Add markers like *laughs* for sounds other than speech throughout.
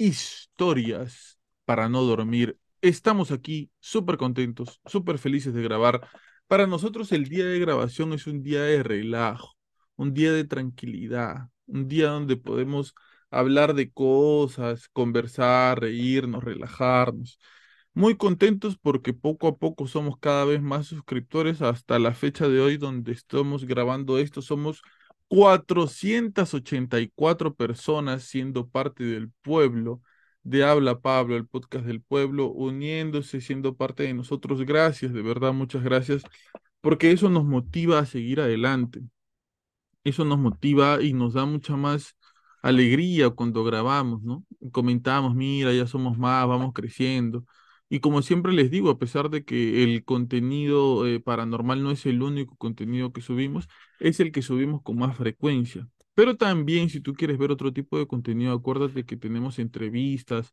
Historias para no dormir. Estamos aquí súper contentos, súper felices de grabar. Para nosotros el día de grabación es un día de relajo, un día de tranquilidad, un día donde podemos hablar de cosas, conversar, reírnos, relajarnos muy contentos porque poco a poco somos cada vez más suscriptores hasta la fecha de hoy donde estamos grabando esto. Somos 484 personas siendo parte del pueblo de Habla Pablo, el podcast del pueblo, uniéndose, siendo parte de nosotros. Gracias, de verdad, muchas gracias, porque eso nos motiva a seguir adelante. Eso nos motiva y nos da mucha más alegría cuando grabamos, ¿no? Comentamos, mira, ya somos más, vamos creciendo. Y como siempre les digo, a pesar de que el contenido eh, paranormal no es el único contenido que subimos, es el que subimos con más frecuencia. Pero también si tú quieres ver otro tipo de contenido, acuérdate que tenemos entrevistas,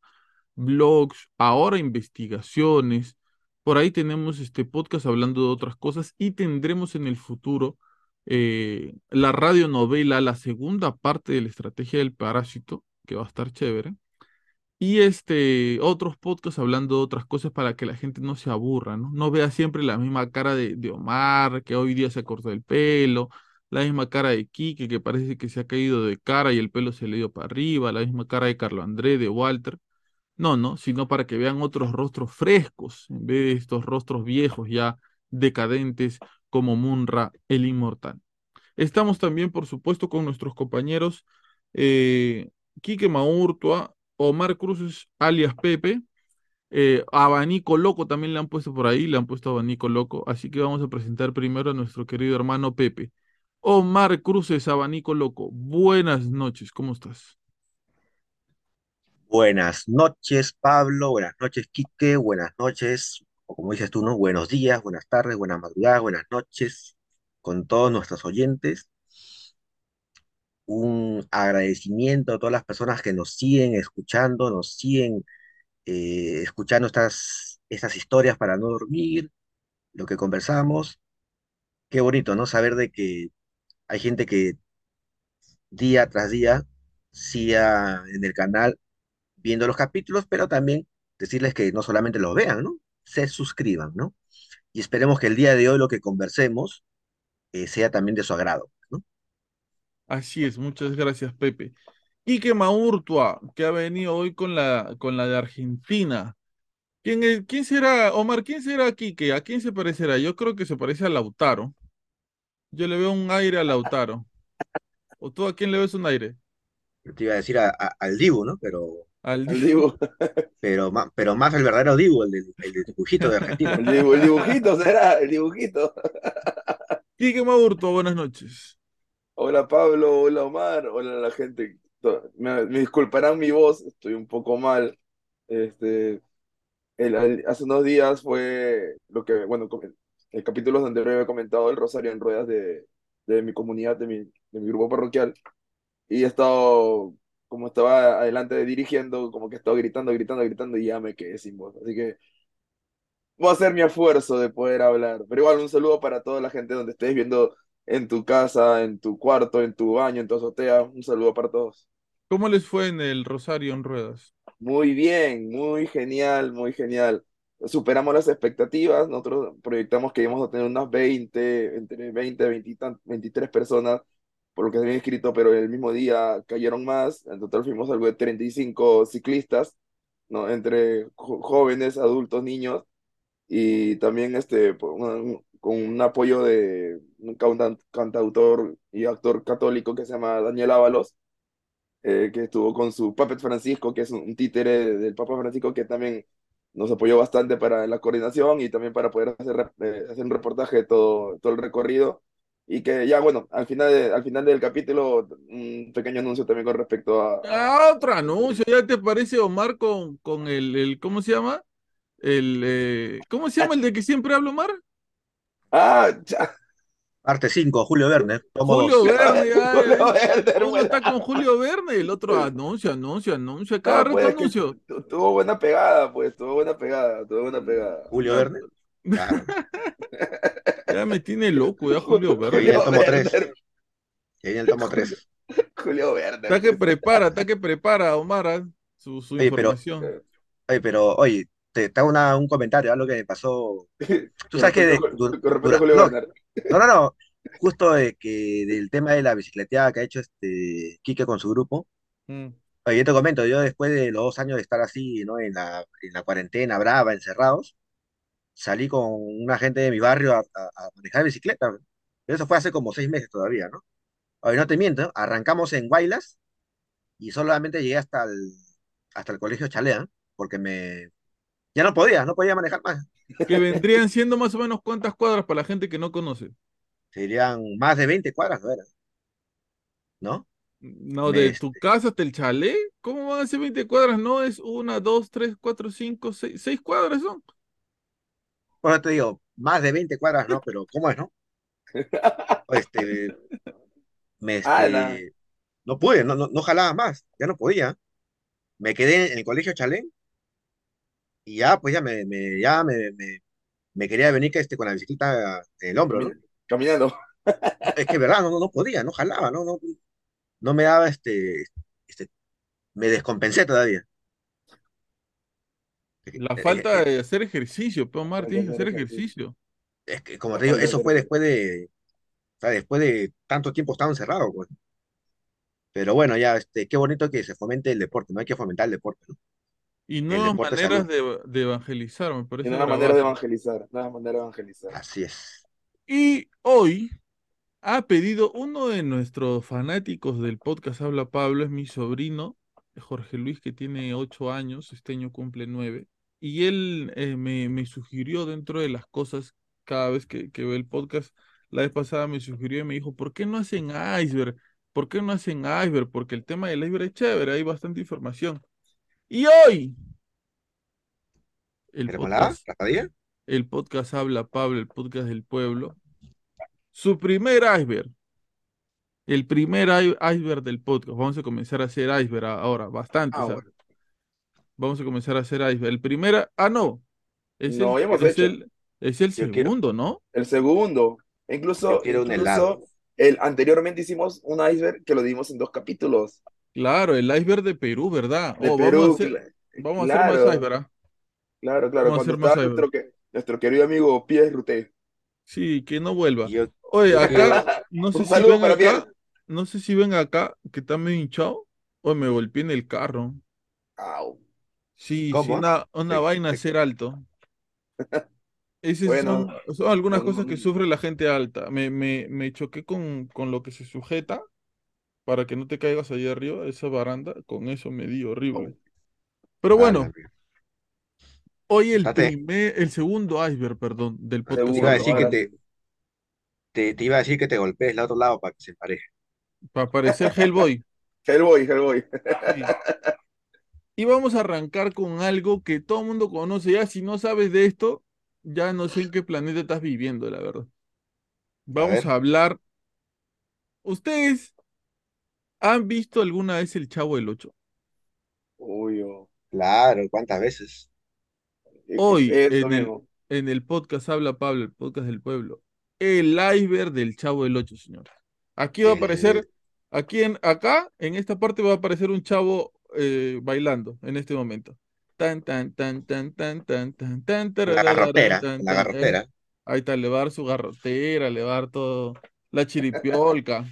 blogs, ahora investigaciones. Por ahí tenemos este podcast hablando de otras cosas y tendremos en el futuro eh, la radionovela, la segunda parte de la estrategia del parásito, que va a estar chévere y este, otros podcasts hablando de otras cosas para que la gente no se aburra, ¿no? No vea siempre la misma cara de, de Omar, que hoy día se cortó el pelo, la misma cara de Kike, que parece que se ha caído de cara y el pelo se le dio para arriba, la misma cara de Carlo André, de Walter. No, no, sino para que vean otros rostros frescos, en vez de estos rostros viejos ya decadentes como Munra el Inmortal. Estamos también, por supuesto, con nuestros compañeros eh, Quique Maurtua, Omar Cruz alias Pepe. Eh, abanico Loco también le han puesto por ahí, le han puesto Abanico Loco. Así que vamos a presentar primero a nuestro querido hermano Pepe. Omar Cruces, Abanico Loco. Buenas noches, ¿cómo estás? Buenas noches, Pablo. Buenas noches, Quique. Buenas noches, o como dices tú, ¿no? Buenos días, buenas tardes, buenas madrugadas, buenas noches con todos nuestros oyentes un agradecimiento a todas las personas que nos siguen escuchando, nos siguen eh, escuchando estas, estas historias para no dormir, lo que conversamos. Qué bonito, ¿no? Saber de que hay gente que día tras día siga en el canal viendo los capítulos, pero también decirles que no solamente los vean, ¿no? Se suscriban, ¿no? Y esperemos que el día de hoy lo que conversemos eh, sea también de su agrado. Así es, muchas gracias, Pepe. Quique Maurtua, que ha venido hoy con la, con la de Argentina. ¿Quién, es, ¿Quién será, Omar? ¿Quién será Quique? ¿A quién se parecerá? Yo creo que se parece a Lautaro. Yo le veo un aire a Lautaro. ¿O tú a quién le ves un aire? te iba a decir al Dibu, ¿no? Pero. Al Dibu. *laughs* Pero, más, pero más el verdadero Dibu, el, el, dibujito de Argentina. el, el, dibujito será, el dibujito. Quique Maurtua, buenas noches. Hola Pablo, hola Omar, hola la gente. Me, disculparán mi voz, estoy un poco mal. Este, hace unos días fue lo que, bueno, el capítulo donde había comentado el Rosario en Ruedas de, de mi comunidad, de mi, de mi grupo parroquial. Y he estado como estaba adelante dirigiendo, como que estaba gritando, gritando, gritando y ya me quedé sin voz. Así que voy a hacer mi esfuerzo de poder hablar. Pero igual un saludo para toda la gente donde estés viendo en tu casa, en tu cuarto, en tu baño, en tu azotea. Un saludo para todos. ¿Cómo les fue en el Rosario en Ruedas? Muy bien, muy genial, muy genial. Superamos las expectativas, nosotros proyectamos que íbamos a tener unas 20, entre 20 y 23 personas por lo que se había inscrito, pero el mismo día cayeron más, en total fuimos algo de 35 ciclistas, ¿no? Entre jóvenes, adultos, niños, y también este, con un apoyo de un cantautor y actor católico que se llama Daniel Ábalos, eh, que estuvo con su Puppet Francisco, que es un, títere del Papa Francisco, que también nos apoyó bastante para la coordinación y también para poder hacer, eh, hacer un reportaje de todo, todo el recorrido. Y que ya, bueno, al final, al final del capítulo, un pequeño anuncio también con respecto a... Ah, otro anuncio, ¿ya te parece Omar con, con el, el ¿cómo se llama? El, eh, ¿cómo se llama el de que siempre hablo, Omar? Ah, ya. Parte 5, Julio Verne. Julio Verne, *laughs* Julio Uno está con Julio Verne, el otro anuncia, anuncia, anuncia, cada rato pues, anuncio. Tuvo buena pegada, pues, tuvo buena pegada, tuvo buena pegada. Julio Verne. *laughs* ya me tiene loco, ya Julio Verne. Ya tomo 3. Ya viene el tomo 3. Julio Verne. Está que prepara, está que prepara, Omar, ¿ah? su, su información. Pero, oye, pero, oye, te, hago una, un comentario, algo que me pasó. *laughs* Tú sabes que. De, no, no, no, *laughs* Justo de que del tema de la bicicleteada que ha hecho este Quique con su grupo. Mm. Oye, yo te comento, yo después de los dos años de estar así, ¿no? En la, en la cuarentena, brava, encerrados, salí con una gente de mi barrio a, manejar bicicleta. Pero eso fue hace como seis meses todavía, ¿no? Oye, no te miento, arrancamos en Guaylas y solamente llegué hasta el, hasta el colegio Chalea, porque me, ya no podía, no podía manejar más. Que vendrían siendo más o menos cuántas cuadras para la gente que no conoce. Serían más de 20 cuadras, ¿no? No, de tu este casa hasta el chalet, ¿cómo van a ser 20 cuadras? No, es una, dos, tres, cuatro, cinco, seis, seis cuadras son. Bueno, te digo, más de 20 cuadras, ¿no? Pero ¿cómo es, no? *laughs* Este, me, este, no pude, no, no, no jalaba más, ya no podía. Me quedé en el colegio Chalé y ya, pues ya me, me ya me, me, quería venir este, con la bicicleta en el hombro, ¿no? Caminando. Es que, verdad, no, no podía, no jalaba, no, no, no me daba este, este, me descompensé todavía. La eh, falta eh, de hacer ejercicio, pero que hacer ejercicio. Es que, como te digo, eso fue después de, o sea, después de tanto tiempo estaba encerrado, pues. Pero bueno, ya, este, qué bonito que se fomente el deporte, no hay que fomentar el deporte, ¿no? Y nuevas maneras de, de, evangelizar, me parece. Nuevas manera de evangelizar, nuevas maneras de evangelizar. Así es. Y hoy ha pedido uno de nuestros fanáticos del podcast Habla Pablo, es mi sobrino, Jorge Luis, que tiene ocho años, este año cumple nueve, y él eh, me, me, sugirió dentro de las cosas, cada vez que, que ve el podcast, la vez pasada me sugirió y me dijo, ¿por qué no hacen iceberg? ¿Por qué no hacen iceberg? Porque el tema del iceberg es chévere, hay bastante información. Y hoy, el podcast, el podcast Habla Pablo, el podcast del pueblo, su primer iceberg, el primer iceberg del podcast. Vamos a comenzar a hacer iceberg ahora, bastante. Vamos a comenzar a hacer iceberg. El primer, ah, no, es no, el, es el, es el segundo, ¿no? El segundo. Incluso, incluso el, anteriormente hicimos un iceberg que lo dimos en dos capítulos. Claro, el iceberg de Perú, ¿verdad? oh, vamos a hacer, vamos a hacer más iceberg. ¿ah? Claro, claro. Vamos a hacer más nuestro, nuestro, querido amigo Pierre Ruté. Sí, que no vuelva. Oye, acá, no sé, si ven acá no sé si ven acá, que está medio hinchado. Oye, me golpeé en el carro. Au. Sí, sí, una, una vaina ser alto. Esas son, son, algunas cosas que sufre la gente alta. Me, me, me choqué con, con lo que se sujeta para que no te caigas allá arriba, esa baranda, con eso me di horrible. Pero bueno, hoy el primer, el segundo iceberg, perdón, del podcast. Te iba a decir que te, te, iba a decir que te golpees al otro lado para que se pareje. Para parecer Hellboy. *laughs* Hellboy, Hellboy. Y vamos a arrancar con algo que todo el mundo conoce. Ya si no sabes de esto, ya no sé en qué planeta estás viviendo, la verdad. Vamos a hablar. Ustedes ¿Han visto alguna vez el Chavo del Ocho? Uy, oh, Claro, ¿cuántas veces? es que es Hoy, en el, mismo. en el podcast Habla Pablo, el podcast del pueblo, el iceberg del Chavo del Ocho, señores. Aquí va a aparecer, aquí en, acá, en esta parte va a aparecer un chavo eh, bailando en este momento. Tan, tan, tan, tan, tan, tan, tan, tan, con la garrotera, la eh, garrotera. ahí está, le va a dar su garrotera, le va a dar todo, la chiripiolca.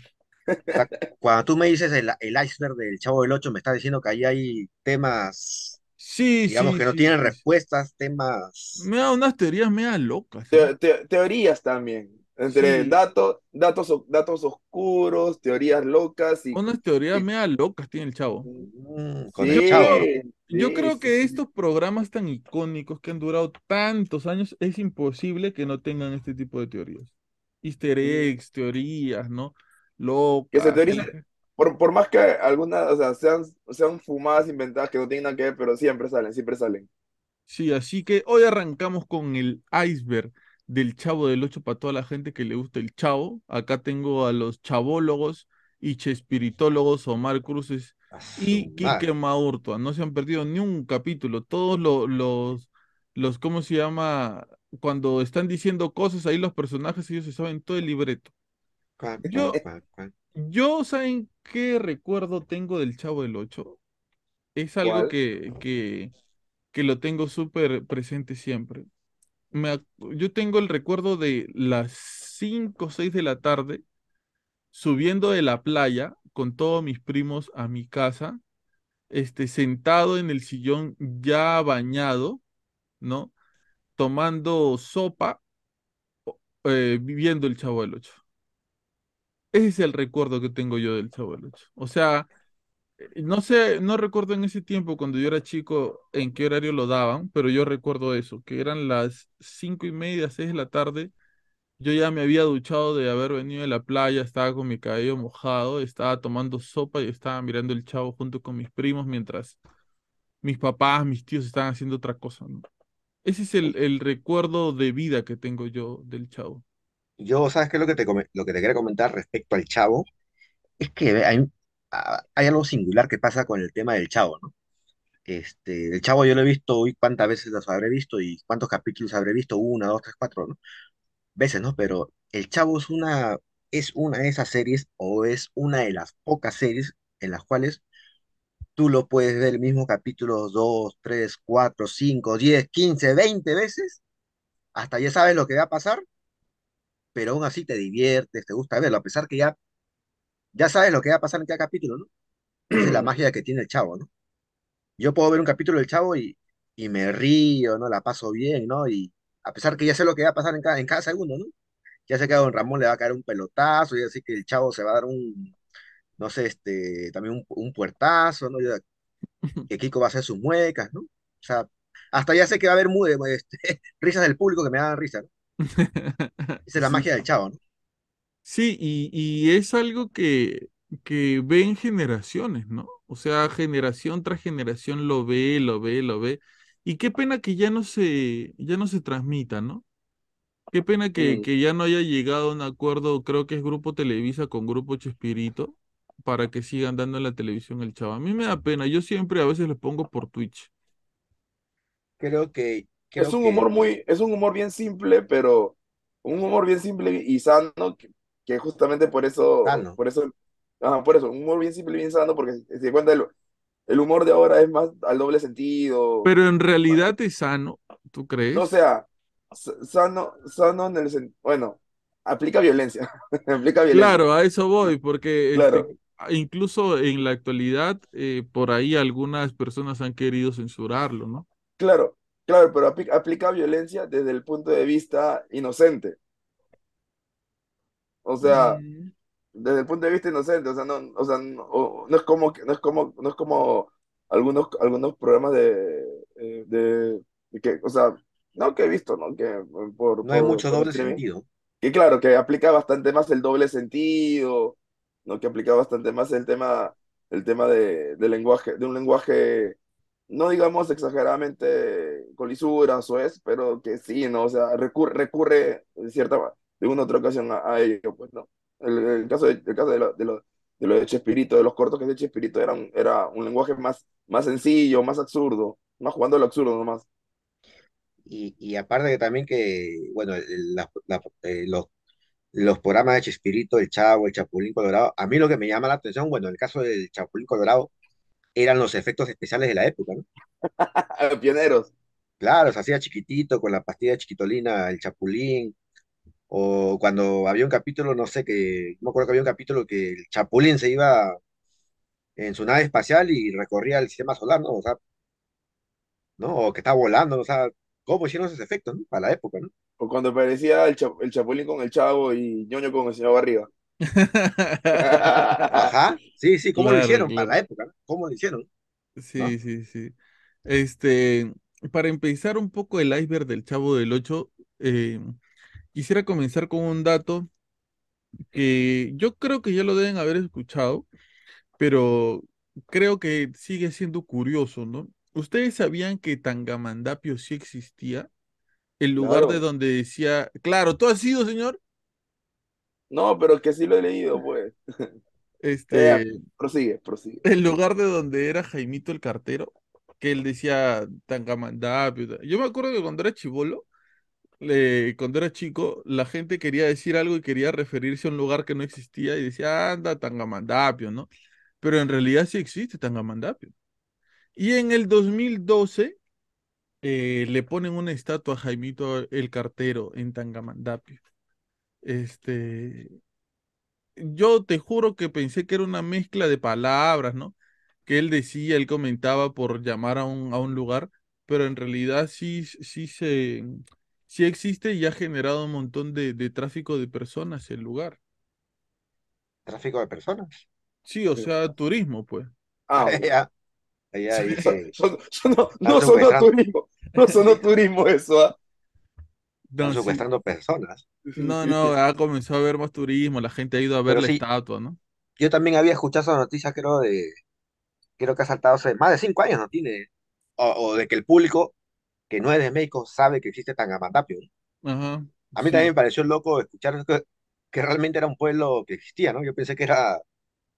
Sea, cuando tú me dices el, el iceberg del Chavo del Ocho, me estás diciendo que ahí hay temas, Sí, digamos, sí, que no sí, tienen sí. respuestas, temas... Me da unas teorías mea locas, ¿eh? Te- te- teorías también, entre Sí, datos, datos, datos oscuros, teorías locas y, unas teorías mea locas tiene el chavo. Mm, con el Chavo, yo creo sí, que sí. estos programas tan icónicos que han durado tantos años, es imposible que no tengan este tipo de teorías. Easter eggs, teorías, ¿no? Que se Locas, que teorice, gen- por, por más que algunas, o sea, sean, sean fumadas, inventadas, que no tienen nada que ver, pero siempre salen, siempre salen. Sí, así que hoy arrancamos con el iceberg del Chavo del Ocho para toda la gente que le gusta el Chavo. Acá tengo a los chavólogos y chespiritólogos Omar Cruces y Quique. Maurtua. No se han perdido ni un capítulo. Todos lo- los, los, ¿cómo se llama? Cuando están diciendo cosas ahí los personajes, ellos se saben todo el libreto. Cuac, Yo, cuac, cuac. yo, ¿saben qué recuerdo tengo del Chavo del Ocho? Es algo que, que, que lo tengo súper presente siempre. Me yo tengo el recuerdo de las 5 o 6 de la tarde subiendo de la playa con todos mis primos a mi casa, este, sentado en el sillón ya bañado, ¿no? Tomando sopa, eh, viviendo el Chavo del Ocho. Ese es el recuerdo que tengo yo del Chavo del Ocho. O sea, eh, no sé, no recuerdo en ese tiempo cuando yo era chico en qué horario lo daban, pero yo recuerdo eso, que eran las cinco y media, seis de la tarde Yo ya me había duchado de haber venido de la playa, estaba con mi cabello mojado, estaba tomando sopa y estaba mirando el Chavo junto con mis primos mientras mis papás, mis tíos estaban haciendo otra cosa. Ese es el, el recuerdo de vida que tengo yo del Chavo. Yo, ¿sabes qué es lo que te, lo que te quería comentar respecto al Chavo? Es que hay, ah, hay algo singular que pasa con el tema del Chavo, ¿no? Este, el Chavo yo lo he visto hoy, cuántas veces los habré visto y cuántos capítulos habré visto, una, dos, tres, cuatro, ¿no? Veces, ¿no? Pero el Chavo es una, es una de esas series o es una de las pocas series en las cuales tú lo puedes ver el mismo capítulo dos, tres, cuatro, cinco, diez, quince, veinte veces, hasta ya sabes lo que va a pasar, pero aún así te diviertes, te gusta verlo, a pesar que ya, ya sabes lo que va a pasar en cada capítulo, ¿no? Esa es la *clears throat* magia que tiene el Chavo, ¿no? Yo puedo ver un capítulo del Chavo y, y me río, ¿no? La paso bien, ¿no? Y a pesar que ya sé lo que va a pasar en cada, en cada segundo, ¿no? Ya sé que a Don Ramón le va a caer un pelotazo, ya sé que el Chavo se va a dar un, no sé, este, también un, un puertazo, ¿no? Ya- *laughs* que Kiko va a hacer sus muecas, ¿no? O sea, hasta ya sé que va a haber mu- este, *laughs* risas del público que me dan risa, ¿no? *laughs* Esa es la Sí, magia del Chavo, ¿no? sí, y, y es algo que, que ven generaciones, ¿no? O sea, generación tras generación lo ve, lo ve, lo ve. Y qué pena que ya no se, ya no se transmita, ¿no? Qué pena que, que ya no haya llegado a un acuerdo, creo que es Grupo Televisa con Grupo Chespirito, para que sigan dando en la televisión el Chavo. A mí me da pena, yo siempre a veces lo pongo por Twitch. Creo que, Es un que, humor muy, es un humor bien simple, pero un humor bien simple y sano, que, que justamente por eso, por eso, ajá, por eso, un humor bien simple y bien sano, porque si se cuenta el, el humor de ahora es más al doble sentido, Pero en realidad es sano, ¿tú no o crees? sea, sano, sano en el sentido, bueno, aplica violencia, *laughs* aplica violencia, Claro, a eso voy, porque este, incluso en la actualidad, eh, por ahí algunas personas han querido censurarlo, ¿no? claro, claro, pero apli- aplica violencia desde el punto de vista inocente, o sea, Mm, desde el punto de vista inocente, o sea, no, o sea, no, es como, no es como, no es como algunos, algunos programas de, eh, de, de que, o sea, no que he visto, ¿no? Que eh, por, No hay por, mucho por doble sentido. que claro, que aplica bastante más el doble sentido, ¿no? Que aplica bastante más el tema, el tema de, de lenguaje, de un lenguaje, no digamos exageradamente con lisuras o es, pero que sí, ¿no? O sea, recurre, recurre de cierta, de una u otra ocasión a, ello, pues, ¿no? El, caso de, caso de, lo- de, lo- de lo de Chespirito, de los cortos que de Chespirito, era un, era un lenguaje más, más sencillo, más absurdo, más jugando al absurdo nomás. Y, y aparte que también que, bueno, eh, los, los programas de Chespirito, El Chavo, El Chapulín Colorado, a mí lo que me llama la atención, bueno, en el caso del Chapulín Colorado, eran los efectos especiales de la época, ¿no? *laughs* Pioneros. Claro, se hacía chiquitito con la pastilla de chiquitolina, el Chapulín, o cuando había un capítulo, no sé, que, no me acuerdo que había un capítulo que el Chapulín se iba en su nave espacial y recorría el sistema solar, ¿no? O sea, ¿no? O que estaba volando, o sea, ¿cómo hicieron esos efectos, ¿no? Para la época, ¿no? O cuando aparecía el, Cha- el Chapulín con el Chavo y ñoño con el señor Barriga. Ajá, sí, sí, ¿cómo lo Claro, hicieron para la época. ¿Cómo lo hicieron? ¿No? Sí, sí, sí. Este, para empezar un poco el iceberg del Chavo del Ocho, eh, quisiera comenzar con un dato que yo creo que ya lo deben haber escuchado, pero creo que sigue siendo curioso, ¿no? ¿Ustedes sabían que Tangamandapio sí existía? El lugar de donde decía, claro, ¿tú has ido, señor? No, pero que sí lo he leído, pues. *laughs* Eh, Este, prosigue, prosigue. el lugar de donde era Jaimito el cartero, que él decía Tangamandapio. ta- Yo me acuerdo que cuando era chivolo, le- cuando era chico, la gente quería decir algo y quería referirse a un lugar que no existía y decía, anda, Tangamandapio, ¿no? Pero en realidad sí existe Tangamandapio. Y en el 2012 eh, le ponen una estatua a Jaimito el cartero en Tangamandapio. Este, yo te juro que pensé que era una mezcla de palabras, ¿no? Que él decía, él comentaba por llamar a un, a un lugar, pero en realidad sí, sí se, sí existe y ha generado un montón de, de tráfico de personas el lugar. Tráfico de personas. Sí, o sea, turismo, pues. Ah, bueno. Ya, ya son- no, sonó turismo, no sonó turismo eso, ¿ah? Están No, sí. secuestrando personas. No, no, ha comenzado a haber más turismo, la gente ha ido a ver Pero la sí, estatua, ¿no? yo también había escuchado esa noticia, creo, de, creo que ha saltado hace más de cinco años, ¿no? Tiene, o, o de que el público que no es de México sabe que existe Tangamandapio. ¿no? Ajá, A mí sí. también me pareció loco escuchar que, que realmente era un pueblo que existía, ¿no? Yo pensé que era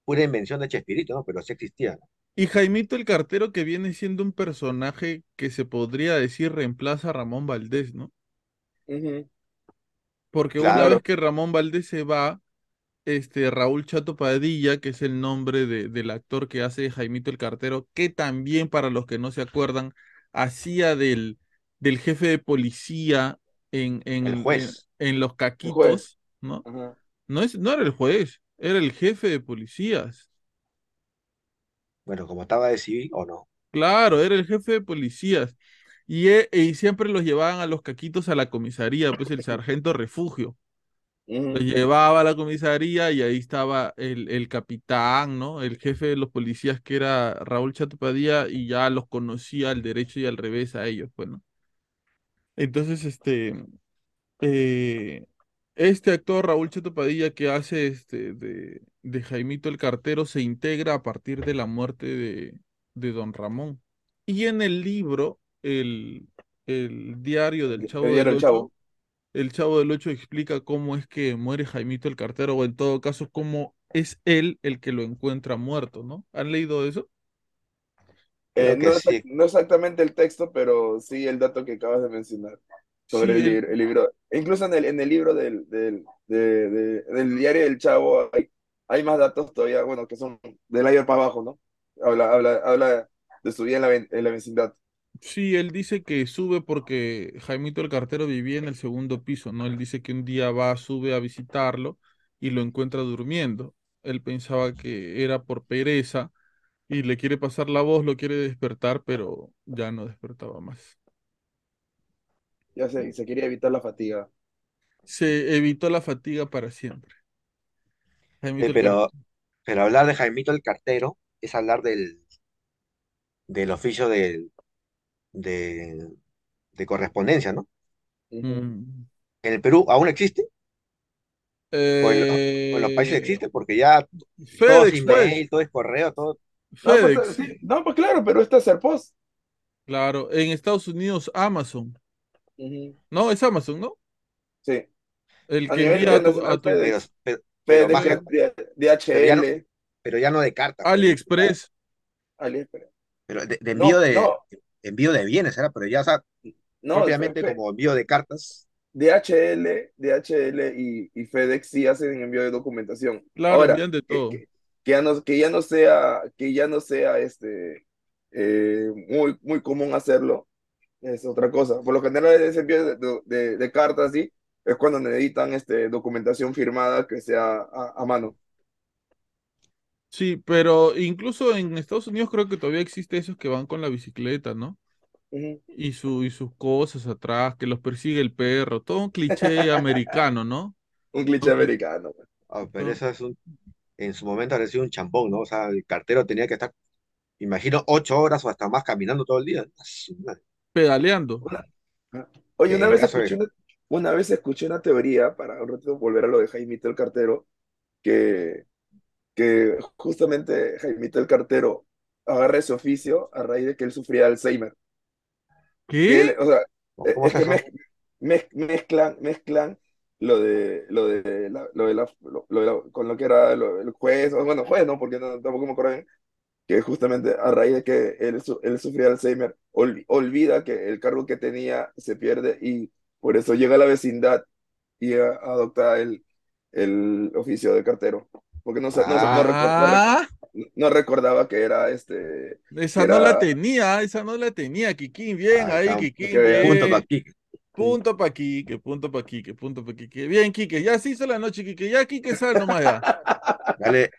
pura invención de Chespirito, ¿no? Pero sí existía, ¿no? Y Jaimito el cartero que viene siendo un personaje que se podría decir reemplaza a Ramón Valdés, ¿no? Porque una vez que Ramón Valdés se va, este Raúl Chato Padilla, que es el nombre de- del actor que hace Jaimito el cartero, que también para los que no se acuerdan, hacía del, del jefe de policía en, en, El juez. en Los El. Caquitos, ¿no? No es, no era el juez, era el jefe de policías. Bueno, como estaba de civil o no. Claro, era el jefe de policías. Y, e- y siempre los llevaban a los caquitos a la comisaría, pues el *laughs* sargento refugio. Los llevaba a la comisaría y ahí estaba el, el capitán, ¿no? El jefe de los policías que era Raúl Chato Padilla y ya los conocía al derecho y al revés a ellos, pues, ¿no? Entonces, este, eh, este actor Raúl Chato Padilla que hace este de, de Jaimito el Cartero se integra a partir de la muerte de, de Don Ramón. Y en el libro, el, el diario del El Chavo diario del El Chavo. Ocho, el Chavo del Ocho explica cómo es que muere Jaimito el Cartero, o en todo caso, cómo es él el que lo encuentra muerto, ¿no? ¿Han leído eso? Eh, no, sí. exact- no exactamente el texto, pero sí el dato que acabas de mencionar sobre Sí, el, libro, el libro. Incluso en el, en el libro del, del, de- de- del diario del Chavo hay, hay más datos todavía, bueno, que son del aire para abajo, ¿no? Habla, habla, habla de su vida en la, en la vecindad. Sí, él dice que sube porque Jaimito el cartero vivía en el segundo piso, ¿no? Él dice que un día va, sube a visitarlo y lo encuentra durmiendo. Él pensaba que era por pereza y le quiere pasar la voz, lo quiere despertar, pero ya no despertaba más. Ya se, se quería evitar la fatiga. Se evitó la fatiga para siempre. Jaimito Eh, pero, pero hablar de Jaimito el Cartero es hablar del, del oficio de, de, de correspondencia, ¿no? Mm. En el Perú aún existe, o en, lo- o en los países Eh, existe, porque ya todo es FedEx, pues. email, todo es correo, todo. No, pues, FedEx. sí, no, pues claro, pero este es Serpos. Claro, en Estados Unidos, Amazon. No, es Amazon, ¿no? Sí. El A que envía a tu, a tu- Pero, FedEx, pero, pero FedEx, más, D- pero ya no, DHL. pero ya no de cartas. pues, AliExpress. AliExpress. Pero de, de No, envío de no, envío de bienes, era, pero ya, o sea, no, propiamente fe- como envío de cartas. DHL, DHL y, y FedEx sí hacen envío de documentación. Claro, Ahora, envían de todo. que- que ya no, que ya no sea, que ya no sea este, eh, muy, muy común hacerlo, es otra cosa. Por lo general, ese envío de, de- de- de cartas, sí, es cuando necesitan este, documentación firmada que sea a, a mano. Sí, pero incluso en Estados Unidos creo que todavía existe esos que van con la bicicleta, ¿no? Y su, y sus cosas atrás, que los persigue el perro, todo un cliché americano, ¿no? *laughs* Un cliché americano. pues. Ah, pero eso es un, en su momento ha sido un champón, ¿no? O sea, el cartero tenía que estar, imagino, ocho horas o hasta más caminando todo el día. Pedaleando. Ah. Oye, En una vez escuché una, una vez escuché una teoría, para un ratito volver a lo de Jaimito el Cartero, que, que justamente Jaimito el Cartero agarra ese oficio a raíz de que él sufría de Alzheimer. Él, ¿Qué? o sea, ¿cómo eh, cómo es es que eso? mez- mez- mezclan, mezclan lo de, lo de la, lo de la, lo, lo de la- con lo que era el juez, o bueno, juez, ¿no? Porque no- tampoco me acuerdo bien, que justamente a raíz de que él, él sufría Alzheimer, ol- olvida que el cargo que tenía se pierde y por eso llega a la vecindad y a- adopta el, el oficio de cartero, porque no, sa- no, sa- no, recor- no, rec- Ah, no recordaba que era este, esa no la tenía, esa no la tenía, Kikín, bien Ahí ahí, Kikín, punto para aquí. Punto pa' Quique, punto pa' Quique, punto pa' Quique. Bien, Quique, ya se hizo la noche, Quique, ya Quique sal nomás ya. Dale,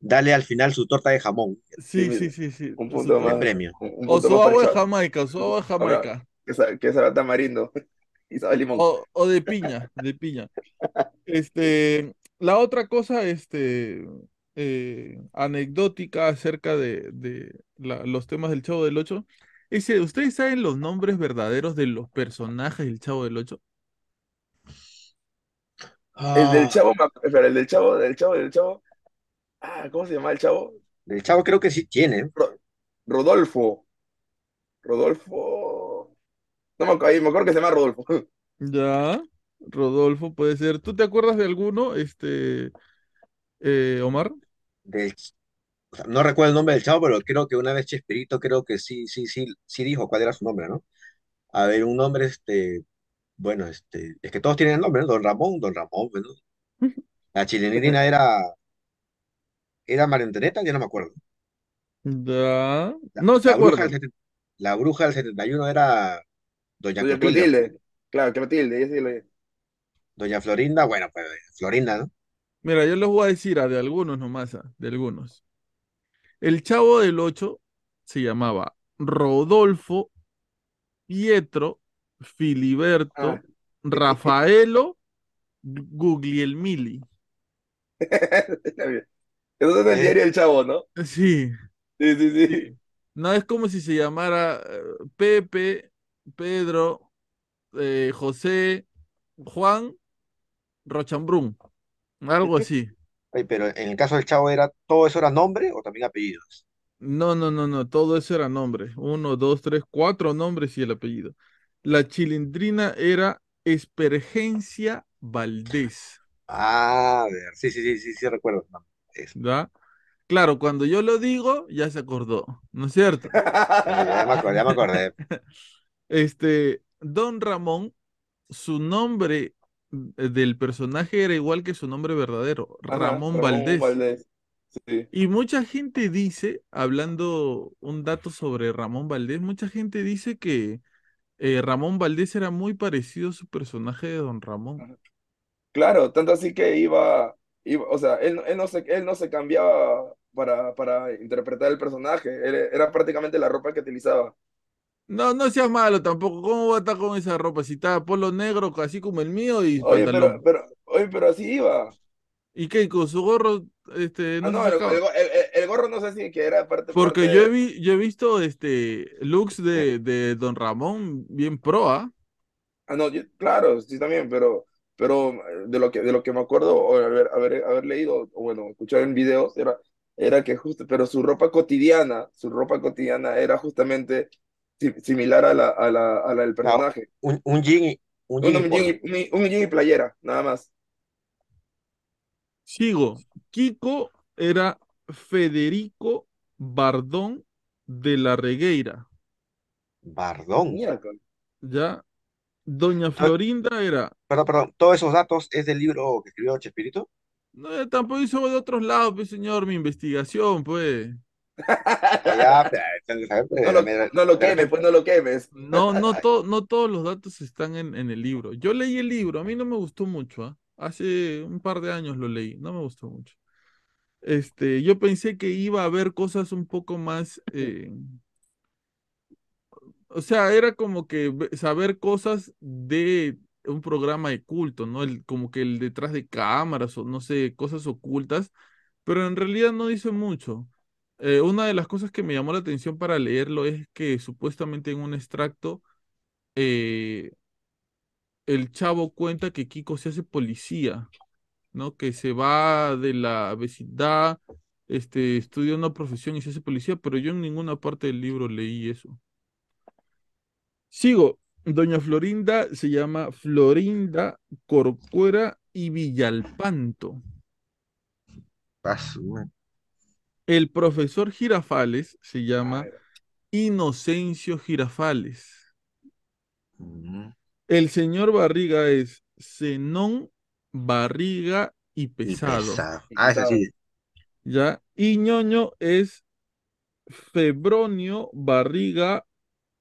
dale al final su torta de jamón, Sí, Sí, sí, sí, sí. un punto más, premio. un, un O su para agua de. Jamaica, o su agua de Ahora, Jamaica. que, sa- que sabe a tamarindo *laughs* y sabe limón. O, o de piña, de piña. *laughs* Este, la otra cosa, este, eh, anecdótica acerca de, de la- los temas del Chavo del Ocho, es, eh, ¿ustedes saben los nombres verdaderos de los personajes del Chavo del Ocho? El del Ah, chavo, espera, el del chavo, del chavo, del chavo. Ah, ¿cómo se llama el chavo? del chavo creo que sí tiene. Ro- Rodolfo. Rodolfo. No me acuerdo, me acuerdo que se llama Rodolfo. *laughs* Ya, Rodolfo puede ser. ¿Tú te acuerdas de alguno, este, eh, Omar? Del, o sea, no recuerdo el nombre del chavo, pero creo que una vez Chespirito creo que sí, sí, sí, sí dijo cuál era su nombre, ¿no? A ver, un nombre, este, bueno, este, es que todos tienen el nombre, ¿no? Don Ramón, Don Ramón, ¿no? La chilenirina era, era María ya no me acuerdo. La, no se la bruja del la bruja del 71 era Doña Doña Clotilde, Clotilde. Claro, Clotilde, Doña Florinda, bueno, pues Florinda, ¿no? Mira, yo les voy a decir a de algunos nomás, ah, de algunos. El Chavo del Ocho se llamaba Rodolfo, Pietro, Filiberto, Ah. Rafaelo, Guglielmili. Está *laughs* bien. Eso es el diario del chavo, ¿no? Sí, Sí, sí, sí. sí. No es como si se llamara eh, Pepe, Pedro, eh, José, Juan, Rochambrún, algo así. Ay, pero en el caso del chavo era, ¿todo eso era nombre o también apellidos? No, no, no, no, todo eso era nombre. Uno, dos, tres, cuatro nombres y el apellido. La chilindrina era Espergencia Valdés, Ah, a ver, sí, sí, sí, sí, sí, recuerdo. no. Claro, cuando yo lo digo, ya se acordó, ¿no es cierto? *laughs* Ya, me acordé, ya me acordé. Este, Don Ramón, su nombre del personaje era igual que su nombre verdadero, Ajá, Ramón Ramón Valdés. Valdés. Sí. Y mucha gente dice, hablando un dato sobre Ramón Valdés, mucha gente dice que eh, Ramón Valdés era muy parecido a su personaje de Don Ramón. Claro, tanto así que iba, iba o sea, él, no- él no se, él no se cambiaba para, para interpretar el personaje, él era prácticamente la ropa que utilizaba. No, no seas malo tampoco. ¿Cómo va a estar con esa ropa? Si está polo negro, así como el mío, y Oye, pero, pantalón. pero, oye, pero así iba. ¿Y qué? Con su gorro, este, Ah, no no, se el, el, go- el- el- el gorro no sé si que era parte, Porque parte yo he, vi- yo he visto este looks de, de Don Ramón bien pro, ¿ah? Ah, no, yo- claro, sí también, pero, pero eh, de lo que, de lo que me acuerdo, haber, haber, haber leído, o bueno, escuchado en videos, era, era que justo, pero su ropa cotidiana, su ropa cotidiana era justamente similar a la, a la, a la del No, personaje. un, un jean y, un Un, jean un jean y, un, un jean y playera, nada más. Sigo. Kiko era Federico Bardón de la Regueira. Bardón. ¿Ya? Doña Florinda era. Perdón, perdón. Todos esos datos es del libro que escribió Chespirito. No, tampoco hizo de otros lados, pues, señor, mi investigación, pues. Ya, pues, No lo, no lo quemes, pues no lo quemes. No, no, to- no todos los datos están en, en el libro. Yo leí el libro, a mí no me gustó mucho, ¿ah? Hace un par de años lo leí, no me gustó mucho. Este, yo pensé que iba a haber cosas un poco más, eh, o sea, era como que saber cosas de un programa de culto, ¿no? El, como que el detrás de cámaras o no sé, cosas ocultas, pero en realidad no dice mucho. Eh, una de las cosas que me llamó la atención para leerlo es que supuestamente en un extracto eh, el chavo cuenta que Kiko se hace policía, ¿no? Que se va de la vecindad, este, estudia una profesión y se hace policía, pero yo en ninguna parte del libro leí eso. Sigo. Doña Florinda se llama Florinda Corcuera y Villalpanto. Madre. El profesor Girafales se llama Inocencio Girafales. Mm. El señor Barriga es Zenón Barriga y Y Pesado. pesado. Ah, es así. ¿Ya? Y ñoño es Febronio Barriga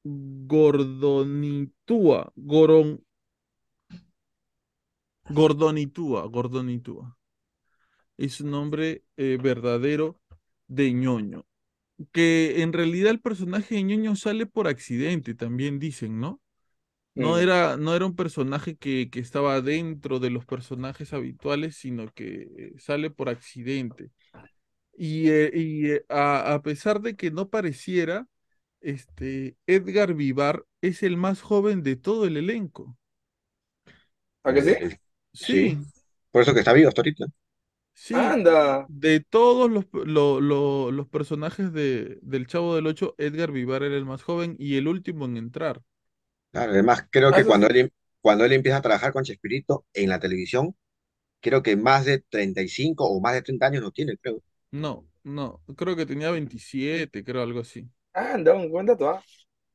Gordonitúa. Goron, Gordonitúa. Gordonitúa. Es su nombre eh, verdadero de ñoño. Que en realidad el personaje de ñoño sale por accidente, también dicen, ¿no? No Mm. era, no era un personaje que, que estaba dentro de los personajes habituales, sino que eh, sale por accidente. Y, eh, y, eh, a, a pesar de que no pareciera, este, Edgar Vivar es el más joven de todo el elenco. ¿A que sí? El- Sí, Por eso que está vivo hasta ahorita. Sí. Anda. De todos los, lo- lo- los personajes de, del Chavo del Ocho, Edgar Vivar era el más joven y el último en entrar. Claro, además, creo Ah, que eso cuando sí. él, cuando él empieza a trabajar con Chespirito en la televisión, creo que más de 35 o más de 30 años no tiene, creo. No, no, creo que tenía 27, creo, algo así. Anda, un buen dato, ¿ah?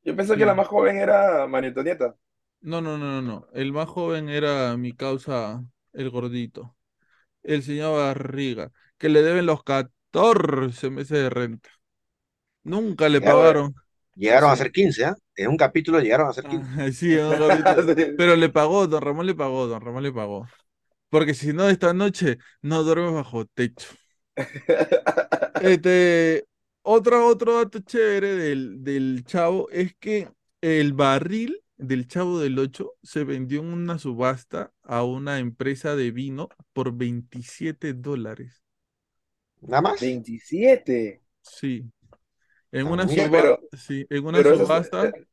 Yo pensé que la Sí. más joven era María Antonieta. No, no, no, no, no. El más joven era mi causa, el gordito. El señor Barriga, que le deben los 14 meses de renta. Nunca le pagaron. Llegaron a ser 15, ¿ah? En un capítulo llegaron a ser 15. Ah, sí, en un capítulo. *laughs* Pero le pagó, don Ramón le pagó, don Ramón le pagó. Porque si no, esta noche no duermes bajo techo. Este, otro, otro dato chévere del, del Chavo es que el barril del Chavo del Ocho se vendió en una subasta a una empresa de vino por 27 dólares. Nada más. 27. Sí. En Ah, una mira, suba- pero- sí, en una Pero subasta. eh,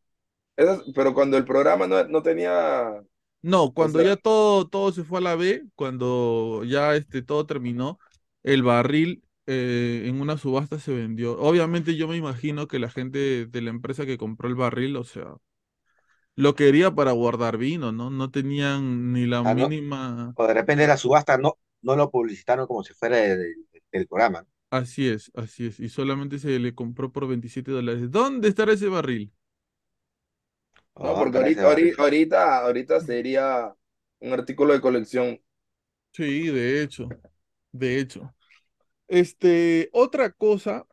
eso pero cuando el programa no, no tenía. No, cuando sea- ya todo, todo se fue a la B, cuando ya este, todo terminó, el barril eh, en una subasta se vendió. Obviamente yo me imagino que la gente de la empresa que compró el barril, o sea, lo quería para guardar vino, ¿no? No tenían ni la Ah, ¿no? mínima... O de repente la subasta no, no lo publicitaron como si fuera de- de- del programa. Así es, así es. Y solamente se le compró por 27 dólares. ¿Dónde estará ese barril? No, porque ahorita, barril. ahorita, ahorita sería un artículo de colección. Sí, de hecho, de hecho. Este, otra cosa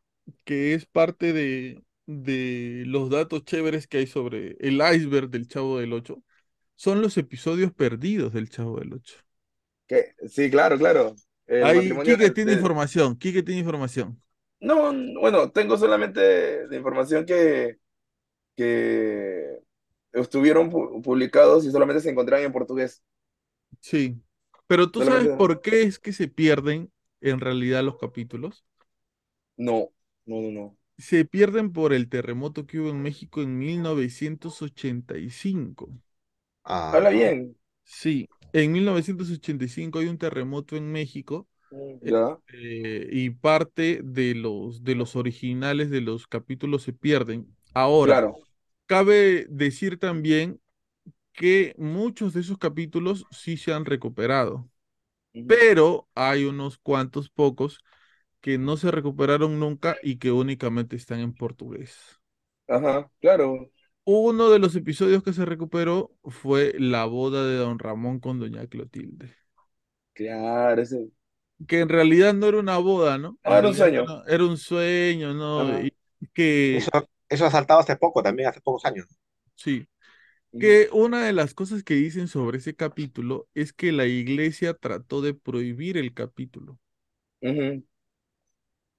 que es parte de, de los datos chéveres que hay sobre el iceberg del Chavo del Ocho son los episodios perdidos del Chavo del Ocho. Que, sí, claro, claro. El Ahí, Quique tiene de- información, Quique tiene información. No, bueno, tengo solamente de información que, que estuvieron pu- publicados y solamente se encontraban en portugués. Sí. Pero ¿tú sabes por qué es que se pierden en realidad los capítulos? No, no, no, no. Se pierden por el terremoto que hubo en México en 1985. Ah, Habla bien. Sí, en 1985 hay un terremoto en México Ya. eh, y parte de los, de los originales de los capítulos se pierden. Ahora, Claro. cabe decir también que muchos de esos capítulos sí se han recuperado, pero hay unos cuantos pocos que no se recuperaron nunca y que únicamente están en portugués. Ajá, claro. Uno de los episodios que se recuperó fue la boda de Don Ramón con Doña Clotilde. Claro, ese. Que en realidad no era una boda, ¿no? Ah, era un sueño. no, Era un sueño, ¿no? Y que Eso, eso ha saltado hace poco, también hace pocos años. sí. Que una de las cosas que dicen sobre ese capítulo es que la iglesia trató de prohibir el capítulo. Ujú.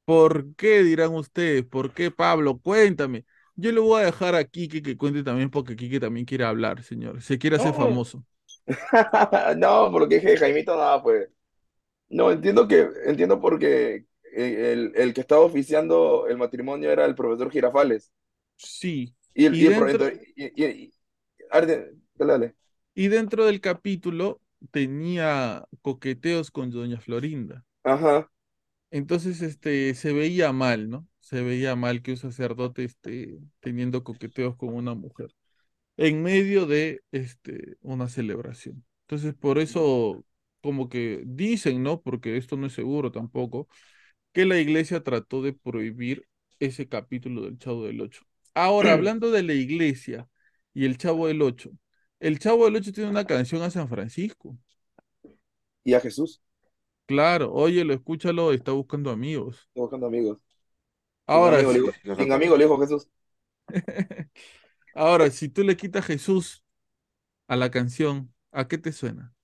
¿Por qué dirán ustedes? ¿Por qué, Pablo? Cuéntame. Yo le voy a dejar a Quique que cuente también porque Quique también quiere hablar, señor. Se quiere hacer No. famoso. *laughs* No, porque dije Jaimito nada, pues. No, entiendo que, entiendo porque eh, el, el que estaba oficiando el matrimonio era el profesor Girafales. Sí. Y el, Y y dentro- y- y- y- Arde, dale. Y dentro del capítulo tenía coqueteos con doña Florinda. Ajá. Entonces, este, se veía mal, ¿no? Se veía mal que un sacerdote esté teniendo coqueteos con una mujer en medio de, este, una celebración. Entonces, por eso, como que dicen, ¿no? Porque esto no es seguro tampoco, que la iglesia trató de prohibir ese capítulo del Chavo del Ocho. Ahora, *clears throat* hablando de la iglesia y el Chavo del Ocho, el Chavo del Ocho tiene una canción a San Francisco. Y a Jesús, Claro, óyelo, escúchalo, está buscando amigos. estoy buscando amigos. Sin Ahora, amigo, si- sin amigo le dijo Jesús. *laughs* ahora, si tú le quitas Jesús a la canción, ¿a qué te suena?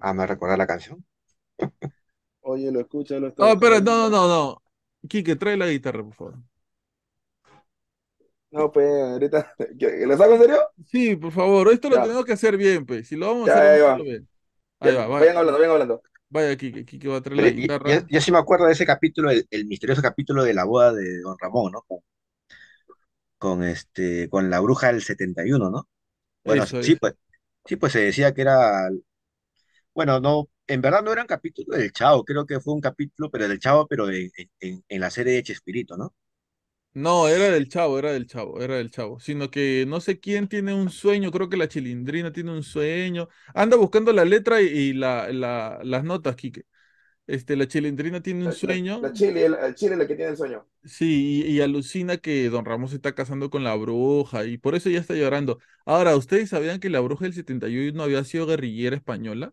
Ah, me recuerda la canción. Oye, lo escucha, lo está No, espera, buscando. no, no, no, no. Quique, trae la guitarra, por favor. No, pues, ahorita. *laughs* ¿Qué- ¿Lo saco en serio? Sí, por favor, esto lo tenemos que hacer bien, pues. Si lo vamos a hacer, ahí va. bien. Ahí Ya, va, vayan vaya, hablando, vayan hablando. vaya, Quique, Quique va a traer la guitarra. Yo sí me acuerdo de ese capítulo, el, el misterioso capítulo de la boda de Don Ramón, ¿no? Con, con, este, con la bruja del 71, ¿no? Bueno, Eso sí, es. pues, sí, pues se decía que era, bueno, no, en verdad no era un capítulo del Chavo, creo que fue un capítulo, pero del Chavo, pero en, en, en la serie de Chespirito, ¿no? No, era del chavo, era del chavo, era del chavo. Sino que no sé quién tiene un sueño, creo que la chilindrina tiene un sueño. Anda buscando la letra y, y la, la- las notas, Quique. Este, la chilindrina tiene un La, la, sueño, la Chile, el, el Chile es la que tiene el sueño. sí, y, y alucina que Don Ramón se está casando con la bruja y por eso ya está llorando. Ahora, ¿ustedes sabían que la bruja del 71 había sido guerrillera española?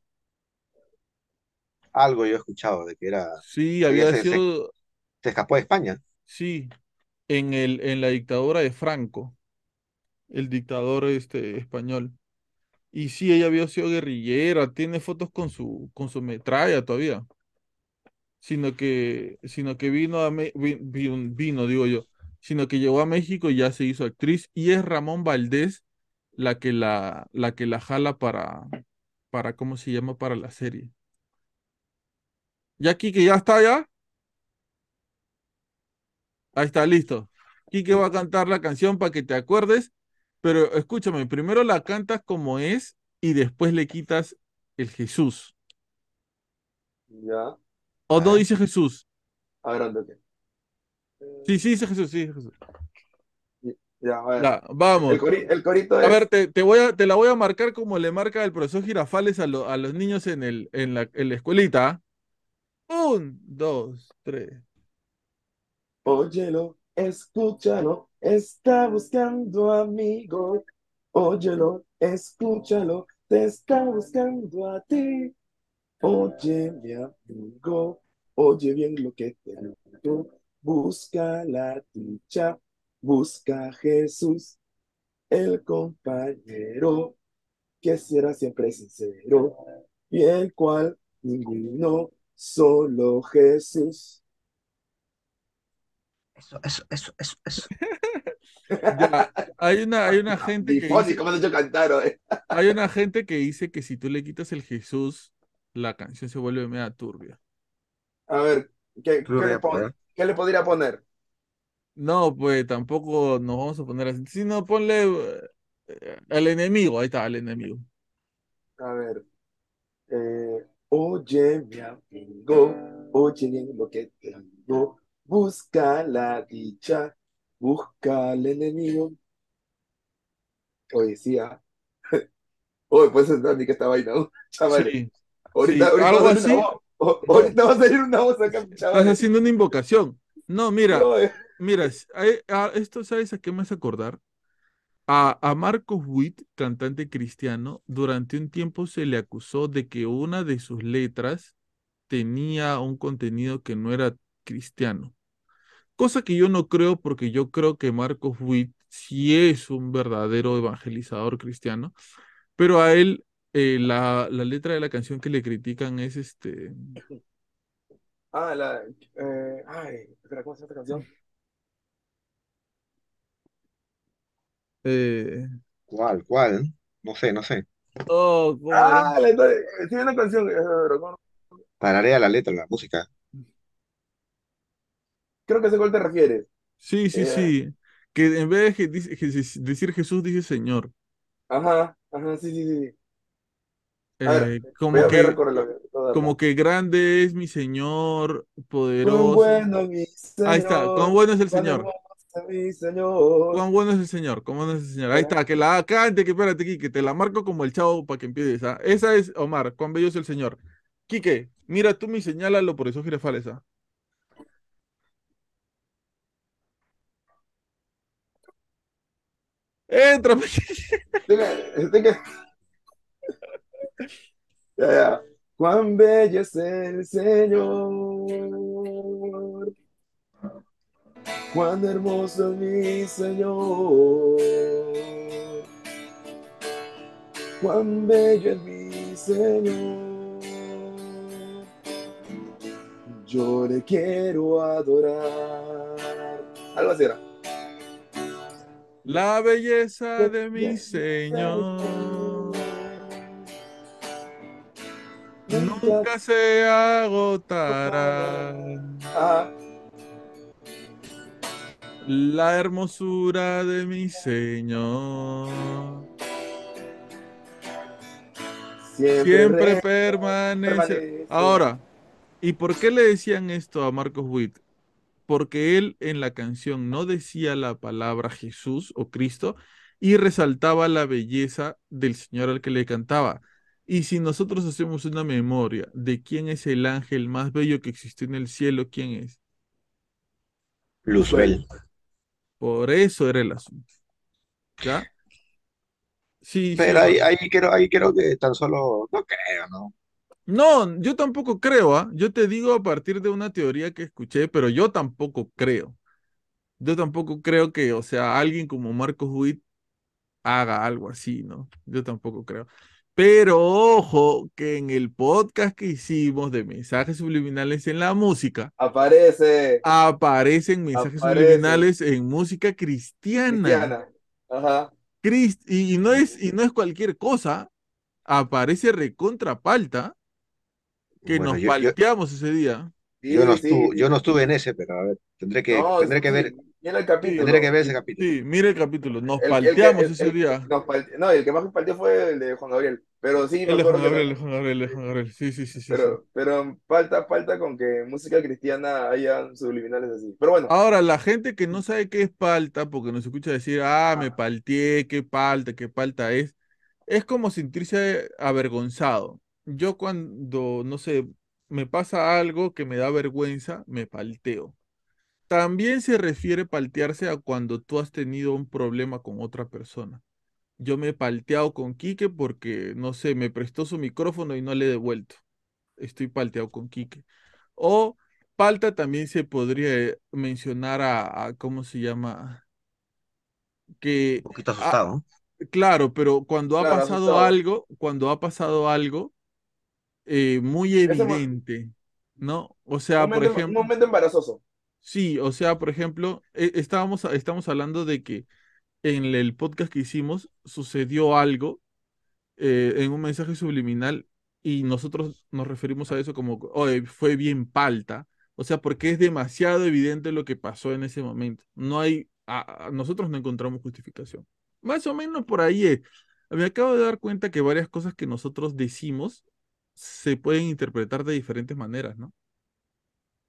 Algo yo he escuchado de que era, Sí, había se, se, sido, se escapó de España. sí, en el, en la dictadura de Franco, el dictador este, español. Y sí, ella había sido guerrillera, tiene fotos con su, con su metralla todavía. Sino que, sino que vino a Me- vi- vi- vino, digo yo, sino que llegó a México y ya se hizo actriz. Y es Ramón Valdés la que la, la que la jala para, para, ¿cómo se llama? Para la serie. Ya Quique, ya está ya. Ahí está, listo. Quique va a cantar la canción para que te acuerdes, pero escúchame, primero la cantas como es y después le quitas el Jesús. Ya. ¿O A no dice Jesús? A ver, ¿dónde? Sí, sí dice Jesús, sí dice Jesús. Ya, a ver. Ya, vamos. El, cori- el corito A es. ver, te, te voy a, te la voy a marcar como le marca el profesor Girafales a, lo- a los niños en, el, en, la, en la escuelita. Un, dos, tres. Óyelo, escúchalo, está buscando amigo. Óyelo, escúchalo, te está buscando a ti. Oye, mi amigo, oye bien lo que te digo. Busca la dicha, busca a Jesús, el compañero que será siempre sincero y el cual ninguno, solo Jesús. Eso, eso, eso, eso, eso. Ya, hay una, hay una *laughs* gente que dice, hecho cantar, *laughs* hay una gente que dice que si tú le quitas el Jesús, la canción se vuelve media turbia. A ver, ¿qué, qué que le pon- puede. qué le podría poner? No, pues tampoco nos vamos a poner así. Sino ponle eh, al enemigo, ahí está, al enemigo. A ver, eh, oye, mi amigo, oye bien lo que te digo, busca la dicha, busca al enemigo. Oye, sí, ah. *laughs* Oye, pues entrar ni que esta vaina, *laughs* ¿no? Chavales. Sí. Ahorita, Sí, ahorita algo a así. una o- Ahorita va a salir una voz acá, Estás chavales. haciendo una invocación. No, mira, No, eh, mira, s- a- a- esto, ¿sabes a qué me hace acordar? A, a Marcos Witt, cantante cristiano, durante un tiempo se le acusó de que una de sus letras tenía un contenido que no era cristiano. Cosa que yo no creo porque yo creo que Marcos Witt sí es un verdadero evangelizador cristiano, pero a él eh, la, la letra de la canción que le critican es este... Ah, la. eh, ay, espera, ¿cómo se llama esta canción? eh, ¿Cuál, cuál? No sé, no sé. Oh. Ah, la, una canción. eh. Tararea la letra, la música. Creo que sé a cuál te refieres. Sí, sí, Eh, sí. Que en vez de decir Jesús, dice Señor. Ajá, ajá, sí, sí, sí. Ver, Eh, como a, que, recorrerlo, como que grande es mi Señor, Cuán poderoso. bueno mi Ahí está, cuán Señor, bueno es el cuán Señor. mi Señor. Cuán bueno es el Señor, cuán bueno es el Señor. Ahí está, que la cante, que espérate, Quique, te la marco como el chavo para que empieces. ¿ah? Esa es Omar, cuán bello es el Señor. Quique, mira tú mi señálalo por eso girafales. ¿ah? Entra, *laughs* Tenga, Ya, ya. Cuán bello es el Señor, cuán hermoso es mi Señor, cuán bello es mi Señor. Yo le quiero adorar. Algo así. La belleza de mi Señor nunca se agotará. La hermosura de mi Señor siempre permanece. Ahora, ¿y por qué le decían esto a Marcos Witt? Porque él en la canción no decía la palabra Jesús o Cristo y resaltaba la belleza del Señor al que le cantaba. Y si nosotros hacemos una memoria de quién es el ángel más bello que existió en el cielo, ¿quién es? Luzbel. Por eso era el asunto. ¿Ya? Sí, sí. Pero ahí, ahí creo, ahí creo que tan solo, no creo, ¿no? No, yo tampoco creo, ¿ah? Yo te digo a partir de una teoría que escuché, pero yo tampoco creo. Yo tampoco creo que, o sea, alguien como Marcos Witt haga algo así, ¿no? Yo tampoco creo. Pero ojo, que en el podcast que hicimos de mensajes subliminales en la música, Aparece aparecen mensajes subliminales en música cristiana. Cristiana. Ajá. Crist- y, y no es, y no es cualquier cosa, aparece recontra palta que Bueno, nos yo, yo, palteamos ese día. Sí, yo no sí, estuve, sí. yo no estuve en ese, pero a ver, tendré que, No, tendré sí, que ver, Mira el capítulo. tendré que ver ese capítulo. Sí, mira el capítulo, nos El- palteamos el- ese el- día. nos palte- no, el que más partió fue el de Juan Gabriel. Pero sí, El de Juan Gabriel, el de Juan Gabriel, el de Juan Gabriel. Sí, sí, sí. Pero, pero falta, falta con que música cristiana haya subliminales así. Pero bueno, Ahora, la gente que no sabe qué es palta, porque nos escucha decir, ah, me palteé, qué palta, qué palta es, es como sentirse avergonzado. Yo cuando, no sé, me pasa algo que me da vergüenza, me palteo. También se refiere paltearse a cuando tú has tenido un problema con otra persona. Yo me he palteado con Quique porque, no sé, me prestó su micrófono y no le he devuelto. Estoy palteado con Quique. O palta también se podría mencionar a, a- ¿cómo se llama? Que, Un poquito asustado. claro, pero cuando ha pasado asustado. algo, cuando ha pasado algo eh, muy evidente, ¿no? O sea, por momento, un ejemplo, momento embarazoso. sí, o sea, por ejemplo, eh, estábamos, estamos hablando de que en el podcast que hicimos sucedió algo eh, en un mensaje subliminal y nosotros nos referimos a eso como, oye, fue bien palta. O sea, porque es demasiado evidente lo que pasó en ese momento. No hay, a- a- nosotros no encontramos justificación. Más o menos por ahí es. Me acabo de dar cuenta que varias cosas que nosotros decimos se pueden interpretar de diferentes maneras, ¿no?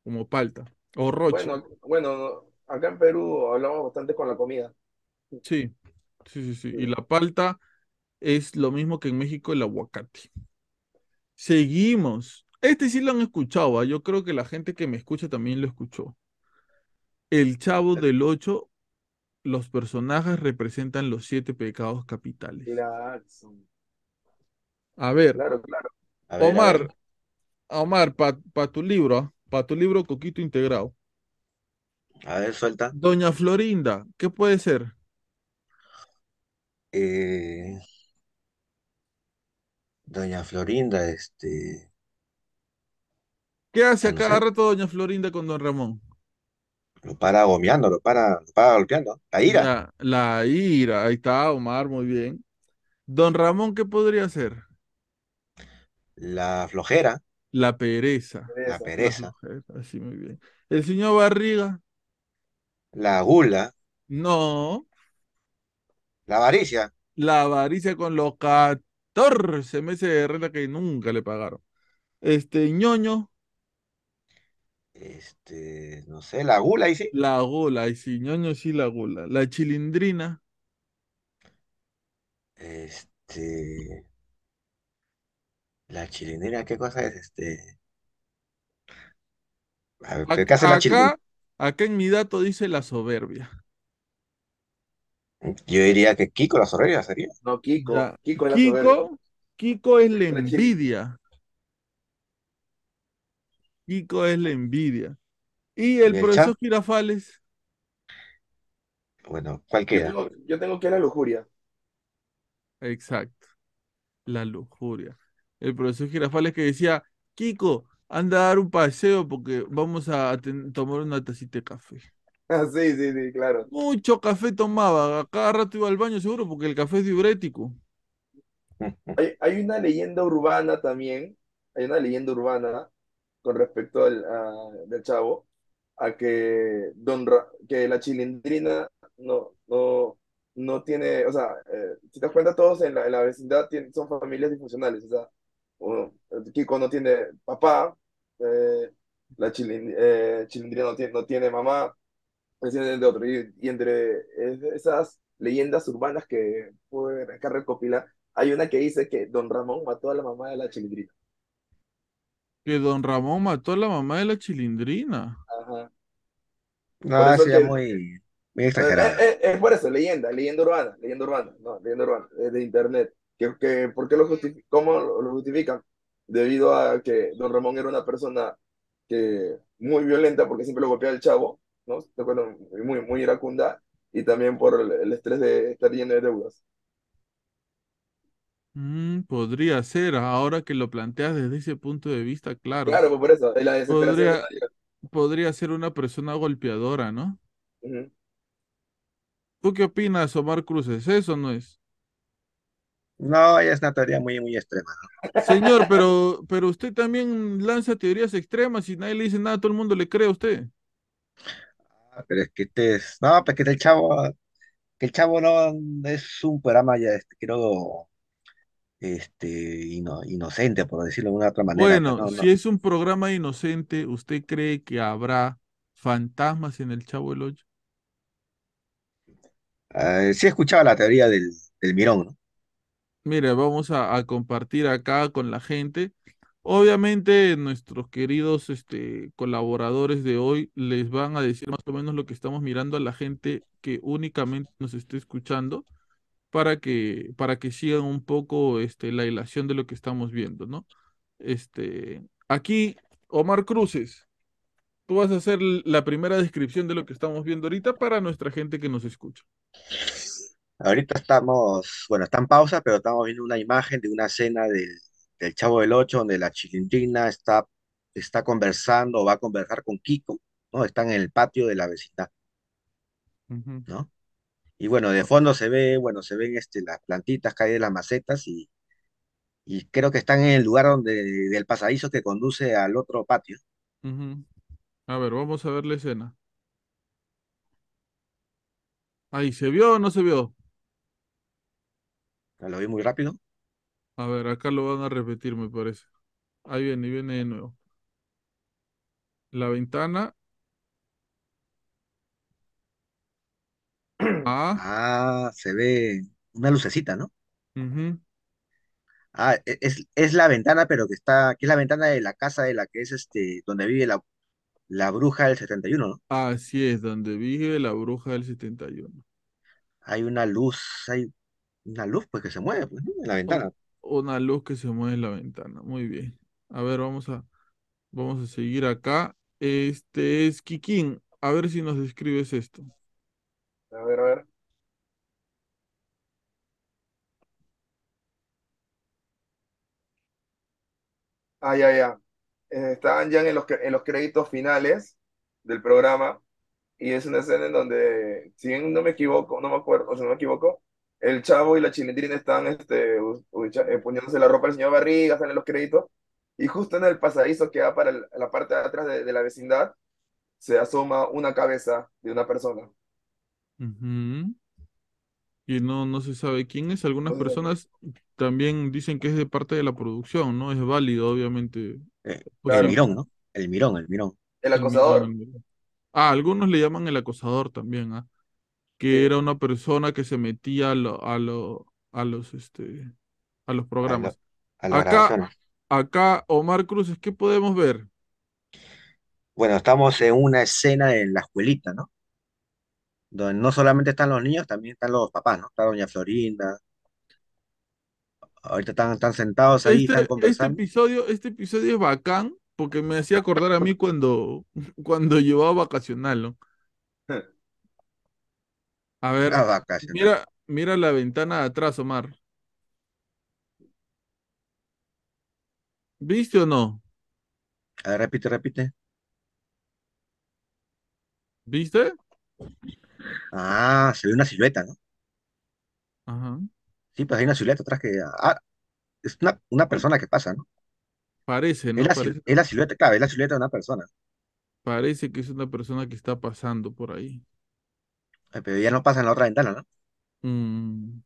Como palta o roche. Bueno, bueno, no, acá en Perú hablamos bastante con la comida. Sí, sí, sí, sí. Y la palta es lo mismo que en México el aguacate. Seguimos. Este sí lo han escuchado, ¿ah? Yo creo que la gente que me escucha también lo escuchó. El Chavo del Ocho, los personajes representan los siete pecados capitales. Claro, A ver, claro, claro. A ver, a Omar, ver. Omar, para tu libro, para tu libro Coquito Integrado. A ver, suelta. Doña Florinda, ¿qué puede ser? Eh, Doña Florinda, este, ¿Qué hace ah, a no cada sé, rato Doña Florinda con Don Ramón? lo para gomeando, lo para, lo para golpeando. La ira, Ya, la ira, ahí está, Omar, muy bien. Don Ramón, ¿qué podría hacer? La flojera, La pereza, la pereza, flojera, así muy bien. El señor Barriga, la gula, no, la avaricia, la avaricia con los 14 meses de renta que nunca le pagaron. Este ñoño, este, no sé, la gula, y sí. la gula, y sí, ñoño sí la gula. La chilindrina, Este, la chilenera, ¿qué cosa es? Este, a ver, ¿qué ac- hace la chilindrina? acá, acá en mi dato dice la soberbia. Yo diría que Kiko la zorrilla sería. No, Kiko. Ya, Kiko es la soberbia. Kiko, Kiko es la envidia. Kiko es la envidia. Y el Y el profesor Girafales, bueno, ¿cuál Yo queda? tengo, yo tengo que la lujuria. exacto, la lujuria. El profesor Girafales que decía, Kiko, anda a dar un paseo porque vamos a tomar una tacita de café. *laughs* Ah, sí, sí, sí, claro. Mucho café tomaba, a cada rato iba al baño seguro porque el café es diurético. *laughs* Hay, hay una leyenda urbana también, hay una leyenda urbana con respecto al a- del Chavo, a que, Don Ra- que la chilindrina no, no, no tiene, o sea, eh, si te das cuenta, todos en la, en la vecindad tienen- son familias disfuncionales, o sea, Kiko no tiene papá, eh, la chilin- eh, chilindrina no tiene, no tiene mamá, de otro. Y, y entre es- esas leyendas urbanas que pude acá recopilar, hay una que dice que Don Ramón mató a la mamá de la chilindrina. Que don Ramón mató a la mamá de la chilindrina. Ajá. No, eso que muy, muy es, exagerado. es- es por eso, leyenda, leyenda urbana, leyenda urbana, no, leyenda urbana, es de internet. Que, que, ¿por qué lo cómo lo, justifican? Debido a que Don Ramón era una persona que muy violenta porque siempre lo golpeaba el chavo, ¿no? Muy, muy iracunda y también por el, el estrés de estar lleno de deudas. Mm, podría ser, ahora que lo planteas desde ese punto de vista, claro. Claro, pues por eso, es la desesperación de Podría, podría ser una persona golpeadora, ¿no? Ujú. ¿Tú qué opinas, Omar Cruces? ¿Eso no es? No, ya es una teoría muy, muy extrema, ¿no? Señor, pero, pero usted también lanza teorías extremas y nadie le dice nada, todo el mundo le cree a usted. Ah, Pero es que este es, no, pues que el chavo, que el chavo no es un programa ya, este, creo, este, ino- inocente, por decirlo de una otra manera, Bueno, no, si es un programa inocente, ¿usted cree que habrá fantasmas en el Chavo del Ocho? Ah, sí he escuchado la teoría del, del Mirón, ¿no? Mire, vamos a, compartir acá con la gente. Obviamente, nuestros queridos este, colaboradores de hoy les van a decir más o menos lo que estamos mirando a la gente que únicamente nos esté escuchando para que, para que sigan un poco este, la hilación de lo que estamos viendo, ¿no? Este, aquí, Omar Cruces, tú vas a hacer la primera descripción de lo que estamos viendo ahorita para nuestra gente que nos escucha. Ahorita estamos, bueno, está en pausa, pero estamos viendo una imagen de una cena del, del Chavo del Ocho, donde la Chilindrina está, está conversando o va a conversar con Kiko, ¿no? Están en el patio de la vecindad. ¿no? Y bueno, de fondo se ve, bueno, se ven este, las plantitas que hay de las macetas y, y creo que están en el lugar donde, del pasadizo que conduce al otro patio. A ver, vamos a ver la escena. Ahí, ¿se vio o no se vio? Lo vi muy rápido. A ver, acá lo van a repetir, me parece. Ahí viene, viene de nuevo. La ventana. *clears throat* Ah, Ah, se ve una lucecita, ¿no? ujú. Ah, e- es, es la ventana, pero que está, que es la ventana de la casa de la que es este, donde vive la, la bruja del 71, ¿no? Así es, donde vive la bruja del 71. Hay una luz, hay una luz pues que se mueve, pues, ¿no? En la ventana. una luz que se mueve en la ventana. Muy bien. A ver, vamos a, vamos a seguir acá. Este es Kikín. A ver si nos describes esto. A ver, a ver. Ah, ya, ya. Estaban ya en los, en los créditos finales del programa y es una escena en donde, si bien no me equivoco, no me acuerdo, o sea, no me equivoco, el chavo y la chilindrina están este, eh, poniéndose la ropa del señor Barriga, están en los créditos, y justo en el pasadizo que va para el- la parte de atrás de, de la vecindad, se asoma una cabeza de una persona. Ujú. Y no, no se sabe quién es. Algunas personas también dicen que es de parte de la producción, ¿no? Es válido, obviamente. Eh, el mirón, ¿no? El mirón, el mirón. el el mirón, acosador, el mirón. Ah, algunos le llaman el acosador también, ¿ah? Que era una persona que se metía a, lo- a, lo- a los, este, a los programas. a Acá, acá, Omar Cruz, ¿qué podemos ver? Bueno, estamos en una escena en la escuelita, ¿no? Donde no solamente están los niños, también están los papás, ¿no? Está doña Florinda. Ahorita están, están sentados ahí, están Este, este conversando. episodio, este episodio es bacán porque me hacía acordar a mí cuando, *laughs* cuando llevaba vacacional, ¿no? *laughs* A ver, mira, mira la ventana de atrás, Omar. ¿Viste o no? A ver, repite, repite. ¿Viste? Ah, se ve una silueta, ¿no? Ajá. Sí, pues hay una silueta atrás que... Ah, es una, una persona que pasa, ¿no? Parece, Es ¿no? la, Parece, es la silueta, claro, es la silueta de una persona. parece que es una persona que está pasando por ahí. Pero ya no pasa en la otra ventana, ¿no? Mm.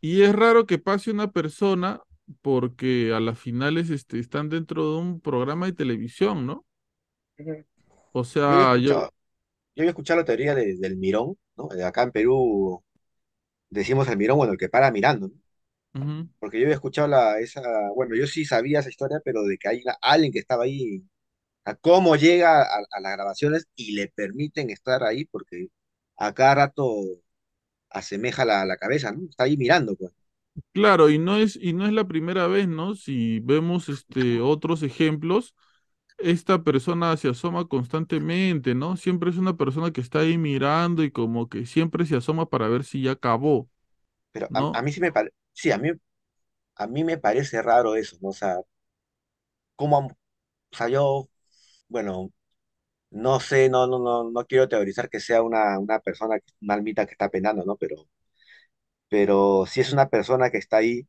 Y es raro que pase una persona porque a las finales este, están dentro de un programa de televisión, ¿no? O sea, yo... yo había escuchado la teoría de- del mirón, ¿no? De acá en Perú decimos el mirón, bueno, el que para mirando, ¿no? Porque yo había escuchado la, esa, bueno, yo sí sabía esa historia, pero de que hay una- alguien que estaba ahí, a cómo llega a, a las grabaciones y le permiten estar ahí, porque a cada rato asemeja la, la cabeza, ¿no? Está ahí mirando, pues. Claro, y no es, y no es la primera vez, ¿no? Si vemos este, otros ejemplos, esta persona se asoma constantemente, ¿no? Siempre es una persona que está ahí mirando y como que siempre se asoma para ver si ya acabó, Pero a, mí sí me parece, sí, a mí, a mí me parece raro eso, ¿no? O sea, cómo, o sea, yo, bueno, no sé, no, no, no, no quiero teorizar que sea una, una persona, una almita que está penando, ¿no? Pero, pero si es una persona que está ahí,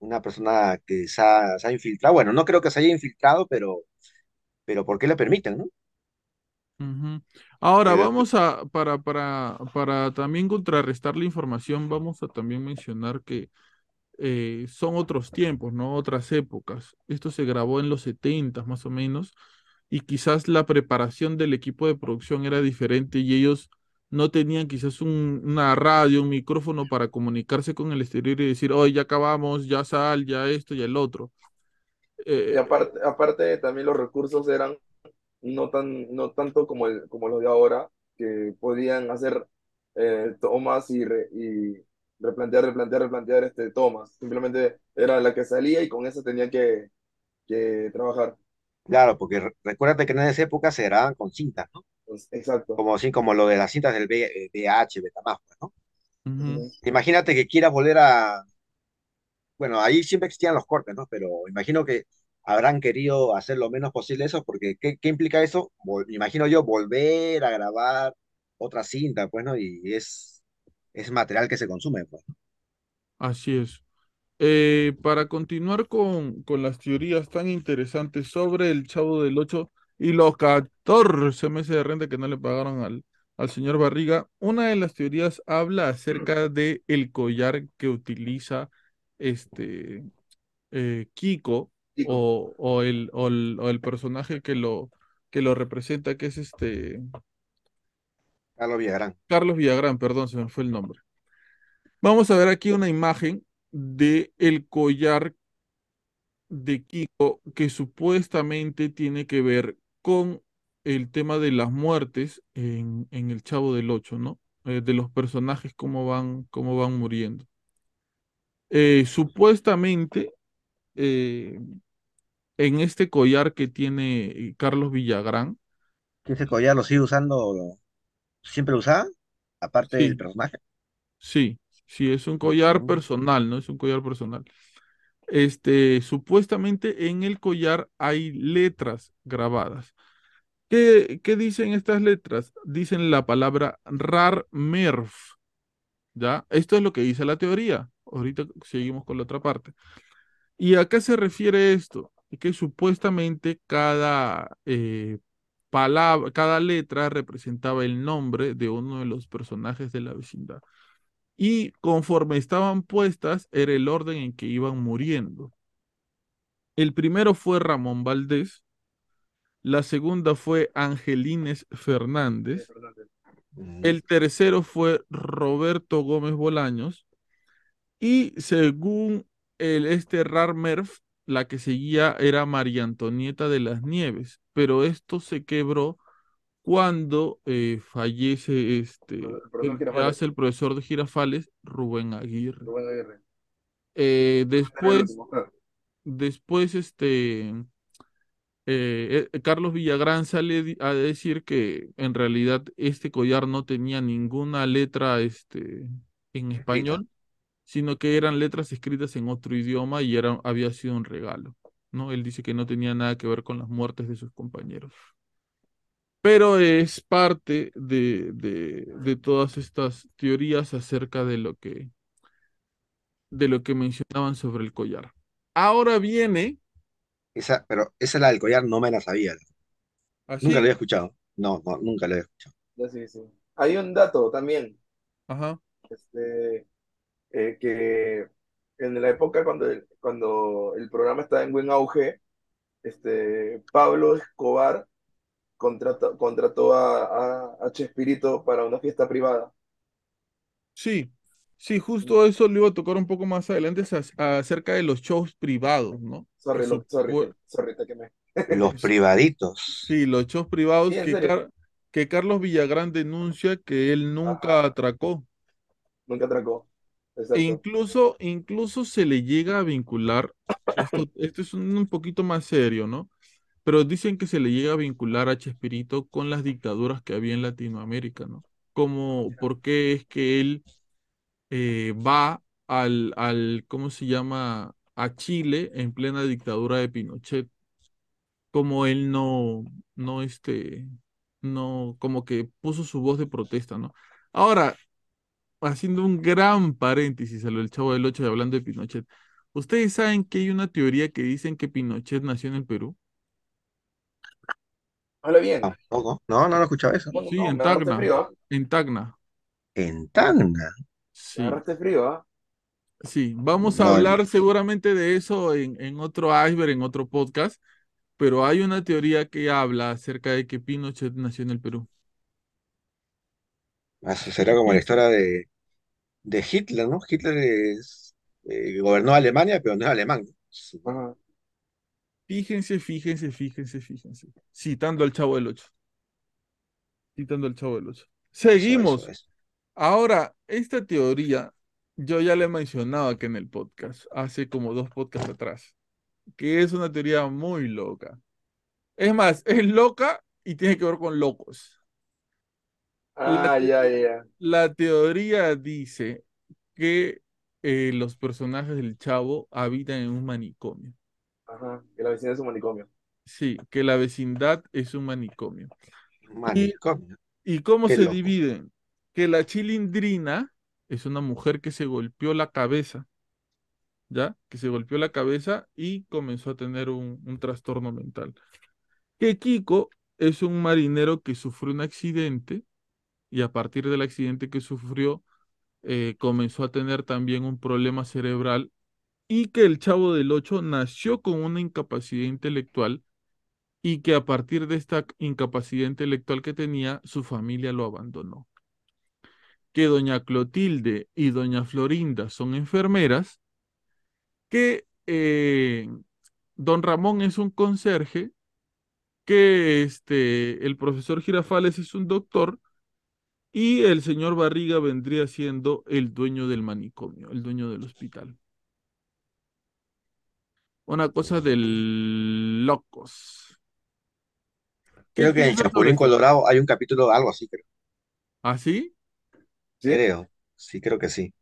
una persona que se ha, se ha infiltrado, bueno, no creo que se haya infiltrado, pero, pero ¿por qué le permiten, no? Ujú. Ahora vamos a, para, para, para también contrarrestar la información, vamos a también mencionar que eh, son otros tiempos, ¿no? Otras épocas. Esto se grabó en los 70 más o menos, y quizás la preparación del equipo de producción era diferente y ellos no tenían quizás un- una radio, un micrófono para comunicarse con el exterior y decir, oye, ya acabamos, ya sal, ya esto, ya el otro. Y Eh, aparte, aparte también los recursos eran no tan, no tanto como, el, como los de ahora, que podían hacer eh, tomas y, re- y replantear, replantear, replantear este, tomas. Simplemente era la que salía y con eso tenía que, que trabajar. Claro, porque re- recuérdate que en esa época se grababan con cintas, ¿no? Pues, exacto. Como así, como lo de las cintas del V- eh, VH, Betamax, pues, ¿no? Imagínate que quieras volver a, bueno, ahí siempre existían los cortes, ¿no? Pero imagino que habrán querido hacer lo menos posible eso, porque ¿qué, qué implica eso? Vol- imagino yo volver a grabar otra cinta, pues, ¿no? Y es, es material que se consume, pues. ¿no? así es. Eh, para continuar con, con las teorías tan interesantes sobre el Chavo del Ocho y los 14 meses de renta que no le pagaron al, al señor Barriga, una de las teorías habla acerca de el collar que utiliza este eh, Kiko o, o el, o el, o el personaje que lo, que lo representa, que es este Carlos Villagrán. Carlos Villagrán, perdón, se me fue el nombre. Vamos a ver aquí una imagen de el collar de Kiko que supuestamente tiene que ver con el tema de las muertes en, en El Chavo del Ocho, ¿no? Eh, de los personajes, cómo van, cómo van muriendo. Eh, supuestamente, eh, en este collar que tiene Carlos Villagrán, ¿Que ese collar lo sigue usando? ¿Siempre lo usaba? Aparte del personaje. sí, sí, es un collar personal, ¿no? Es un collar personal. Este, supuestamente en el collar hay letras grabadas. ¿Qué, qué dicen estas letras? Dicen la palabra RAR-MERF, ¿ya? Esto es lo que dice la teoría. Ahorita seguimos con la otra parte. ¿Y a qué se refiere esto? Que supuestamente cada eh, palabra, cada letra representaba el nombre de uno de los personajes de la vecindad. Y conforme estaban puestas, era el orden en que iban muriendo. El primero fue Ramón Valdés, la segunda fue Angelines Fernández, el tercero fue Roberto Gómez Bolaños y según el, este Rarmerf, la que seguía era María Antonieta de las Nieves, pero esto se quebró cuando eh, fallece este, El hace el profesor de Girafales, Rubén Aguirre. Rubén Aguirre. Eh, después, después este, eh, Carlos Villagrán sale a decir que en realidad este collar no tenía ninguna letra este, en español, sino que eran letras escritas en otro idioma y era, había sido un regalo, ¿no? Él dice que no tenía nada que ver con las muertes de sus compañeros. Pero es parte de, de, de todas estas teorías acerca de lo que, de lo que mencionaban sobre el collar. Ahora viene, Esa, pero esa la del collar no me la sabía. Nunca la había escuchado. No, no, nunca la había escuchado. Sí, sí. Hay un dato también, ajá, este, eh, que en la época cuando el, cuando el programa estaba en buen auge, este, Pablo Escobar contrató, contrató a, a, a Chespirito para una fiesta privada. sí, sí, justo eso lo iba a tocar un poco más adelante acerca de los shows privados, ¿no? Sorry, lo, sorry, supue- te, sorry, te quemé. Los *laughs* privaditos. Sí, los shows privados Sí, que. Car- que Carlos Villagrán denuncia que él nunca Ajá, atracó. nunca atracó. E incluso, incluso se le llega a vincular, esto, esto es un, un poquito más serio, ¿no? Pero dicen que se le llega a vincular a Chespirito con las dictaduras que había en Latinoamérica, ¿no? Como, ¿por qué es que él eh, va al, al, ¿cómo se llama? A Chile en plena dictadura de Pinochet? Como él no, no, este, no, como que puso su voz de protesta, ¿no? Ahora, haciendo un gran paréntesis a lo del Chavo del Ocho y hablando de Pinochet, ¿ustedes saben que hay una teoría que dicen que Pinochet nació en el Perú? Habla bien. Tampoco. No, no, no he escuchado eso. Sí, no, en Tacna, frío, ¿ah? en Tacna. En Tacna. Sí, agarraste frío, ¿ah? sí. Vamos a No, hablar seguramente de eso en, en otro iceberg, en otro podcast, pero hay una teoría que habla acerca de que Pinochet nació en el Perú. eso será como la historia de, de Hitler, ¿no? Hitler es, eh, gobernó Alemania, pero no es alemán. ¿no? Fíjense, fíjense, fíjense, fíjense. Citando al Chavo del Ocho. Citando al Chavo del Ocho. Eso, eso, Seguimos. eso. Ahora, esta teoría, yo ya la he mencionado aquí en el podcast, hace como dos podcasts atrás, que es una teoría muy loca. Es más, es loca y tiene que ver con locos. La, Ah, ya, ya, ya. la teoría dice que eh, los personajes del Chavo habitan en un manicomio. Ajá. Que la vecina es un manicomio. Sí, que la vecindad es un manicomio. ¿Y, cómo Qué se loco. dividen? Que la chilindrina es una mujer que se golpeó la cabeza, ¿ya? Que se golpeó la cabeza y comenzó a tener un, un trastorno mental. Que Kiko es un marinero que sufrió un accidente y a partir del accidente que sufrió eh, comenzó a tener también un problema cerebral y que el Chavo del Ocho nació con una incapacidad intelectual y que a partir de esta incapacidad intelectual que tenía, su familia lo abandonó. Que doña Clotilde y doña Florinda son enfermeras que eh, don Ramón es un conserje, que este, el profesor Girafales es un doctor y el señor Barriga vendría siendo el dueño del manicomio, el dueño del hospital. Una cosa de locos. ¿Qué Creo que en el Chapulín? Colorado hay un capítulo, algo así, creo. ¿Ah, sí? ¿Sí? Creo. Sí, creo que sí.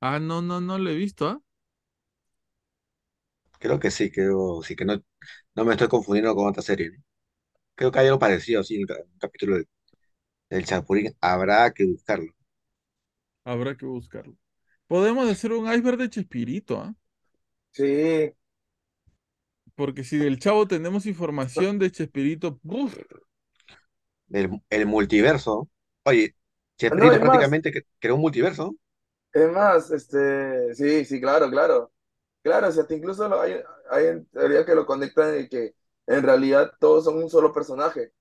Ah, no, no, no lo he visto, ¿ah? Creo que sí, creo, sí que no, no me estoy confundiendo con otra serie. ¿no? Creo que hay algo parecido, sí, en un capítulo del, del Chapulín. Habrá que buscarlo. Habrá que buscarlo. Podemos hacer un iceberg de Chespirito, ¿ah? Sí. Porque si del Chavo tenemos información de Chespirito, ¡buf! El multiverso. Oye, Chespirito es más, prácticamente cre- creó un multiverso. es más, este, sí, sí, claro, claro. Claro, o sea, hasta incluso lo- hay, hay en teoría que lo conectan y que en realidad todos son un solo personaje.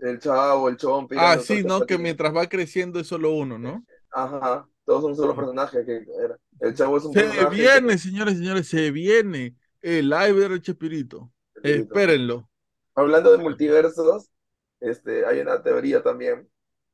El Chavo, el Chompi, Ah, sí, ¿no? Que mientras va creciendo es solo uno, ¿no? Ajá, todos son un solo personaje. Que era. El Chavo es un Se personaje viene, que... señores y señores, se viene el iceberg de Chespirito. Espérenlo. Hablando de multiversos, este, hay una teoría también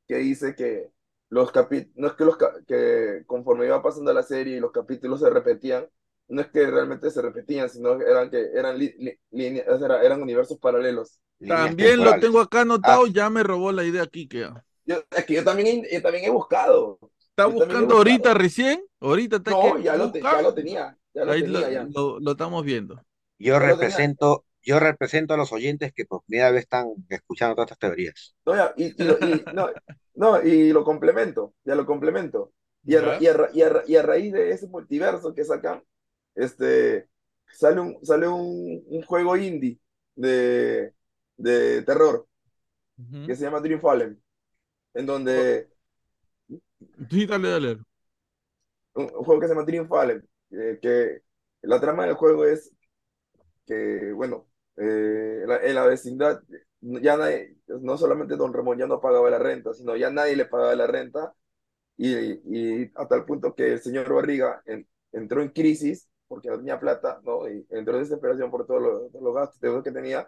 que dice que los capítulos, no es que los que conforme iba pasando la serie y los capítulos se repetían, no es que realmente se repetían, sino que eran que eran li- li- línea- o sea, era- eran universos paralelos. Líneas También lo tengo acá anotado, Ah. ya me robó la idea Kike. ah. Yo, es que yo también, yo también he buscado. ¿Está buscando ahorita recién? Ahorita está No, ya lo, te- ya lo tenía, ya lo Ahí tenía lo, ya. lo- lo estamos viendo. Yo Ya represento, yo represento a los oyentes que por primera vez están escuchando todas estas teorías. No, ya, y, y lo, y- no, no, y lo complemento, ya lo complemento. Y a, a a a raíz de ese multiverso que sacan, este, sale un, sale un, un juego indie de, de terror Ujú. que se llama Dream Fallen, en donde Sí, dale, dale. un, un juego que se llama Dream Fallen, eh, que la trama del juego es que, bueno, eh, la- en la vecindad ya nadie, no solamente Don Ramón ya no pagaba la renta, sino ya nadie le pagaba la renta y, y a tal punto que el señor Barriga en- entró en crisis porque no tenía plata, ¿no? Y entró en desesperación por todos los, todos los gastos que tenía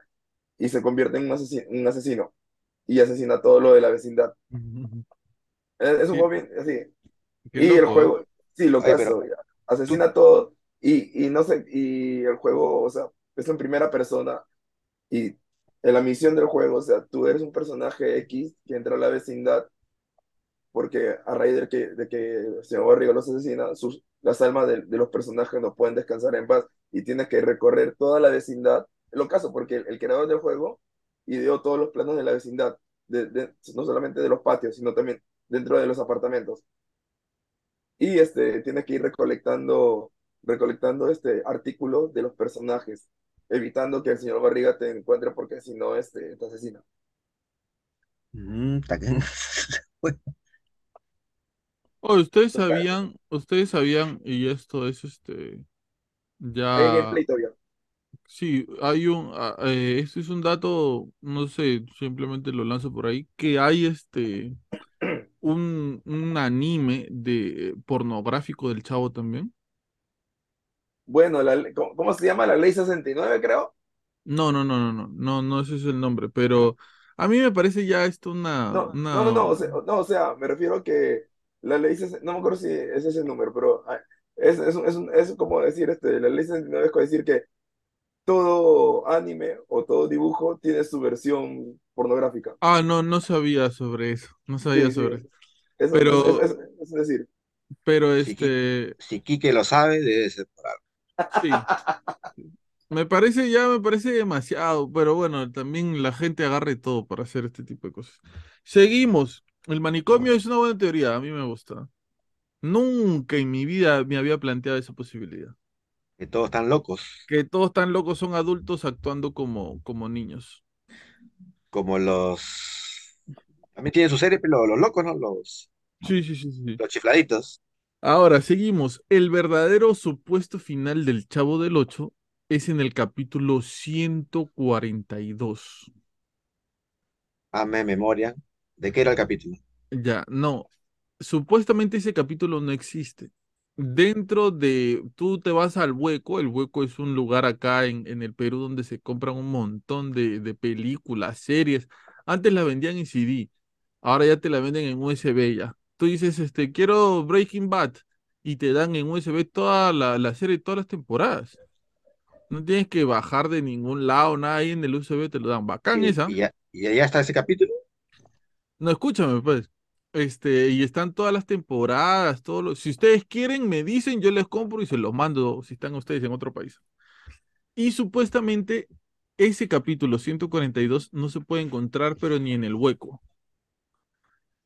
y se convierte en un asesino, un asesino y asesina todo lo de la vecindad. Es, un Qué, juego bien así. qué Y el loco, ¿eh? juego, sí, lo que asesina todo y, y no sé, y el juego, o sea, es en primera persona y en la misión del juego, o sea, tú eres un personaje X que entra a la vecindad porque a raíz de que, de que el señor Barriga los asesina, sus, las almas de, de los personajes no pueden descansar en paz y tienes que recorrer toda la vecindad. Lo caso, porque el, el creador del juego ideó todos los planos de la vecindad, de, de- no solamente de los patios, sino también dentro de los apartamentos. Y este, tienes que ir recolectando, recolectando este, artículos de los personajes, evitando que el señor Barriga te encuentre porque si no, este, te asesina. mm, *laughs* Oh, ustedes sabían, ustedes sabían, y esto es este, ya, todavía. sí, hay un, ah, eh, esto es un dato, no sé, simplemente lo lanzo por ahí, que hay este, un, un anime de pornográfico del Chavo también. Bueno, la, ¿cómo, cómo se llama? La ley 69, creo. No, no, no, no, no, no, no ese es el nombre, pero a mí me parece ya esto una, No, no, no, no, o sea, no, o sea, me refiero a que la ley, no me acuerdo si ese es el número, pero ah, es, es, es, es como decir, este, la ley 69 es como decir que todo anime o todo dibujo tiene su versión pornográfica. ah, no, no sabía sobre eso, no sabía Sí, sobre es, eso, es, es, pero, es- es- es decir, pero este, si Quique lo sabe, debe ser por algo. sí. Me parece ya, me parece demasiado, pero bueno, también la gente agarre todo para hacer este tipo de cosas. Seguimos. El manicomio es una buena teoría, a mí me gusta. Nunca en mi vida me había planteado esa posibilidad. Que todos están locos, Que todos tan locos son adultos actuando como, como niños. Como los... También tienen su serie, pero los locos, ¿no? Los, Sí, sí, sí, sí. los chifladitos. Ahora, seguimos. El verdadero supuesto final del Chavo del Ocho es en el capítulo 142. Hazme memoria. ¿De qué era el capítulo? Ya, no. Supuestamente ese capítulo no existe. Dentro de, tú te vas al Hueco, el Hueco es un lugar acá en, en el Perú donde se compran un montón de, de películas, series. Antes la vendían en CD, ahora ya te la venden en USB ya. Tú dices, este, quiero Breaking Bad y te dan en USB toda la, la serie, todas las temporadas. No tienes que bajar de ningún lado, nada ahí en el USB te lo dan. Bacán Y, esa. y ya, y ya está ese capítulo. No, escúchame, pues. Este, y están todas las temporadas, todos los... Si ustedes quieren, me dicen, yo les compro y se los mando si están ustedes en otro país. Y supuestamente ese capítulo 142 no se puede encontrar, pero ni en el hueco.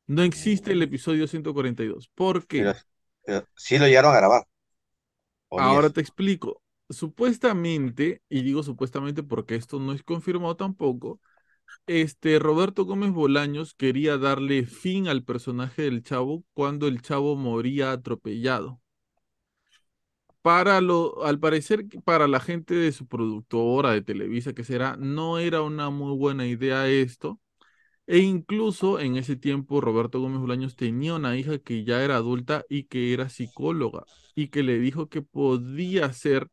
No existe el episodio 142. ¿Por qué? Pero, pero sí lo llegaron a grabar. Ahora te explico. Supuestamente, y digo supuestamente porque esto no es confirmado tampoco, este Roberto Gómez Bolaños quería darle fin al personaje del Chavo cuando el Chavo moría atropellado. Para lo, al parecer, para la gente de su productora de Televisa, que será, no era una muy buena idea esto. E incluso en ese tiempo Roberto Gómez Bolaños tenía una hija que ya era adulta y que era psicóloga y que le dijo que podía ser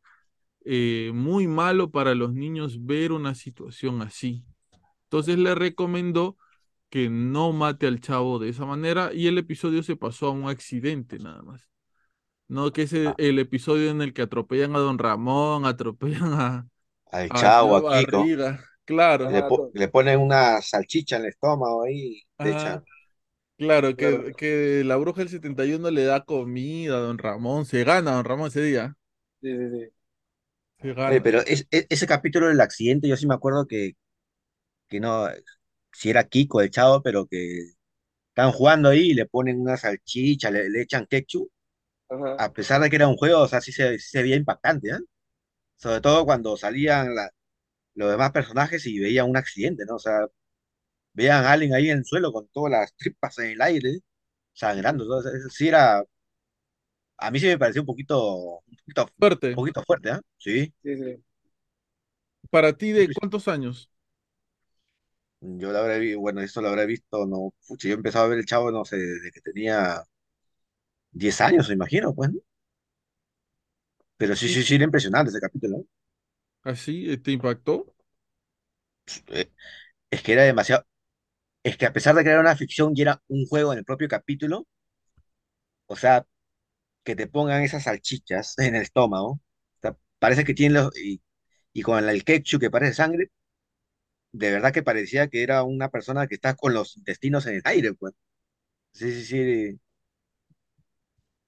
eh, muy malo para los niños ver una situación así. Entonces le recomendó que no mate al chavo de esa manera y el episodio se pasó a un accidente nada más. No que es el, el episodio en el que atropellan a Don Ramón, *laughs* atropellan a, Al Chavo, a Kiko. Claro, Le, po- le ponen una salchicha en el estómago ahí. Echan. claro, que, Claro. que la bruja del 71 le da comida a Don Ramón, se gana a Don Ramón ese día, Sí, sí, sí. se Oye, gana. pero es- es- ese capítulo del accidente, yo sí me acuerdo que, que no, si era Kiko el Chavo, pero que están jugando ahí y le ponen una salchicha, le, le echan ketchup. Ajá. A pesar de que era un juego, o sea, sí se, sí se veía impactante, ¿eh? Sobre todo cuando salían la- los demás personajes y veían un accidente, ¿no? O sea, veían a alguien ahí en el suelo con todas las tripas en el aire, sangrando. Entonces, eso sí era, a mí sí me pareció un poquito, un poquito, un Fuerte. poquito fuerte, ¿eh? Sí, Sí, sí. ¿Para ti de cuántos años? Yo lo habré visto, bueno, esto lo habré visto, no, pucha, yo empezaba a ver el Chavo, no sé, desde que tenía 10 años, me imagino, pues, ¿no? Pero sí, Sí. sí, sí, era impresionante ese capítulo, ¿no? ¿Así eh, te impactó? Eh, Es que era demasiado, es que a pesar de que era una ficción y era un juego en el propio capítulo, o sea, que te pongan esas salchichas *laughs* en el estómago, o sea, parece que tienen los, y, y con el ketchup que parece sangre, de verdad que parecía que era una persona que está con los intestinos en el aire, pues. Sí, sí, sí,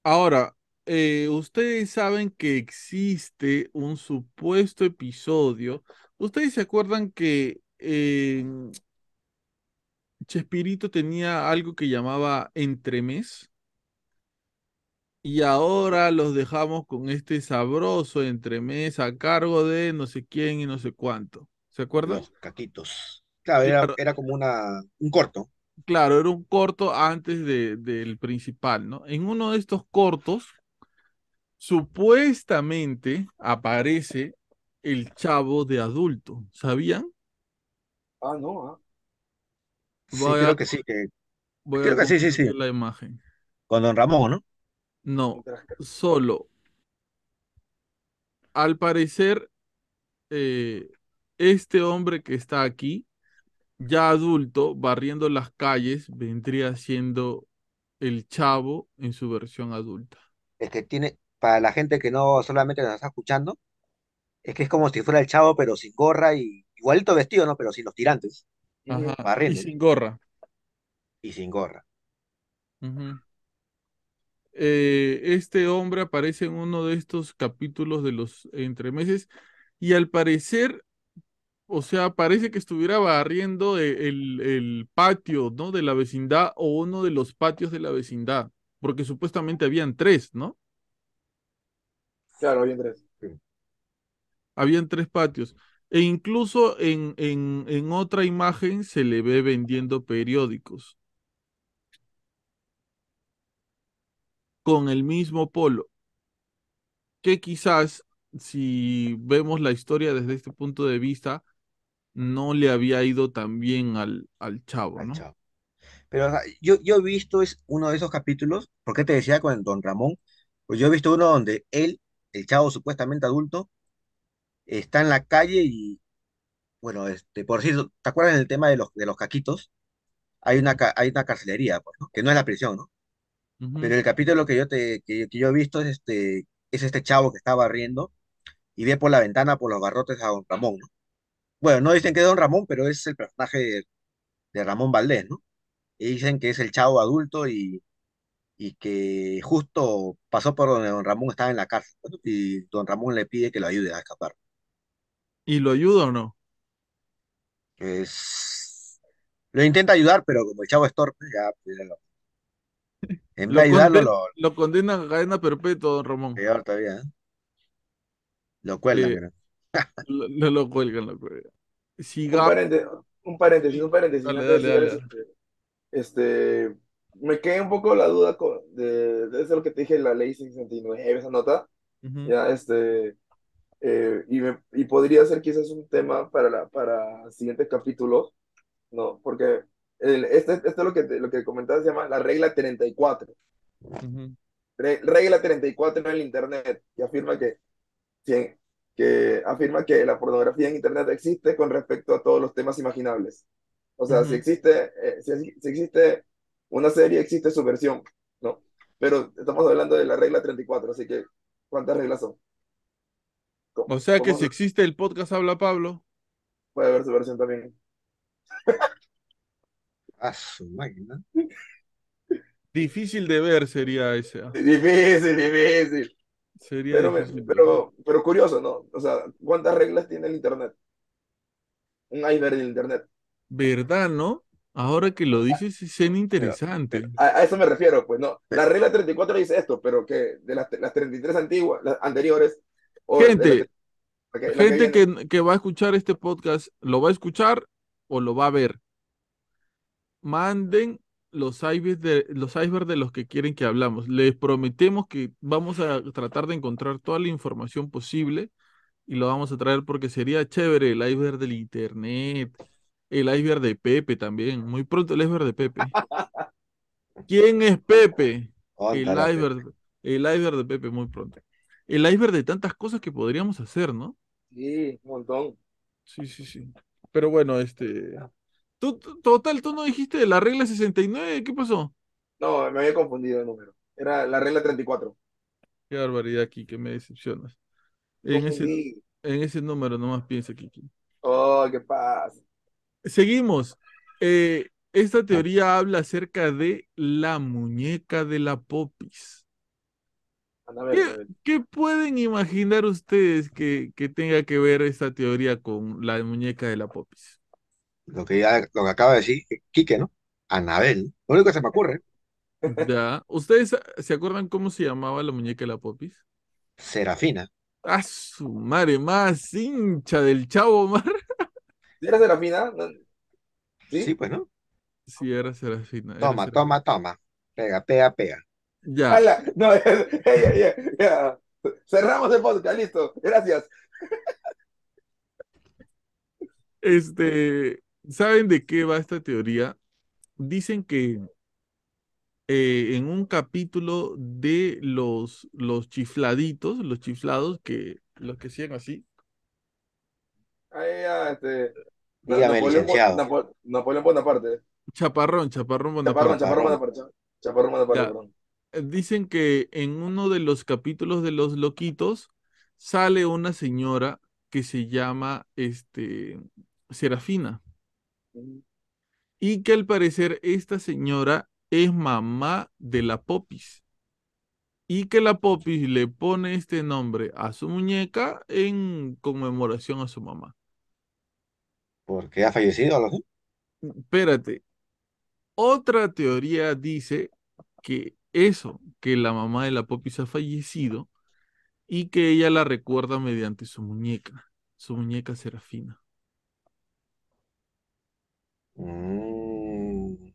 Ahora, eh, ustedes saben que existe un supuesto episodio. ¿Ustedes se acuerdan que eh, Chespirito tenía algo que llamaba entremés? Y ahora los dejamos con este sabroso entremés a cargo de no sé quién y no sé cuánto. ¿Se acuerdan? los caquitos. Claro, era, como una, un corto. claro, era un corto antes de, del principal, ¿no? En uno de estos cortos, supuestamente aparece el chavo de adulto. ¿Sabían? Ah, no, ah. Sí, creo a, que sí, que, voy a creo que sí, sí, sí. la imagen. Con Don Ramón, ¿no? No, solo. Al parecer, eh, este hombre que está aquí, ya adulto, barriendo las calles, vendría siendo el chavo en su versión adulta. Es que tiene, para la gente que no solamente nos está escuchando, es que es como si fuera el Chavo, pero sin gorra y igualito vestido, ¿no? Pero sin los tirantes. Ajá, y barriendo, ¿no? sin gorra. Y sin gorra. Eh, este hombre aparece en uno de estos capítulos de los entremeses y al parecer, o sea, parece que estuviera barriendo el, el patio, ¿no? De la vecindad o uno de los patios de la vecindad, porque supuestamente habían tres, ¿no? Claro, bien tres. Habían tres patios. E incluso en, en, en otra imagen se le ve vendiendo periódicos con el mismo polo, que quizás si vemos la historia desde este punto de vista, no le había ido tan bien al, al chavo, al ¿no? Chavo. Pero o sea, yo, yo he visto es uno de esos capítulos, porque te decía con Don Ramón, Pues yo he visto uno donde él, el chavo supuestamente adulto, está en la calle y, bueno, este, por decir, ¿te acuerdas del tema de los, de los caquitos? Hay una, hay una carcelería, pues, ¿no? Que no es la prisión, ¿no? Pero el capítulo que yo, te, que, que yo he visto es este, es este chavo que está barriendo y ve por la ventana, por los barrotes a don Ramón, ¿no? Bueno, no dicen que es don Ramón, pero es el personaje de, de Ramón Valdés, ¿no? Y dicen que es el chavo adulto y, y que justo pasó por donde don Ramón estaba en la cárcel, ¿no? Y don Ramón le pide que lo ayude a escapar. ¿Y lo ayuda o no? Pues lo intenta ayudar, pero como el chavo es torpe, ya, pues, ya lo- *laughs* en vez de Lo, ayudarlo, conden- lo lo condenan a cadena perpetua, don Ramón. peor todavía, ¿eh? Lo cuelgan, lo, *laughs* lo- lo cuelgan, lo cuelgan. Un Sigamos. paréntesis, un paréntesis, un paréntesis, Dale, dale, dale. este, este, me quedé un poco la duda con- de, de eso lo que te dije, la ley 69, esa nota, Ujú, ya, este, eh, y, me- y podría ser quizás un tema para, la, para siguientes capítulos, ¿no? Porque el, este, esto es lo que, lo que comentabas, se llama la regla 34, ujú. Re- regla 34 en el Internet, que afirma que, que, que afirma que la pornografía en Internet existe con respecto a todos los temas imaginables. O sea, si existe, eh, si, si existe una serie, existe su versión, ¿no? Pero estamos hablando de la regla 34, así que, ¿cuántas reglas son? ¿Cómo, O sea que si existe el podcast Habla Pablo, puede ver su versión también? *laughs* A su máquina. difícil de ver sería ese. ah. Difícil, difícil. Sería Pero, me- pero, pero curioso, ¿no? O sea, ¿cuántas reglas tiene el Internet? Un iceberg del Internet. ¿Verdad, no? Ahora que lo dices, es interesante. A, a eso me refiero, pues no. La regla 34 dice esto, pero que de las, las 33 antiguas, las anteriores, o Gente, la que, la que gente viene, que, que va a escuchar este podcast, ¿lo va a escuchar o lo va a ver? Manden los icebergs de, los icebergs de los que quieren que hablamos. Les prometemos que vamos a tratar de encontrar toda la información posible y lo vamos a traer porque sería chévere el iceberg del internet, el iceberg de Pepe también. Muy pronto el iceberg de Pepe. ¿Quién es Pepe? El Óntala, pe. iceberg, el iceberg de Pepe, muy pronto. El iceberg de tantas cosas que podríamos hacer, ¿no? sí, un montón. Sí, sí, sí. Pero bueno, este. Tú, total, tú no dijiste de la regla 69, ¿qué pasó? No, me había confundido el número. Era la regla 34. Qué barbaridad aquí, que me decepcionas. En ese, en ese número nomás piensa, Kiki. Oh, qué pasa. Seguimos. Eh, esta teoría habla acerca de la muñeca de la Popis. Ver, ¿Qué, qué pueden imaginar ustedes que, que tenga que ver esta teoría con la muñeca de la Popis? Lo que, ya, lo que acaba de decir Quique, ¿no? Anabel. Lo único que se me ocurre, ¿Ya? ¿Ustedes se acuerdan cómo se llamaba la muñeca de la Popis? Serafina. ¡Ah, su madre más hincha del Chavo Mar! ¿Sí ¿Era Serafina? Sí, ¿Sí? pues, ¿no? Sí, era Serafina. era Toma, Serafina. toma, toma. Pega, pega, pega. Ya. ¡Hala! No, ya, *laughs* ya, ya, ya. Cerramos el podcast, listo. Gracias. Este, ¿saben de qué va esta teoría? Dicen que eh, en un capítulo de los, los chifladitos, los chiflados, que los que hacían así, Ahí ya, este. Na- Dígame, Napoleón, licenciado. Napo- Napoleón Bonaparte. Chaparrón, Chaparrón Bonaparte. Chaparrón Chaparrón. Bonaparte. Chaparrón Bonaparte, perdón. Eh, Dicen que en uno de los capítulos de Los Loquitos sale una señora que se llama este, Serafina. Y que al parecer esta señora es mamá de la Popis y que la Popis le pone este nombre a su muñeca en conmemoración a su mamá. Porque ha fallecido, algo así. Espérate, otra teoría dice que eso, que la mamá de la Popis ha fallecido y que ella la recuerda mediante su muñeca, su muñeca Serafina. Mm,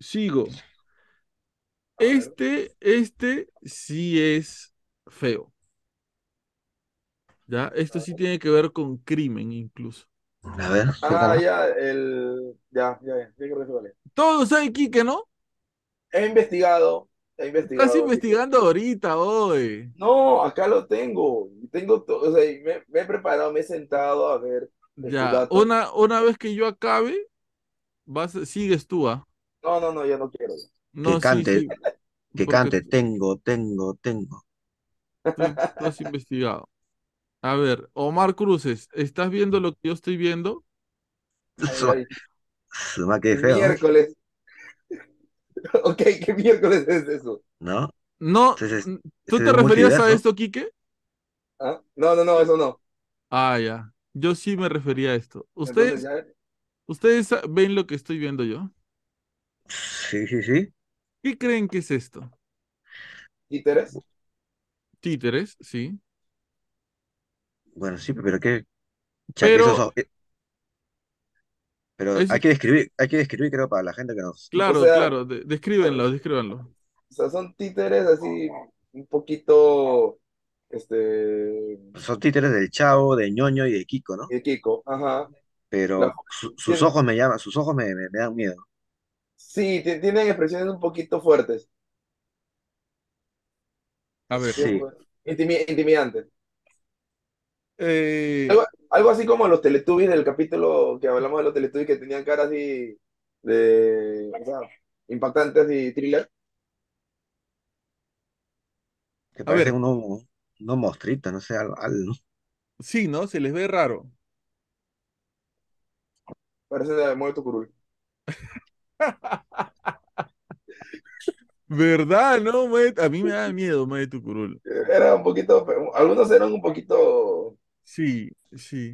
Sigo. Este, este sí es feo. ¿Ya? Esto sí tiene que ver con crimen incluso. a ver, Ah, ya, el. Ya, ya, ya. ya creo que se vale. Todos saben Quique, ¿no? He investigado He Estás investigado. que- investigando ahorita, hoy. No, acá lo tengo. Tengo todo, o sea, me, me he preparado, me he sentado a ver Ya, una, una vez que yo acabe, vas, sigues tú, ¿ah? No, no, no, ya no quiero. No, Que cante, sí, que porque cante, tengo, tengo, tengo. tú, tú has investigado. A ver, Omar Cruces, ¿estás viendo lo que yo estoy viendo? Ay, Su, ay, su ma, qué el feo, miércoles. *laughs* Ok, ¿qué miércoles es eso? ¿No? No, ¿tú te referías a esto, Quique? ¿Ah? No, no, no, eso no. Ah, ya. Yo sí me refería a esto. ¿Ustedes, ya, ustedes ven lo que estoy viendo yo? Sí, sí, sí. ¿Qué creen que es esto? títeres. Títeres, sí. Bueno, sí, pero qué. Pero, son- eh, pero es, hay que describir, hay que describir, creo, para la gente que nos. O claro, sea, claro, de- descríbenlo, descríbenlo. o sea, son títeres así un poquito, este, Son títeres del Chavo, de Ñoño y de Kiko, ¿no? de Kiko. Ajá. La- Pero su- sus tienen- ojos me llaman, sus ojos me, me- me dan miedo. sí, ti- tienen expresiones un poquito fuertes. A ver, Sí. Intimi- intimidantes. eh, Algo, algo así como los Teletubbies del capítulo que hablamos de los Teletubbies que tenían caras así de, o sea, impactantes y thriller. Que a parecen ver, unos, unos monstruitos, no sé, ¿no? sí, ¿no? Se les ve raro. Parecen de Moe Tucurul. *laughs* ¿Verdad, no? Mae? A mí me da miedo, Mae Tucurul. Era un poquito, algunos eran un poquito, Sí, sí.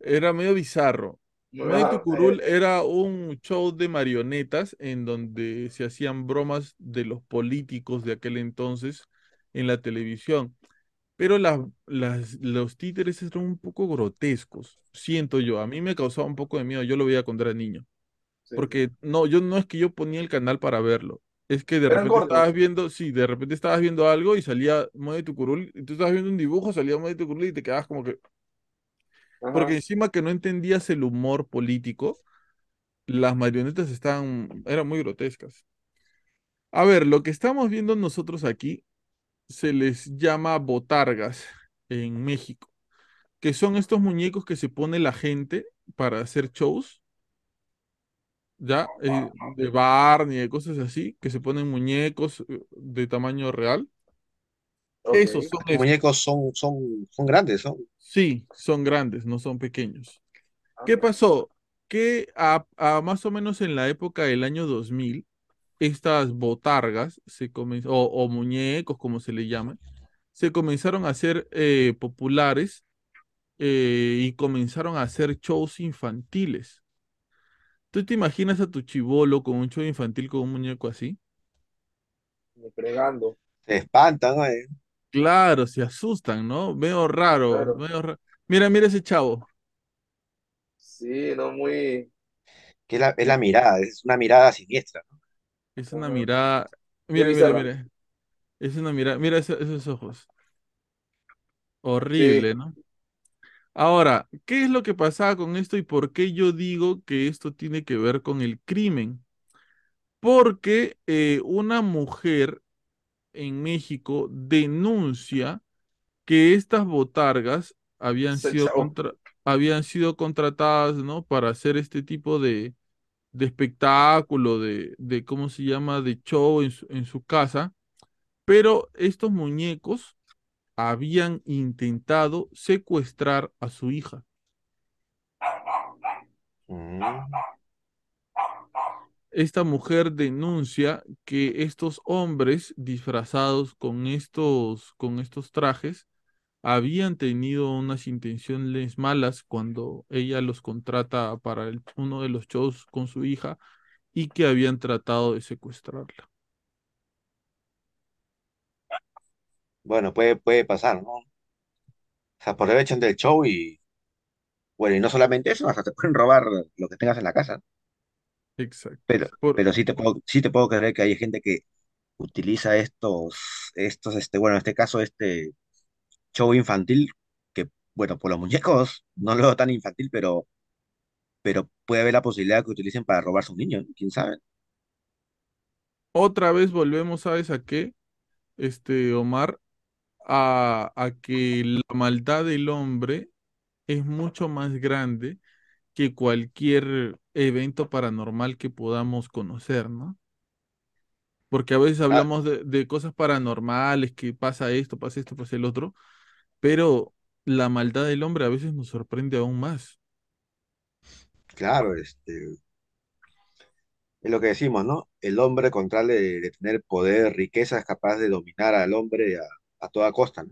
Era medio bizarro. Mae ajá, Tucurul eh, era un show de marionetas en donde se hacían bromas de los políticos de aquel entonces en la televisión. Pero las, las, los títeres eran un poco grotescos, siento yo. A mí me causaba un poco de miedo. Yo lo veía cuando era niño. sí. Porque no, yo no es que yo ponía el canal para verlo. Es que de Eran repente estabas viendo, sí, de repente estabas viendo algo y salía Moe Tucurul, y tú estabas viendo un dibujo, salía Moe Tucurul y te quedabas como que. Porque encima que no entendías el humor político, las marionetas estaban, eran muy grotescas. A ver, lo que estamos viendo nosotros aquí se les llama botargas en México, que son estos muñecos que se pone la gente para hacer shows. ¿ya? Eh, de Barney, de cosas así, que se ponen muñecos eh, de tamaño real. Esos son Los estos. muñecos son, son, son grandes, son. Sí, son grandes, no son pequeños. Ah, ¿Qué pasó? Que a, a más o menos en la época del año 2000, estas botargas se comen- o, o muñecos, como se le llama, se comenzaron a hacer eh, populares eh, y comenzaron a hacer shows infantiles. ¿Tú te imaginas a tu chivolo con un show infantil con un muñeco así? me fregando. Se espantan. Eh, Claro, se asustan, ¿no? Veo raro, Claro. veo ra- Mira, mira ese chavo. Sí, no muy. Que es la, es la mirada, es una mirada siniestra, ¿no? Es una mirada. Mira, mira, mira. Es una mirada. Mira esos ojos. Sí. Horrible, ¿no? Ahora, ¿qué es lo que pasaba con esto y por qué yo digo que esto tiene que ver con el crimen? Porque eh, una mujer en México denuncia que estas botargas habían sido, contra- habían sido contratadas, ¿no? Para hacer este tipo de, de espectáculo, de, de, ¿cómo se llama?, de show en su, en su casa, pero estos muñecos habían intentado secuestrar a su hija. Mm. Esta mujer denuncia que estos hombres disfrazados con estos, con estos trajes habían tenido unas intenciones malas cuando ella los contrata para el- uno de los shows con su hija y que habían tratado de secuestrarla. Bueno, puede, puede pasar, ¿no? O sea, aprovechan del show y, bueno, y no solamente eso, hasta te pueden robar lo que tengas en la casa. Exacto. Pero, Por- pero sí te puedo, sí te puedo creer que hay gente que utiliza estos, estos, este, bueno, en este caso, este show infantil, que, bueno, por los muñecos no lo veo tan infantil, pero, pero puede haber la posibilidad que utilicen para robarse un niño. ¿Quién sabe? Otra vez volvemos, ¿sabes a qué? Este, Omar, a, a que la maldad del hombre es mucho más grande que cualquier evento paranormal que podamos conocer, ¿no? Porque a veces Ah, hablamos de, de cosas paranormales, que pasa esto, pasa esto, pasa el otro, pero la maldad del hombre a veces nos sorprende aún más. claro, este, es lo que decimos, ¿no? El hombre, con tal de, de tener poder, riqueza, es capaz de dominar al hombre a, a toda costa, ¿no?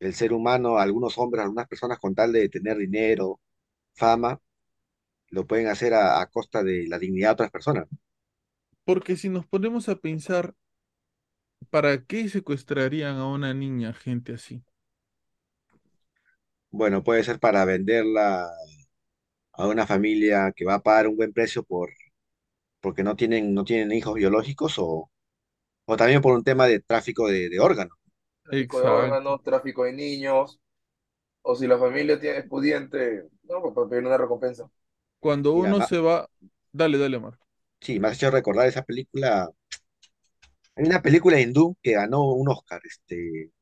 El ser humano, algunos hombres, algunas personas, con tal de tener dinero, fama, lo pueden hacer a, a costa de la dignidad de otras personas. ¿no? Porque si nos ponemos a pensar, ¿para qué secuestrarían a una niña gente así? Bueno, puede ser para venderla a una familia que va a pagar un buen precio por, porque no tienen, no tienen hijos biológicos o, o también por un tema de tráfico de, de órganos. Tráfico de Exacto. órganos, tráfico de niños, o si la familia tiene, es pudiente, no, pues para pedir una recompensa. Cuando Mira, uno ma- se va, dale, dale, Omar. sí, me has hecho recordar esa película. Hay una película hindú que ganó un Oscar, este,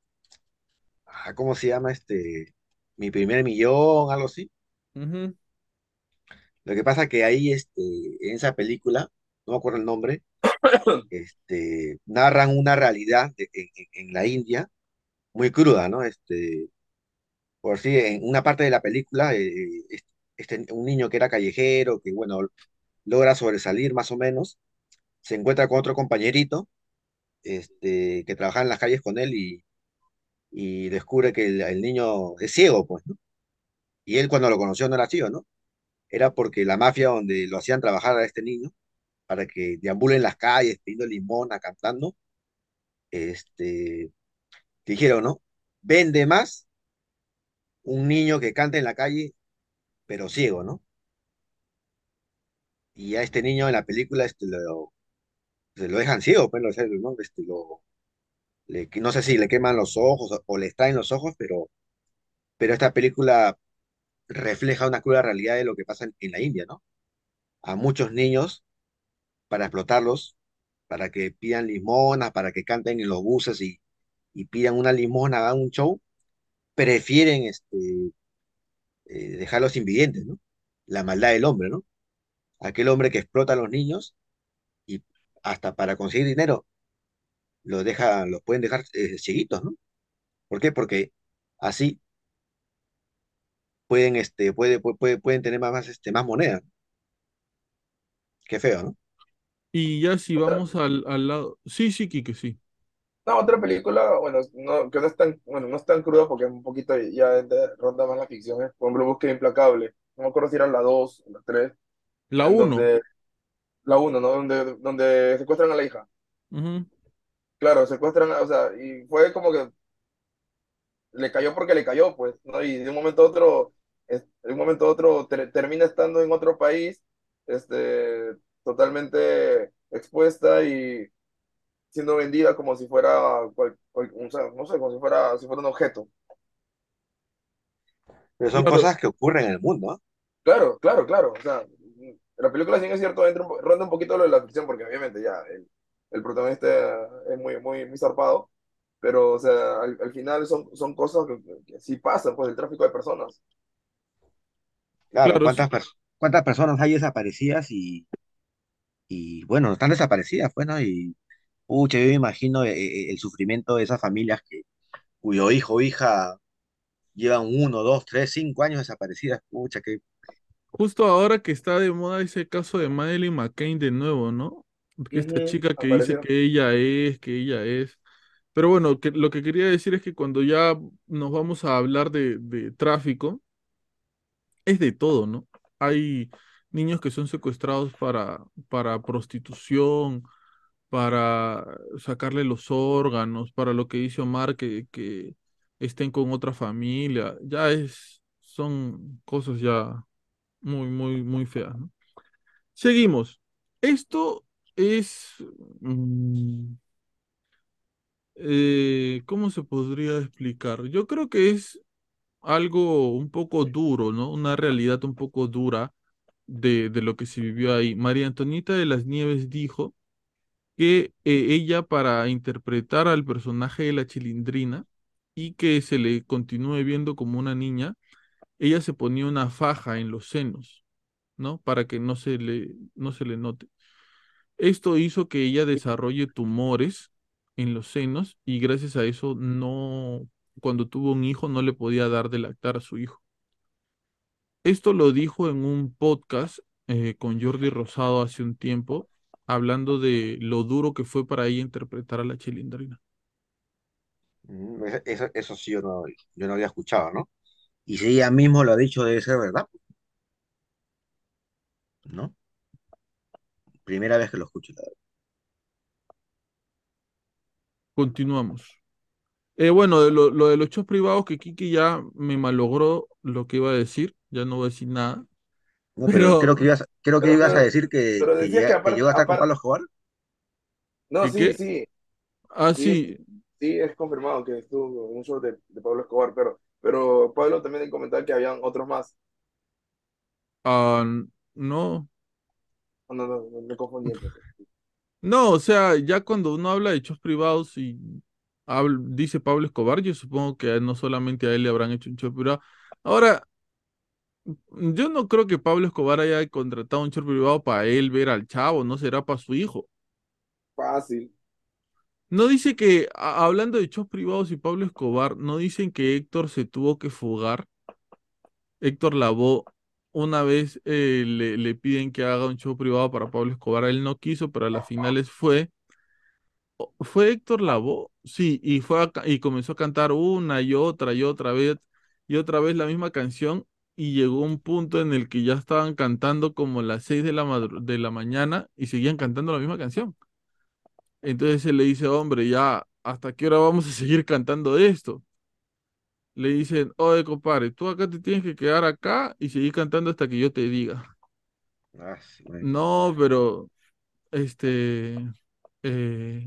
ah, ¿cómo se llama? Este, Mi primer millón, algo así. Ujú. Lo que pasa que ahí, este, en esa película, no me acuerdo el nombre, *coughs* este, narran una realidad de- en, en- en la India muy cruda, ¿no? Este, por sí, en una parte de la película, eh, este, este- un niño que era callejero, que bueno, logra sobresalir más o menos, se encuentra con otro compañerito, este, que trabaja en las calles con él y, y descubre que el, niño es ciego, pues, ¿no? Y él cuando lo conoció no era ciego, ¿no? Era porque la mafia donde lo hacían trabajar a este niño, para que deambule en las calles pidiendo limosna, cantando, este, dijeron, ¿no? Vende más un niño que canta en la calle, pero ciego, ¿no? Y a este niño en la película este, lo, se lo dejan ciego, pues, lo, ¿no? Este, lo, no sé si le queman los ojos o, o le extraen los ojos, pero, pero esta película refleja una cruda realidad de lo que pasa en, la India, ¿no? A muchos niños, para explotarlos, para que pidan limosnas, para que canten en los buses y, y pidan una limosna, hagan un show, prefieren este, eh, dejarlos invidentes, ¿no? La maldad del hombre, ¿no? Aquel hombre que explota a los niños hasta para conseguir dinero los deja, los pueden dejar eh, cieguitos, ¿no? ¿Por qué? Porque así pueden, este, puede, pu- puede- pueden tener más, más, este, más moneda. Qué feo, ¿no? Y ya si Otra, vamos al, al lado, sí, sí, Quique, sí. no, otra película, bueno, no, que no es tan, bueno, no es tan cruda porque es un poquito ya de- ronda más la ficción, es por ejemplo Búsqueda Implacable. No me acuerdo si era la 2 o la 3 La en uno. donde, la uno ¿no? Donde, donde secuestran a la hija. Ujú. Claro, secuestran, a- o sea, y fue como que le cayó porque le cayó, pues, ¿no? Y de un momento a otro, de un momento a otro ter- termina estando en otro país, este, totalmente expuesta y siendo vendida como si fuera, cual- cual- o sea, no sé, como si fuera, si fuera un objeto. Pero son Claro, cosas que ocurren en el mundo, ¿no? Claro, claro, claro. O sea, la película, bien es cierto, entra ronda un poquito lo de la ficción, porque obviamente ya el, el protagonista es muy, muy, muy zarpado, pero, o sea, al, al final son, son cosas que, que sí pasan, pues, el tráfico de personas. Claro, claro, sí, ¿cuántas, pers- cuántas personas hay desaparecidas y, y bueno, están desaparecidas, pues, ¿no? Y, pucha, yo me imagino eh, eh, el sufrimiento de esas familias que, cuyo hijo o hija llevan uno, dos, tres, cinco años desaparecidas, pucha, que, justo ahora que está de moda ese caso de Madeleine McCain de nuevo, ¿no? Porque esta chica que dice que ella es, que ella es. Pero bueno, que, lo que quería decir es que cuando ya nos vamos a hablar de, de tráfico, es de todo, ¿no? Hay niños que son secuestrados para, para prostitución, para sacarle los órganos, para lo que dice Omar, que, que estén con otra familia. Ya es, son cosas ya muy, muy, muy feas. Seguimos. Esto es, mm, eh, ¿cómo se podría explicar? Yo creo que es algo un poco duro, ¿no? Una realidad un poco dura de, de lo que se vivió ahí. María Antonieta de las Nieves dijo que eh, ella para interpretar al personaje de la Chilindrina y que se le continúe viendo como una niña, ella se ponía una faja en los senos, ¿no? Para que no se le, no se le note. Esto hizo que ella desarrolle tumores en los senos y gracias a eso no, cuando tuvo un hijo no le podía dar de lactar a su hijo. Esto lo dijo en un podcast eh, con Jordi Rosado hace un tiempo, hablando de lo duro que fue para ella interpretar a la chilindrina. Mm, Eso, eso, eso sí yo no, yo no había escuchado, ¿no? Y si ella mismo lo ha dicho, debe ser verdad, ¿no? Primera vez que lo escucho, la verdad. Continuamos. Eh, bueno, de lo, lo de los shows privados que Kiki ya me malogró lo que iba a decir, ya no voy a decir nada, No, pero creo que ibas, creo que Pero, ibas a decir que, pero que, decías que llega- que aparte, llegó a estar con Pablo Escobar. no, ¿qué sí, qué? sí, Ah, sí, es, sí, sí, es confirmado que estuvo en un show de, de Pablo Escobar, pero, pero Pablo también comentaba que habían otros más. ah, no, No, no, me confundí no, o sea, ya cuando uno habla de shows privados y dice Pablo Escobar, yo supongo que no solamente a él le habrán hecho un show privado. Ahora, yo no creo que Pablo Escobar haya contratado un show privado para él ver al chavo, no será para su hijo. Fácil. No dice que, hablando de shows privados y Pablo Escobar, no dicen que Héctor se tuvo que fugar. Héctor Lavoe, una vez eh, le, le piden que haga un show privado para Pablo Escobar, él no quiso, pero a las finales fue. ¿Fue Héctor Lavoe? Sí, y, fue a y comenzó a cantar una y otra y otra vez y otra vez la misma canción y llegó un punto en el que ya estaban cantando como las seis de la, de la mañana y seguían cantando la misma canción. Entonces él le dice, hombre, ya, ¿hasta qué hora vamos a seguir cantando esto? Le dicen, oye, compadre, tú acá te tienes que quedar acá y seguir cantando hasta que yo te diga. Ah, sí. No, pero, este, eh,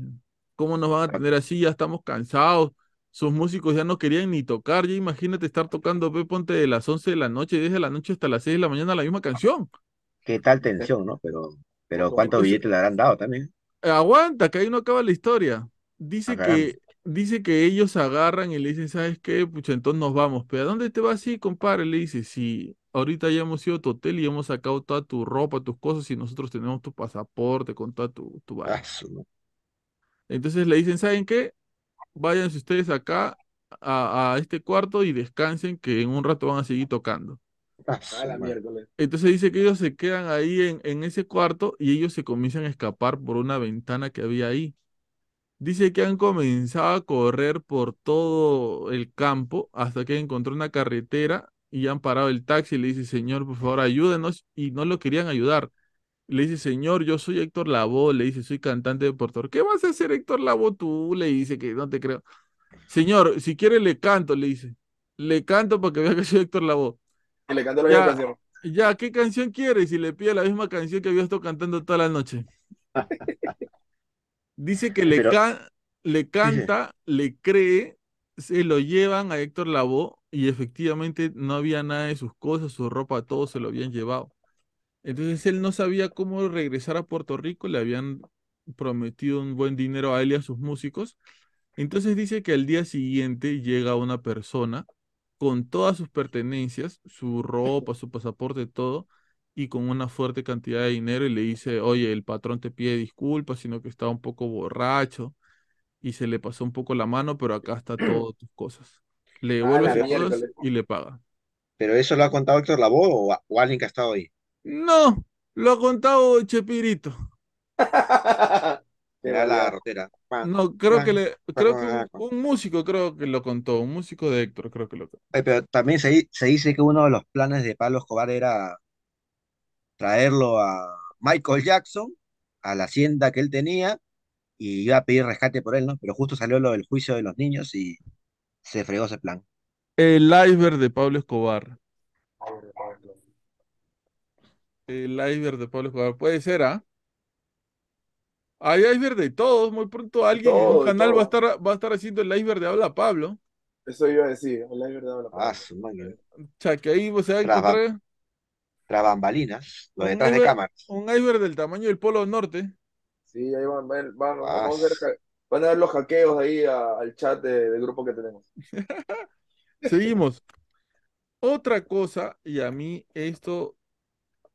¿cómo nos van a tener así? Ya estamos cansados. Sus músicos ya no querían ni tocar. Ya imagínate estar tocando, ve, ponte de las 11 de la noche, desde la noche hasta las 6 de la mañana la misma canción. Qué tal tensión, ¿no? Pero, pero ¿cuántos billetes le habrán dado también? Aguanta, que ahí no acaba la historia. Ah, Dice que, dice que ellos agarran y le dicen, ¿sabes qué? Pucha, entonces nos vamos. ¿Pero a dónde te vas? Sí, compadre. Le dice, sí, ahorita ya hemos ido a tu hotel y hemos sacado toda tu ropa, tus cosas y nosotros tenemos tu pasaporte con toda tu, tu Ah, vaina. su- Entonces le dicen, ¿saben qué? Váyanse ustedes acá a, a este cuarto y descansen que en un rato van a seguir tocando. Ah, *laughs* A su la madre. miércoles. Entonces dice que ellos se quedan ahí en, en ese cuarto y ellos se comienzan a escapar por una ventana que había ahí. Dice que han comenzado a correr por todo el campo hasta que encontró una carretera y han parado el taxi y le dice, señor, por favor, ayúdenos. Y no lo querían ayudar. Le dice, señor, yo soy Héctor Lavoe. Le dice, soy cantante de Puerto. ¿Qué vas a hacer, Héctor Lavoe? Tú le dice que no te creo. Señor, si quiere le canto, le dice. Le canto para que vea que soy Héctor Lavoe. Y le cantó la misma Ya, canción. ya, ¿qué canción quiere? Y si le pide la misma canción que había estado cantando toda la noche. *laughs* Dice que le, Pero, can- le dice, canta, le cree, se lo llevan a Héctor Lavoe y efectivamente no había nada de sus cosas, su ropa, todo se lo habían llevado. Entonces él no sabía cómo regresar a Puerto Rico, le habían prometido un buen dinero a él y a sus músicos. Entonces dice que al día siguiente llega una persona con todas sus pertenencias, su *laughs* ropa, su pasaporte, todo, y con una fuerte cantidad de dinero y le dice, oye, el patrón te pide disculpas, sino que estaba un poco borracho y se le pasó un poco la mano, pero acá está todas *clears throat* tus cosas. Le A devuelve sus cosas y le paga. ¿pero eso lo ha contado Héctor Lavoe o, o alguien que ha estado ahí? No, lo ha contado Chepirito. *laughs* Era la. Cuac, No, creo que le, creo que un, músico creo que lo contó, un músico de Héctor creo que lo contó. Pero también se dice que uno de los planes de Pablo Escobar era traerlo a Michael Jackson a la hacienda que él tenía y iba a pedir rescate por él, ¿no? Pero justo salió lo del juicio de los niños y se fregó ese plan. El iceberg de Pablo Escobar. El iceberg de Pablo Escobar. Puede ser, ¿ah? Hay iceberg de todos. Muy pronto De alguien en un de canal va a estar, va a estar haciendo el iceberg de Habla Pablo. Eso iba a decir, la verdad, la Ah, palabra. su madre. O sea, que ahí se va a Tras, ba- encontrar. Tras bambalinas, lo Un detrás de iceberg, cámaras. un iceberg del tamaño del Polo Norte. Sí, ahí van, van, van, Ah, vamos a ver, van a ver los hackeos ahí a- al chat de- del grupo que tenemos. *laughs* Seguimos. Otra cosa, y a mí esto,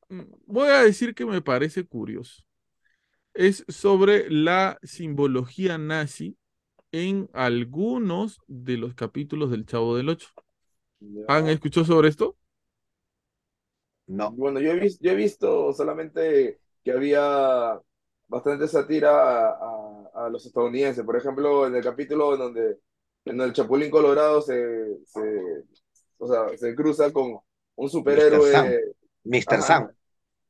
mm, voy a decir que me parece curioso, es sobre la simbología nazi en algunos de los capítulos del Chavo del Ocho. ¿Han escuchado sobre esto? no. Bueno, yo he visto, yo he visto solamente que había bastante sátira a, a- a los estadounidenses. Por ejemplo, en el capítulo en donde en el Chapulín Colorado se, se, o sea, se cruza con un Mr. Sam. superhéroe, Mr. Sam.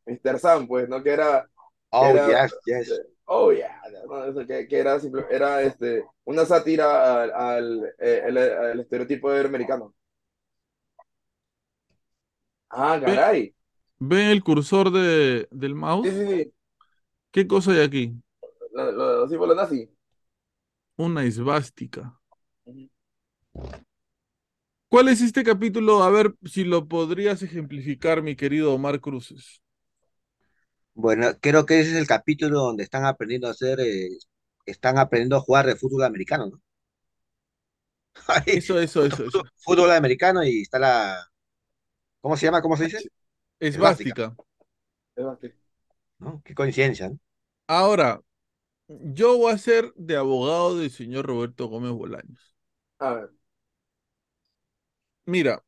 Mr. Sam, pues, ¿no? Que era, Oh, era, yes, yes. oh, yeah, no, eso que, que era, simple- era este, una sátira al, al, eh, el- al estereotipo del americano. Ah, Ve- caray. ¿Ven el cursor de, del Sí, mouse? sí, sí. ¿Qué cosa hay aquí? Lo- lo- Los símbolos nazi. Una esvástica. ¿Cuál es este capítulo? A ver si lo podrías ejemplificar, mi querido Omar Cruces. Bueno, creo que ese es el capítulo donde están aprendiendo a hacer, eh, están aprendiendo a jugar de fútbol americano, ¿no? *laughs* Ahí, Eso, eso, eso, eso. fútbol, *laughs* fútbol americano y está la, ¿cómo se llama? ¿Cómo se dice? Esvástica. Esvástica. ¿No? Qué coincidencia, ¿no? Ahora, yo voy a ser de abogado del señor Roberto Gómez Bolaños. A ver. Mira,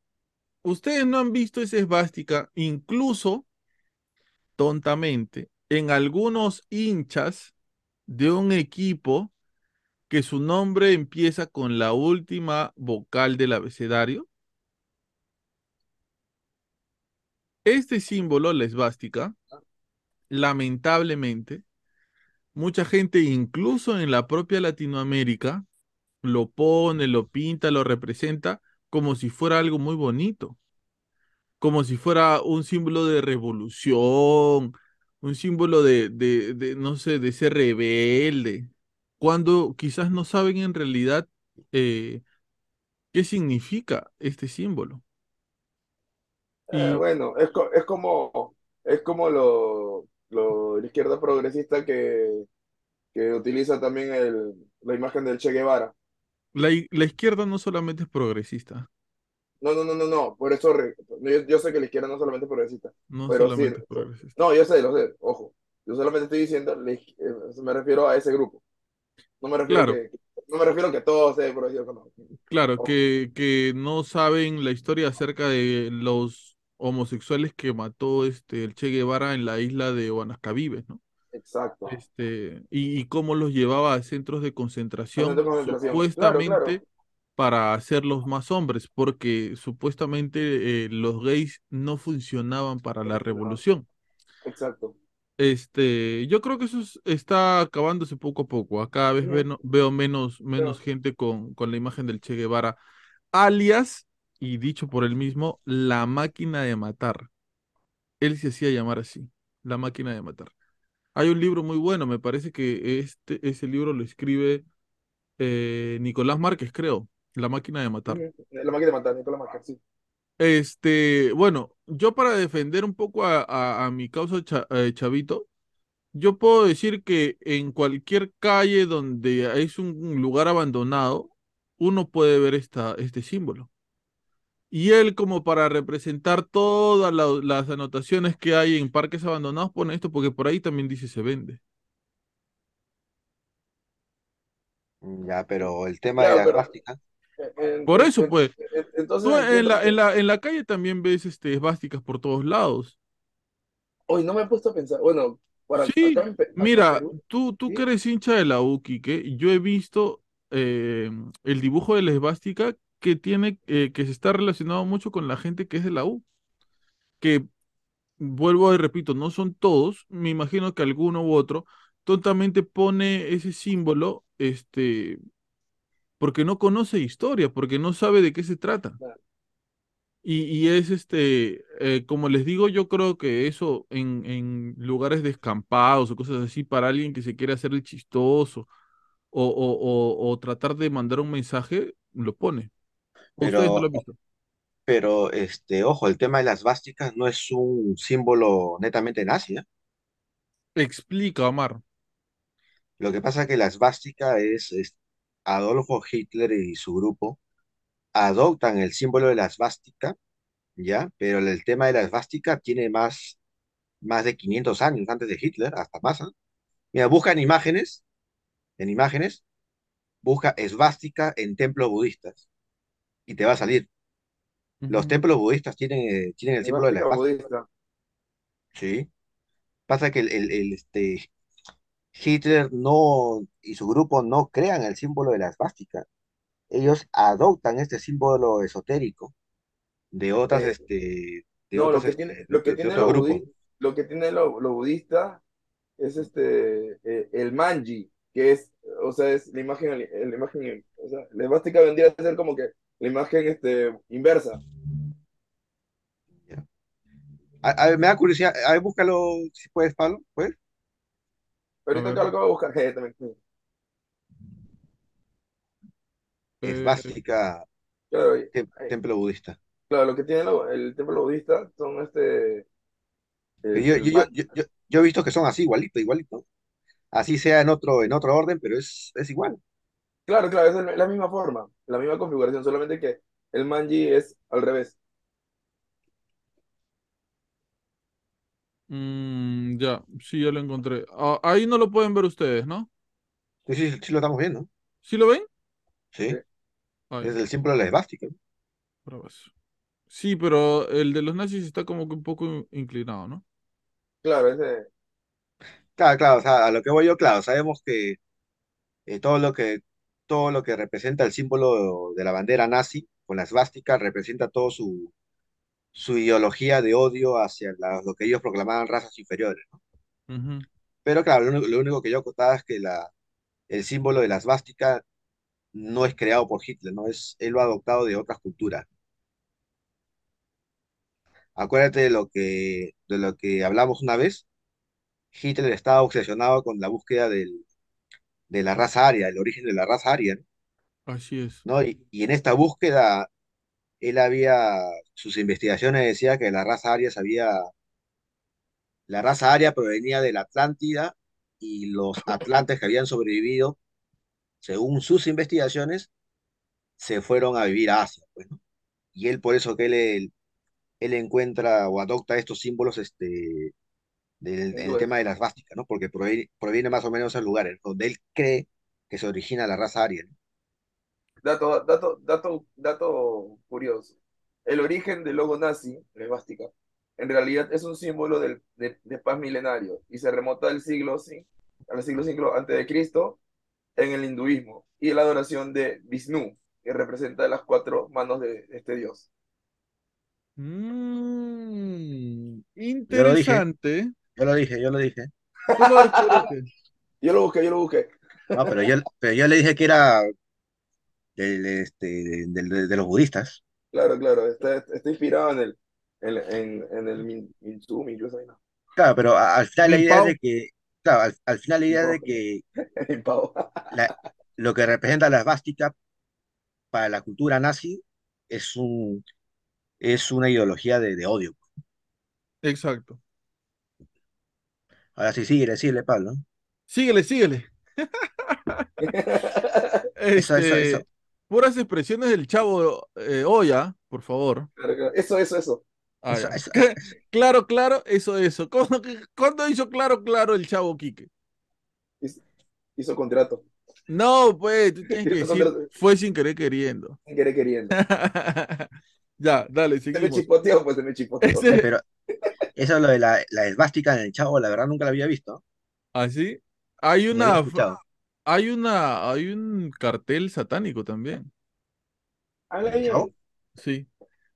ustedes no han visto esa esvástica, incluso tontamente, en algunos hinchas de un equipo que su nombre empieza con la última vocal del abecedario. Este símbolo, la esvástica, lamentablemente, mucha gente, incluso en la propia Latinoamérica, lo pone, lo pinta, lo representa como si fuera algo muy bonito, como si fuera un símbolo de revolución, un símbolo de, de, de, no sé, de ser rebelde, cuando quizás no saben en realidad eh, qué significa este símbolo. Eh, bueno, es, co- es como, es como lo, lo la izquierda progresista que, que utiliza también el, la imagen del Che Guevara. la, la izquierda no solamente es progresista, No, no, no, no, no, por eso yo, yo sé que la izquierda no solamente es progresista, no pero sí, solamente es progresista. no, yo sé, lo sé, ojo, yo solamente estoy diciendo, eh, me refiero a ese grupo, no me refiero Claro. que, no me refiero que todos sean progresistas, no. Claro, Ojo. que, que no saben la historia acerca de los homosexuales que mató este, el Che Guevara en la isla de Guanacabibes, ¿no? Exacto. Este, y, y cómo los llevaba a centros de concentración, Centros de concentración. supuestamente Claro, claro. Para hacerlos más hombres, porque supuestamente eh, los gays no funcionaban para la revolución. Exacto. Este, yo creo que eso es- está acabándose poco a poco. A cada vez veo menos, menos gente con, con la imagen del Che Guevara, alias, y dicho por él mismo, la máquina de matar. Él se hacía llamar así, la máquina de matar. Hay un libro muy bueno, me parece que este, ese libro lo escribe eh, Nicolás Márquez, creo, La máquina de matar. Ujú. La máquina de matar, Nicolás Macar, sí. Este, bueno, yo para defender un poco a, a- a mi causa cha- eh, Chavito, yo puedo decir que en cualquier calle donde es un lugar abandonado, uno puede ver esta, este símbolo. Y él, como para representar todas la- las anotaciones que hay en parques abandonados, pone esto porque por ahí también dice se vende. Ya, pero el tema de la pero- En- Por eso, en- pues. en- Entonces, Tú en la, en la, en la calle también ves este, esvásticas por todos lados. Hoy no me he puesto a pensar. Bueno, para Sí, acá acá Mira, Perú, tú, tú ¿sí? que eres hincha de la U, Quique, yo he visto eh, el dibujo de la esvástica que tiene, eh, que se está relacionado mucho con la gente que es de la U. Que, vuelvo y repito, no son todos, me imagino que alguno u otro, tontamente pone ese símbolo, este, porque no conoce historia, porque no sabe de qué se trata. Claro. Y, y es este, eh, como les digo, yo creo que eso en, en lugares descampados o cosas así, para alguien que se quiere hacer el chistoso o, o, o, o tratar de mandar un mensaje, lo pone. ¿O ¿Ustedes no pero, lo han visto? pero este, ojo, el tema de las svásticas no es un símbolo netamente nazi, ¿eh? Explica, Omar. Lo que pasa es que la svástica es, es Adolfo Hitler y su grupo adoptan el símbolo de la svástica, ¿ya? Pero el tema de la svástica tiene más, más de 500 años antes de Hitler, hasta más, ¿eh? Mira, busca en imágenes, en imágenes, busca esvástica en templos budistas y te va a salir. Los templos budistas tienen, eh, tienen el símbolo de la Esvástica esvástica. ¿sí? Pasa que el, el- el, este, Hitler no y su grupo no crean el símbolo de la esvástica. Ellos adoptan este símbolo esotérico de otras, Eh, este, de no, lo otros, que tiene, este, lo que tiene lo lo que tiene lo, lo budista es este eh, el manji, que es, o sea, es la imagen, la imagen, o sea, la esvástica vendría a ser como que la imagen este, inversa. me da curiosidad, a ver, búscalo si puedes, Pablo, ¿puedes? A Ahorita ver, acá lo acabo de buscar, jeje, también. eh, Claro, tem- ay, templo budista. claro, lo que tiene lo- el templo budista son este, Pero el, yo, el yo, yo, yo, yo- yo he visto que son así, igualito, igualito. Así sea en otro, en otro orden, pero es, es igual. Claro, claro, es el- la misma forma, la misma configuración, solamente que el manji es al revés. Mm, ya, sí, ya lo encontré. Ah, ahí no lo pueden ver ustedes, ¿no? Sí, sí, sí lo estamos viendo. ¿Sí lo ven? Sí, Sí. Ah, es el símbolo de la esvástica. Sí, pero el de los nazis está como que un poco in- inclinado, ¿no? Claro, ese, Claro, claro, o sea, a lo que voy yo, claro, sabemos que eh, todo lo que, todo lo que representa el símbolo de la bandera nazi, con la esvástica, representa todo su, su ideología de odio hacia la- lo que ellos proclamaban razas inferiores. Pero claro, lo único, lo único que yo acotaba es que la, el símbolo de la esvástica no es creado por Hitler, ¿no? Es, él lo ha adoptado de otras culturas. Acuérdate de lo que, de lo que hablamos una vez, Hitler estaba obsesionado con la búsqueda del, de la raza aria, el origen de la raza aria, Así es. ¿no? Y, y en esta búsqueda, él había, sus investigaciones decía que la raza aria sabía, la raza aria provenía de la Atlántida y los *laughs* atlantes que habían sobrevivido, según sus investigaciones, se fueron a vivir a Asia, pues, ¿no? Y él por eso que él, él, él encuentra o adopta estos símbolos este, del, tema de las vásticas, ¿no? Porque proviene, proviene más o menos de esos lugares donde él cree que se origina la raza aria, ¿no? Dato, dato, dato, dato curioso. El origen del logo nazi, la esvástica, en realidad es un símbolo del- de, de paz milenario y se remonta al siglo, sí, al siglo V antes de Cristo en el hinduismo y la adoración de Vishnu, que representa las cuatro manos de este dios. Mm, Yo lo dije, interesante. yo lo dije, yo lo dije. *laughs* Yo lo busqué, yo lo busqué. No, pero yo, pero yo le dije que era del, este, del- de los budistas. Claro, claro, está, está inspirado en el, en, en, en el Min- Mintsumi, incluso ahí, ¿no? Claro, pero al final la idea es de que, claro, al, al final la idea es de que *laughs* el pavo. la- lo que representa la esvástica para la cultura nazi es un, es una ideología de, de odio. Exacto. Ahora sí, sigue, sigue, Pablo. Síguele, síguele. *laughs* Eso, eso, Este, eso. Puras expresiones del chavo eh, Oya, por favor. Claro, claro. Eso, eso, eso. Ah, Eso, eso. *laughs* Claro, claro, eso, eso. *laughs* ¿Cuándo, cuándo hizo claro, claro el chavo Quique? Hizo, hizo contrato. No, pues, tú tienes que decir, fue sin querer queriendo. sin querer queriendo. *laughs* Ya, dale, Se me seguimos. chipoteó, pues se me Ese, pero eso lo de la, la esvástica en el chavo, la verdad nunca la había visto. así. Hay Ni había una. Hay una, hay un cartel satánico también. Habla ¿En el bien. chavo? Sí.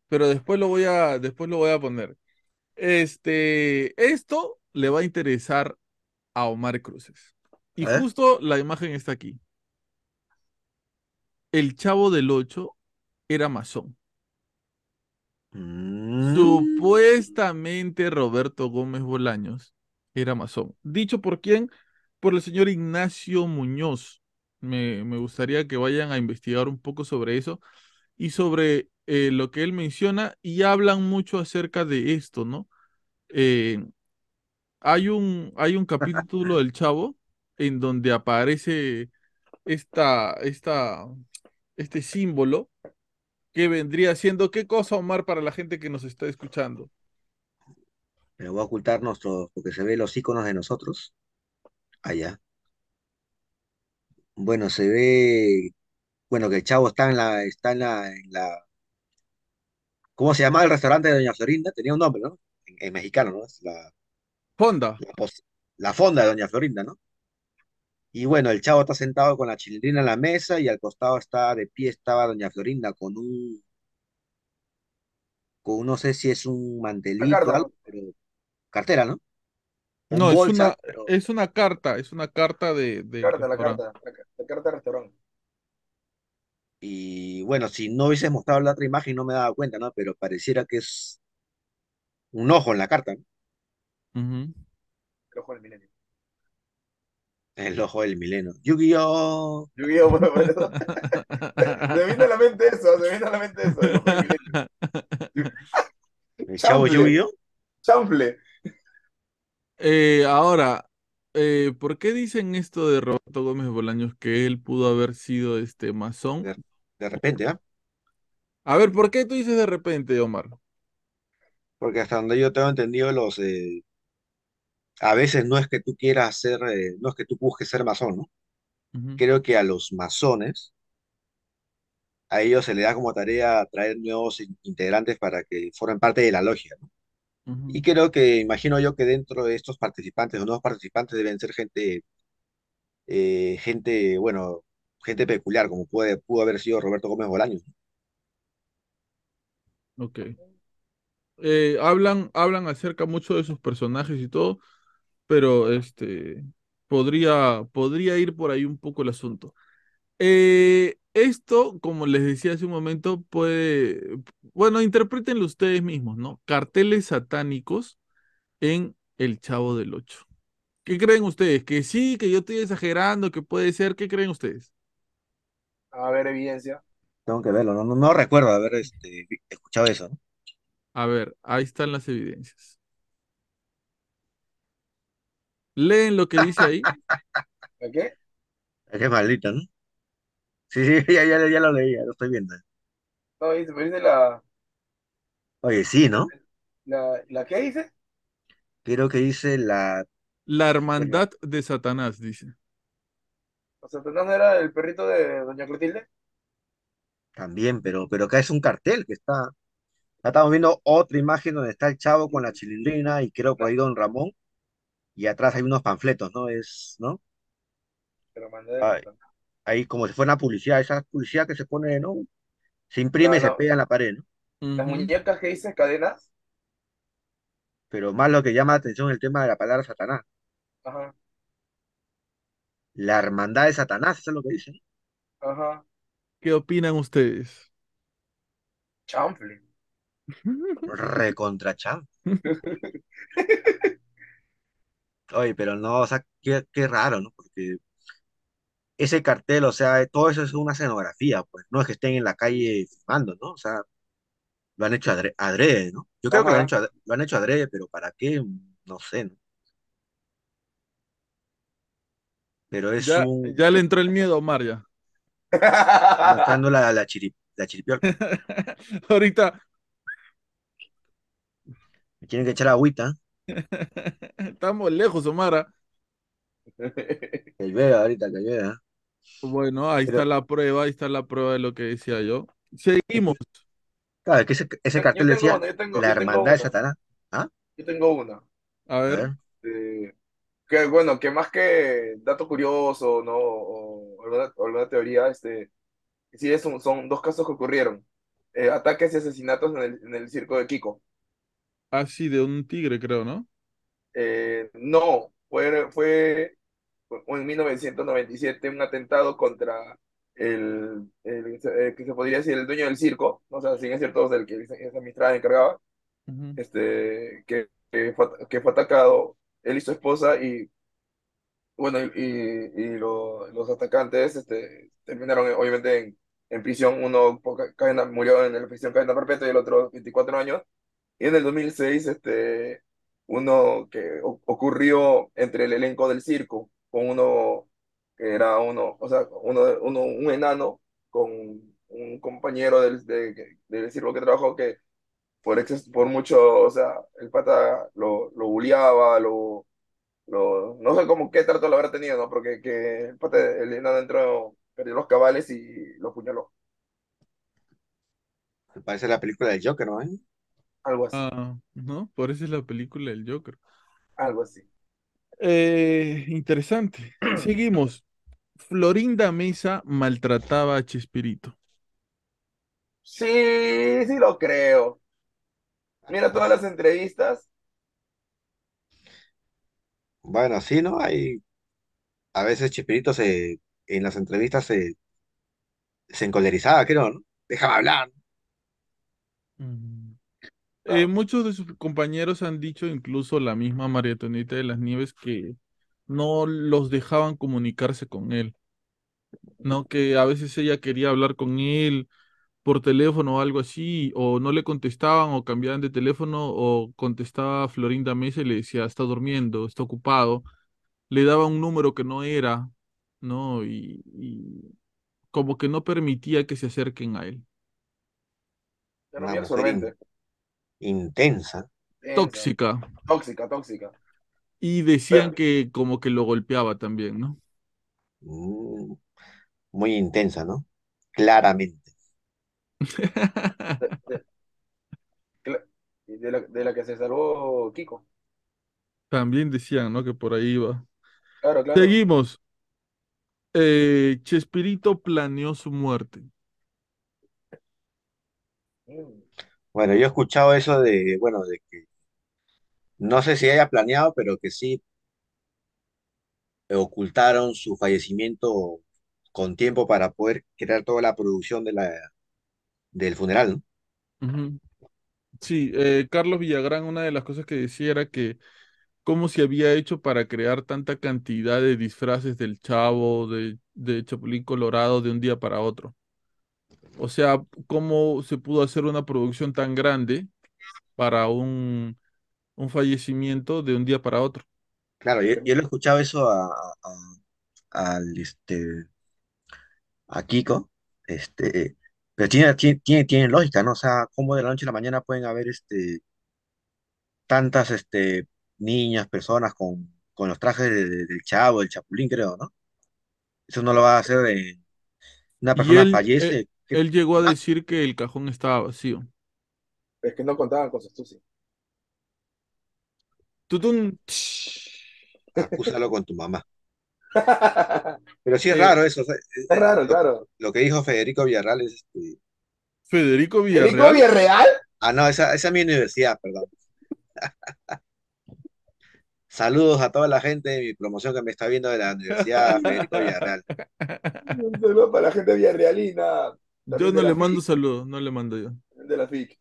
Pero después lo voy a, después lo voy a poner. Este, esto le va a interesar a Omar Cruces. Y justo la imagen está aquí. El Chavo del Ocho era masón. Mm. Supuestamente Roberto Gómez Bolaños era masón. ¿Dicho por quién? Por el señor Ignacio Muñoz. Me, gustaría que vayan a investigar un poco sobre eso y sobre eh, lo que él menciona y hablan mucho acerca de esto, ¿no? Eh, hay un, hay un capítulo del Chavo en donde aparece esta, esta, este símbolo que vendría siendo, ¿qué cosa, Omar, para la gente que nos está escuchando? Pero voy a ocultar nuestro, porque se ve los iconos de nosotros. Allá. Bueno, se ve, bueno, que el chavo está en la, está en la, en la, ¿cómo se llama el restaurante de Doña Florinda? Tenía un nombre, ¿no? En, en mexicano, ¿no? Es la, Fonda. la, pos- la fonda de Doña Florinda, ¿no? Y bueno, el chavo está sentado con la chilindrina en la mesa y al costado está, de pie estaba Doña Florinda con un, con no sé si es un mantelito o carta, algo, pero cartera, ¿no? Un No, es una, pero es una carta, es una carta de, del carta, la carta, la, ca- la carta de restaurante. Y bueno, si no hubieses mostrado la otra imagen no me daba cuenta, ¿no? Pero pareciera que es un ojo en la carta, ¿no? El ojo del milenio. El ojo del milenio. Yu-Gi-Oh! Yu-Gi-Oh, por eso. *laughs* Se vino a la mente eso, se vino a la mente eso, el ojo del milenio. El chavo Yu-Gi-Oh! chanfle. Eh, ahora, eh, ¿por qué dicen esto de Roberto Gómez Bolaños que él pudo haber sido este masón? De, de repente, ¿ah? A ver, ¿por qué tú dices de repente, Omar? Porque hasta donde yo tengo entendido, los eh, a veces no es que tú quieras ser, no es que tú busques ser masón, ¿no? Creo que a los masones, a ellos se les da como tarea traer nuevos in- integrantes para que formen parte de la logia, ¿no? Y creo que, imagino yo que dentro de estos participantes o nuevos participantes deben ser gente eh, gente, bueno, gente peculiar, como puede, pudo haber sido Roberto Gómez Bolaños. Ok. Eh, hablan, hablan acerca mucho de sus personajes y todo, pero este podría, podría ir por ahí un poco el asunto. Eh, esto, como les decía hace un momento, puede, bueno, interpretenlo ustedes mismos, ¿no? Carteles satánicos en El Chavo del Ocho. ¿Qué creen ustedes? ¿Que sí, que yo estoy exagerando, que puede ser? ¿Qué creen ustedes? A ver, evidencia. Tengo que verlo, no, no, no recuerdo haber este, escuchado eso, ¿no? A ver, ahí están las evidencias. Leen lo que dice ahí. *laughs* ¿A qué? Es que es maldito, ¿no? Sí, sí, *laughs* ya, ya, ya lo leí, ya lo estoy viendo. No, dice, me dice la, Oye, sí, ¿no? la, ¿la qué dice? Creo que dice la, La hermandad de Satanás, dice. O sea, ¿no era el perrito de Doña Clotilde? también, pero, pero acá es un cartel que está. Acá estamos viendo otra imagen donde está el chavo con la chilindrina y creo La, ahí Don Ramón, y atrás hay unos panfletos, ¿no? Es, ¿no? la hermandad de. Ahí como si fuera una publicidad, esa publicidad que se pone, ¿no? Se imprime y se pega en la pared, ¿no? las muñecas que dice cadenas. Pero más lo que llama la atención es el tema de la palabra Satanás. Ajá, La hermandad de Satanás, eso es lo que dice. ajá. ¿Qué opinan ustedes? Chanfle. *laughs* Recontrachán. *laughs* Oye, pero no, o sea, qué, qué raro, ¿no? Porque ese cartel, o sea, todo eso es una escenografía, pues. No es que estén en la calle filmando, ¿no? O sea, lo han hecho adre- adrede, ¿no? Yo creo que lo han hecho, ad- lo han hecho adrede, pero ¿para qué? No sé, ¿no? Pero es Ya, un... ya le entró el miedo a Omar ya. Dando la, la, chiri- la chiripiorca. *laughs* Ahorita Me tienen que echar agüita. *laughs* estamos lejos, Omar. Que llueva ahorita, que llueva. Bueno, ahí está la prueba, ahí está la prueba de lo que decía yo. Seguimos. claro, es que ese, cartel decía tengo, la hermandad de Satanás. ¿Ah? yo tengo uno. A A ver. Eh, que bueno, que más que dato curioso, ¿no? O, o alguna, alguna teoría, este, sí es un- son dos casos que ocurrieron. Eh, ataques y asesinatos en el, en el circo de Kiko. así de un tigre, creo, ¿no? Eh, no, fue, fue en 1997 un atentado contra el, el- eh, que se podría decir el dueño del circo, o sea, si bien es cierto, el que se administraba y encargaba, Ujú. este, que, que fue, que fue atacado, él y su esposa, y bueno, y, y- y lo- los atacantes este, terminaron obviamente en, en prisión, uno cadena, murió en la prisión cadena perpetua y el otro 24 años. Y en el 2006, este, uno que o- ocurrió entre el elenco del circo, con uno que era uno, o sea, uno, uno un enano con un compañero del, de- del circo que trabajó que por, exces- por mucho, o sea, el pata lo, lo bulleaba, lo, lo, no sé cómo qué trato lo habrá tenido, ¿no? Porque que el pata, el enano entró, perdió los cabales y lo apuñaló, Me parece la película del Joker, ¿no? ¿Eh? algo así, Ah, ¿no? Por eso es la película del Joker. algo así. Eh, interesante. Seguimos. Florinda Mesa maltrataba a Chespirito. Sí, sí lo creo. Mira todas las entrevistas, Bueno, sí, ¿no? Hay, a veces Chespirito se, en las entrevistas se, se encolerizaba, creo, ¿no? Déjame hablar. Mm. Eh, muchos de sus compañeros han dicho, incluso la misma María Antonieta de las Nieves, que no los dejaban comunicarse con él, ¿no? Que a veces ella quería hablar con él por teléfono o algo así, o no le contestaban o cambiaban de teléfono, o contestaba Florinda Mesa y le decía, está durmiendo, está ocupado, le daba un número que no era, ¿no? Y, y como que no permitía que se acerquen a él. era muy absorbente, intensa. tensa, Tóxica. tóxica, tóxica. Y Pero, decían que como que lo golpeaba también, ¿no? Mm, muy intensa, ¿no? Claramente. *laughs* de, la, de la que se salvó Kiko. También decían, ¿no? Que por ahí iba. Claro, claro. Seguimos. Eh, Chespirito planeó su muerte. Mm, Bueno, yo he escuchado eso de, bueno, de que no sé si haya planeado, pero que sí ocultaron su fallecimiento con tiempo para poder crear toda la producción de la, del funeral, ¿no? Sí, eh, Carlos Villagrán, una de las cosas que decía era que cómo se había hecho para crear tanta cantidad de disfraces del Chavo, de, de Chapulín Colorado de un día para otro. O sea, cómo se pudo hacer una producción tan grande para un, un fallecimiento de un día para otro. Claro, yo, yo le he escuchado eso a, a- al, este, a Kiko, este, pero tiene, tiene, lógica, ¿no? O sea, cómo de la noche a la mañana pueden haber este, tantas este, niñas, personas con, con los trajes de- de- del Chavo, del Chapulín, creo, ¿no? Eso no lo va a hacer eh, una persona él, él, fallece. ¿Qué él llegó a más? decir que el cajón estaba vacío. Es que no contaban con su astucia. Tutún. Acúsalo con tu mamá. *laughs* Pero sí es Eh, raro eso. Es raro, lo, claro. lo que dijo Federico Villarreal es este. Federico ¿Federico Villarreal. Villarreal? Ah, no, esa, esa es mi universidad, perdón. *laughs* Saludos a toda la gente de mi promoción que me está viendo de la Universidad Federico Villarreal. Un saludo para la gente Villarrealina. Yo no le mando FIC. saludos, no le mando yo. De la FIC.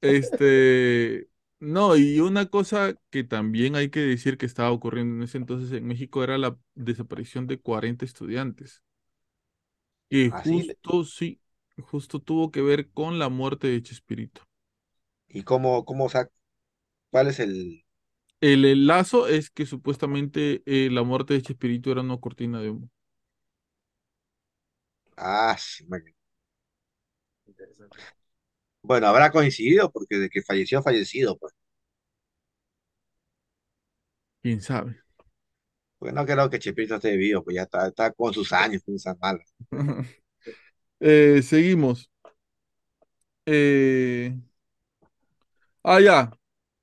Este, no, y una cosa que también hay que decir que estaba ocurriendo en ese entonces en México era la desaparición de 40 estudiantes, que Así, justo, sí, justo tuvo que ver con la muerte de Chespirito. ¿y cómo, cómo, o sea, cuál es el. El enlazo es que supuestamente eh, la muerte de Chespirito era una cortina de humo. Ah, sí, man. Interesante. bueno, habrá coincidido porque de que falleció, fallecido, pues. ¿Quién sabe? Porque no creo que Chespirito esté vivo, pues ya está, está con sus años, con esas malas. *laughs* Eh, seguimos. Eh, ah, ya.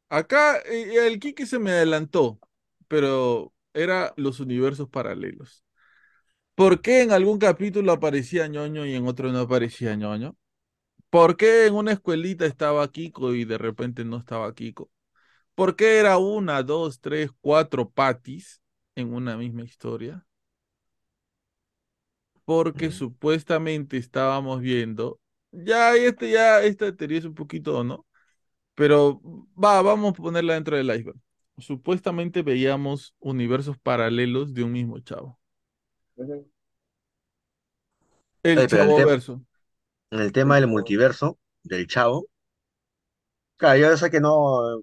Acá eh, el Kike se me adelantó, pero era los universos paralelos. ¿Por qué en algún capítulo aparecía ñoño y en otro no aparecía ñoño? ¿Por qué en una escuelita estaba Kiko y de repente no estaba Kiko? ¿Por qué era una, dos, tres, cuatro patis en una misma historia? Porque Mm. supuestamente estábamos viendo, ya este, ya esta teoría es un poquito, ¿no? Pero va, vamos a ponerla dentro del iceberg. Supuestamente veíamos universos paralelos de un mismo chavo. El chavo tema, verso. En el tema del multiverso, del Chavo, claro, yo sé que no,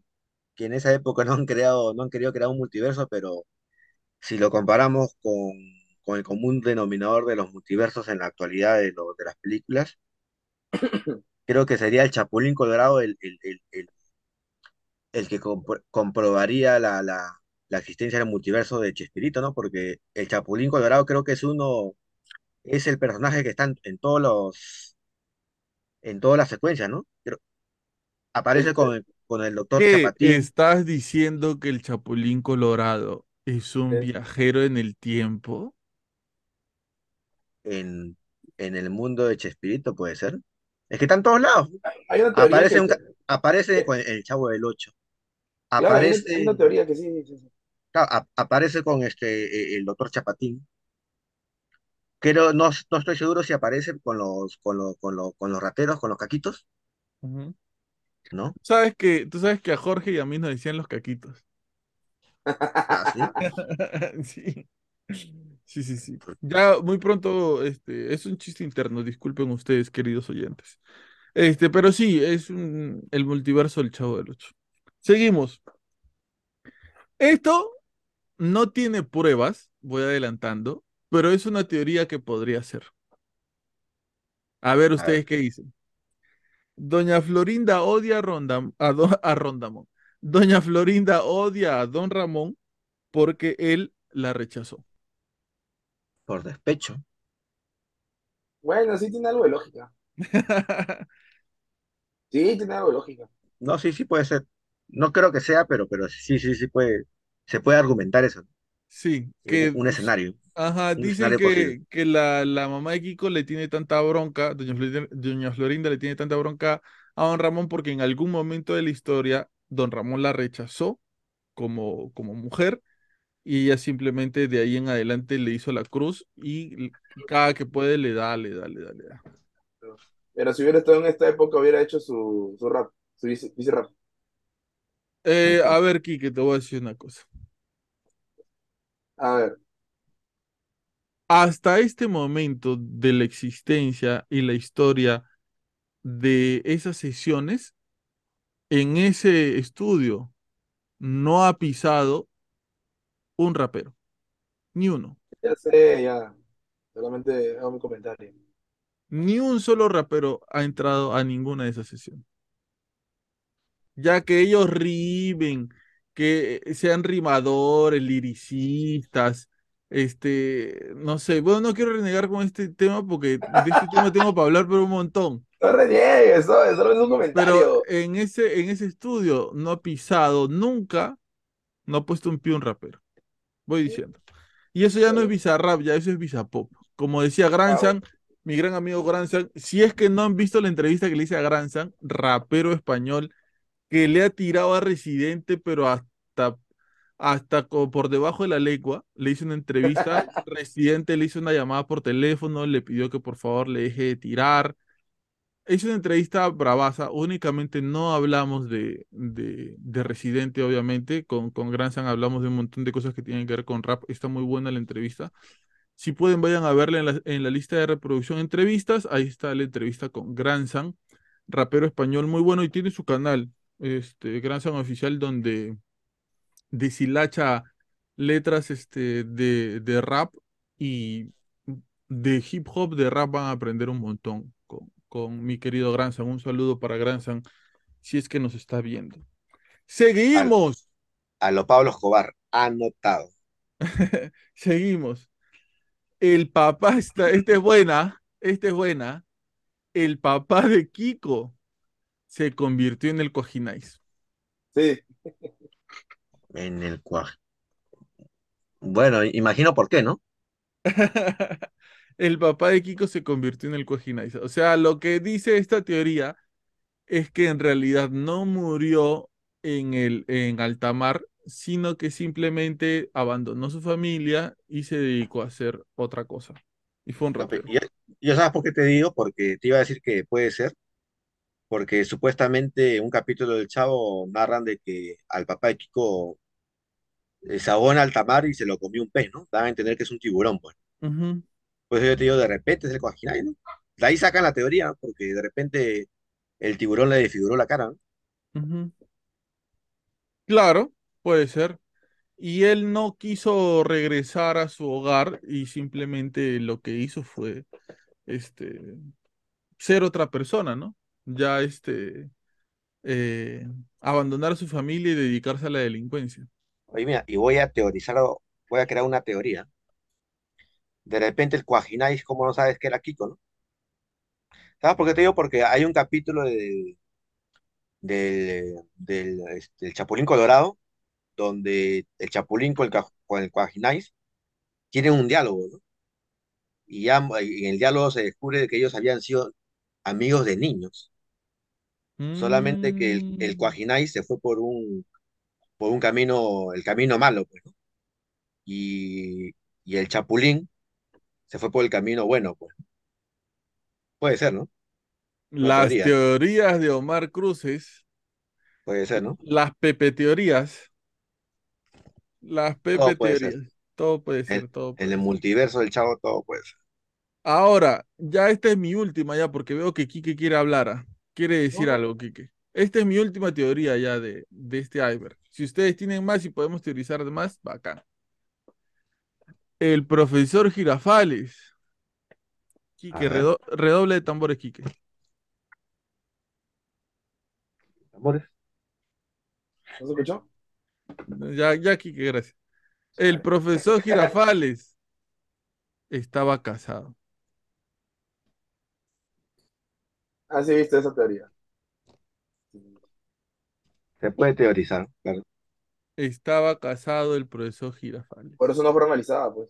que en esa época no han creado, no han querido crear un multiverso, pero si lo comparamos con, con el común denominador de los multiversos en la actualidad de, lo- de las películas, *coughs* creo que sería el Chapulín Colorado el, el, el, el- el que compro- comprobaría la, la, la existencia del multiverso de Chespirito, ¿no? Porque el Chapulín Colorado creo que es uno, es el personaje que está en, en todos los, en todas las secuencias, ¿no? Creo- aparece Este, con, con el doctor ¿Qué Chapatín estás diciendo que el Chapulín Colorado es un viajero en el tiempo? en, en el mundo de Chespirito, puede ser. Es que está en todos lados. hay una teoría Aparece, que, un, aparece con el Chavo del Ocho. claro, hay una, hay Aparece, una teoría que sí, sí, sí. claro, a- aparece con este, eh, el doctor Chapatín. Pero no, no estoy seguro si aparece con los, con los, con los, con los rateros, con los caquitos. ¿no? ¿Sabes que, tú sabes que a Jorge y a mí nos decían los caquitos. Ah, sí. *laughs* Sí. Sí, sí, sí. Ya muy pronto, este, es un chiste interno, disculpen ustedes, queridos oyentes. Este, pero sí, es un- el multiverso del Chavo del Ocho. Seguimos. Esto no tiene pruebas, voy adelantando, pero es una teoría que podría ser. A ver A ustedes ver, qué dicen. Doña Florinda odia a, Ronda- a, Do- a Rondamón. Doña Florinda odia a Don Ramón porque él la rechazó. por despecho. Bueno, sí tiene algo de lógica. *laughs* Sí, tiene algo de lógica. No, sí, sí puede ser. No creo que sea, pero, pero sí, sí, sí puede, se puede argumentar eso. Sí, que, un escenario, ajá, dicen que, que la, la mamá de Kiko le tiene tanta bronca, doña Florinda, doña Florinda le tiene tanta bronca a Don Ramón porque en algún momento de la historia Don Ramón la rechazó como, como mujer y ella simplemente de ahí en adelante le hizo la cruz y cada que puede le da, le da, le da, le da. Pero si hubiera estado en esta época, hubiera hecho su, su rap, su bici rap. Eh, a ver, Kike, te voy a decir una cosa. A ver, Hasta este momento de la existencia y la historia de esas sesiones, en ese estudio no ha pisado un rapero, ni uno. ya sé, ya. Solamente hago mi comentario. Ni un solo rapero ha entrado a ninguna de esas sesiones. Ya que ellos rimen, que sean rimadores, liricistas, este, no sé, bueno, no quiero renegar con este tema porque de este tema tengo para hablar pero un montón. *laughs* No reniegues, ¿no? solo es un Pero comentario. en ese, en ese estudio no ha pisado nunca, no ha puesto un pie un rapero. Voy diciendo. Y eso ya no es bizarrap, ya eso es bizapop. Como decía Granzan, mi gran amigo Granzan, si es que no han visto la entrevista que le hice a Granzan, rapero español, que le ha tirado a Residente, pero hasta, hasta por debajo de la lengua, le hizo una entrevista, *laughs* Residente le hizo una llamada por teléfono, le pidió que por favor le deje de tirar. Es una entrevista bravaza, únicamente no hablamos de, de, de Residente, obviamente, con, con Granzan hablamos de un montón de cosas que tienen que ver con rap, está muy buena la entrevista. Si pueden, vayan a verla en la, en la lista de reproducción entrevistas, ahí está la entrevista con Granzan, rapero español muy bueno y tiene su canal, este, Granzan Oficial, donde deshilacha letras este, de, de rap y de hip hop, de rap van a aprender un montón con, con mi querido Granzan. Un saludo para Granzan si es que nos está viendo. Seguimos, a lo Pablo Escobar, anotado. *laughs* seguimos. El papá está, esta es buena, esta es buena. El papá de Kiko se convirtió en el Cojinais. Sí, En el cual. Bueno, imagino por qué, ¿no? *laughs* El papá de Kiko se convirtió en el Cojinais. O sea, lo que dice esta teoría es que en realidad no murió en el en alta mar, sino que simplemente abandonó su familia y se dedicó a hacer otra cosa. Y fue un rapero. Yo, yo sabes por qué te digo, porque te iba a decir que puede ser, porque supuestamente un capítulo del Chavo narran de que al papá de Kiko se ahogó en alta mar y se lo comió un pez, ¿no? Dan a entender que es un tiburón, pues. Pues yo te digo, de repente es el Coajinay, ¿no? De ahí sacan la teoría, porque de repente el tiburón le desfiguró la cara, ¿no? Claro, puede ser. Y él no quiso regresar a su hogar y simplemente lo que hizo fue este ser otra persona, ¿no? Ya este eh, abandonar a su familia y dedicarse a la delincuencia. Oye, mira, y voy a teorizar, o- voy a crear una teoría. De repente el Cuajinais, ¿cómo no sabes que era Kiko, no? ¿Sabes por qué te digo? Porque hay un capítulo de, del, del, este, el Chapulín Colorado, donde el Chapulín con el, ca- con el Cuajinais tienen un diálogo, ¿no? Y, ya, y en el diálogo se descubre que ellos habían sido amigos de niños. Solamente que el, el Mm, Cuajinais se fue por un, por un camino, el camino malo, pues, ¿no? Y, y el Chapulín se fue por el camino bueno, pues. Puede ser, ¿no? Las teoría, teorías de Omar Cruces, puede ser, ¿no? las Pepe teorías, las Todo Pepe puede ser. teorías. Todo puede En, ser, todo en el puede ser. multiverso del Chavo todo puede ser. Ahora, ya esta es mi última ya, porque veo que Quique quiere hablar. ah. Quiere decir No, algo, Quique. Esta es mi última teoría ya de, de este iceberg. Si ustedes tienen más y podemos teorizar de más, bacán. El profesor Girafales. Quique, redo- redoble de tambores, Quique. amores. ¿no se escuchó? Ya, ya, Quique, gracias. El profesor Girafales estaba casado. Ah, sí, viste esa teoría. Se puede teorizar, claro. Estaba casado el profesor Girafales. Por eso no fue analizada, pues.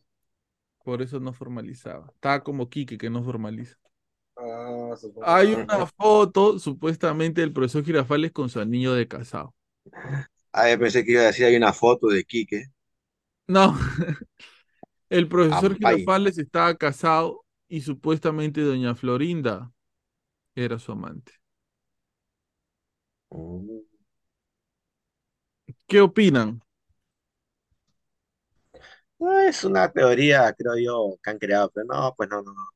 Por eso no formalizaba. Estaba como Quique, que no formaliza. Ah, supongo. Hay Ah, una foto, supuestamente, del profesor Girafales con su anillo de casado. Ah, yo pensé que iba a decir hay una foto de Quique. No, *laughs* el profesor. Girafales estaba casado y supuestamente doña Florinda era su amante. Mm. ¿Qué opinan? No, es una teoría, creo yo, que han creado, pero no, pues no, no, no.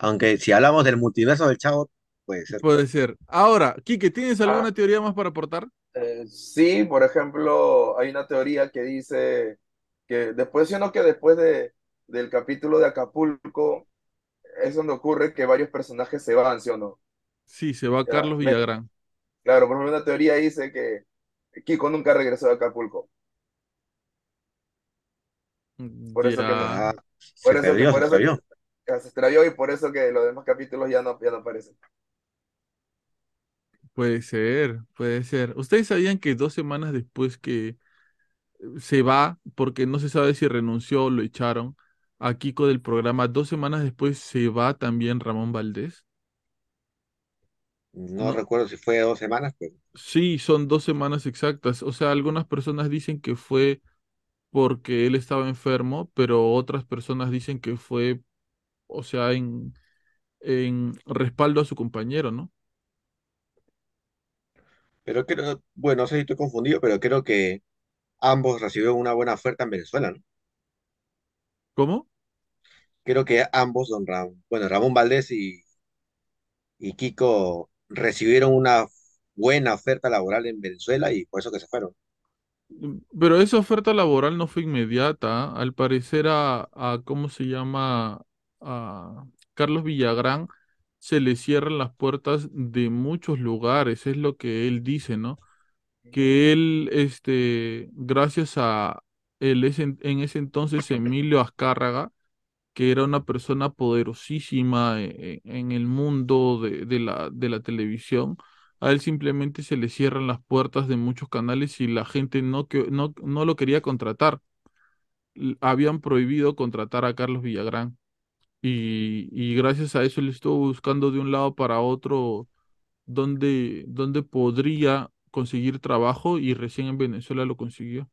Aunque si hablamos del multiverso del Chavo, puede ser. Puede ser. Ahora, Quique, ¿tienes ah, alguna teoría más para aportar? eh, sí, por ejemplo, hay una teoría que dice que después, ¿sí o no que después de, del capítulo de Acapulco es donde ocurre que varios personajes se van, ¿sí o no? Sí, se va Ya, Carlos me- Villagrán. claro, por ejemplo, una teoría dice que Kiko nunca regresó de Acapulco. Por eso que Ya, Ah, por se eso que, perdió, se por eso que perdió. que se extravió y por eso que los demás capítulos ya no, ya no aparecen. puede ser, puede ser. ¿Ustedes sabían que dos semanas después que se va, porque no se sabe si renunció o lo echaron a Kiko del programa, dos semanas después se va también Ramón Valdés? No No, recuerdo si fue dos semanas, pero sí, son dos semanas exactas. O sea, algunas personas dicen que fue porque él estaba enfermo, pero otras personas dicen que fue, o sea, en, en respaldo a su compañero, ¿no? Pero creo, bueno, no sé si estoy confundido, pero creo que ambos recibieron una buena oferta en Venezuela, ¿no? ¿Cómo? Creo que ambos, don Ram, bueno, Ramón Valdés y, y Kiko recibieron una buena oferta laboral en Venezuela y por eso que se fueron. Pero esa oferta laboral no fue inmediata. Al parecer a, a ¿cómo se llama? A Carlos Villagrán se le cierran las puertas de muchos lugares, es lo que él dice, ¿no? Que él, este, gracias a él en ese entonces Emilio Azcárraga, que era una persona poderosísima e- e- en el mundo de, de la, de la televisión, a él simplemente se le cierran las puertas de muchos canales y la gente no, no, no lo quería contratar. Habían prohibido contratar a Carlos Villagrán y, y gracias a eso él estuvo buscando de un lado para otro dónde, dónde podría conseguir trabajo y recién en Venezuela lo consiguió.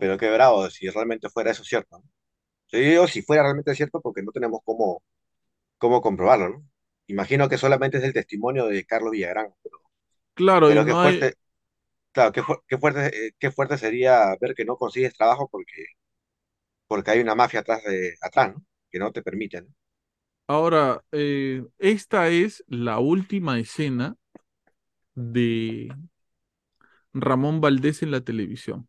Pero qué bravo, si realmente fuera eso cierto. Yo digo si fuera realmente cierto porque no tenemos cómo, cómo comprobarlo, ¿no? Imagino que solamente es el testimonio de Carlos Villagrán, pero, Claro, y qué no hay, fuerte, claro, qué, fu- qué fuerte, eh, qué fuerte sería ver que no consigues trabajo porque, porque hay una mafia atrás de, atrás, ¿no? Que no te permite, ¿no? Ahora, eh, esta es la última escena de Ramón Valdés en la televisión.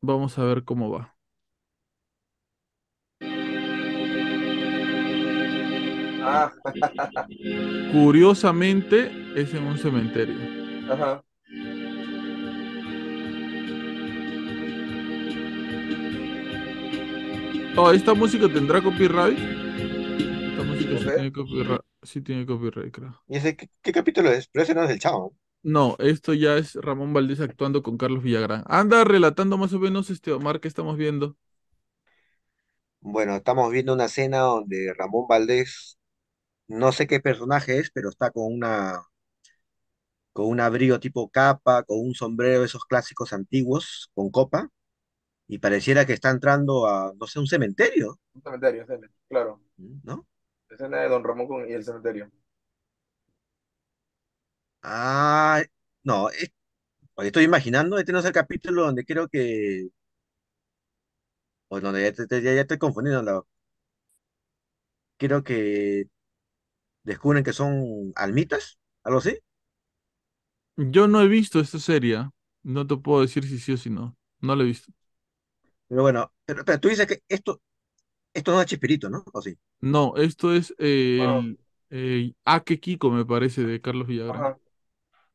Vamos a ver cómo va. Ah, Curiosamente, es en un cementerio. ajá. Oh, ¿esta música tendrá copyright? Esta música No sí tiene copyright, sí tiene copyright, creo. ¿Y ese qué, qué capítulo es? Pero ese no es del Chavo. No, esto ya es Ramón Valdés actuando con Carlos Villagrán. Anda relatando más o menos este Omar que estamos viendo. Bueno, estamos viendo una escena donde Ramón Valdés, no sé qué personaje es, pero está con una, con un abrigo tipo capa, con un sombrero de esos clásicos antiguos, con copa, y pareciera que está entrando a, no sé, un cementerio, Un cementerio, claro. ¿no? Escena de Don Ramón con- y el cementerio. Ah, no, es- estoy imaginando, este no es el capítulo donde creo que, o donde ya, te- ya, ya estoy confundiendo, la- creo que descubren que son almitas, algo así. Yo no he visto esta serie. No te puedo decir si sí o si no. No la he visto. Pero bueno, pero, pero tú dices que esto, esto no es Chespirito, ¿no? ¿O sí? No, esto es eh, Ah, el eh, Ake Kiko, me parece, de Carlos Villagrán. ajá.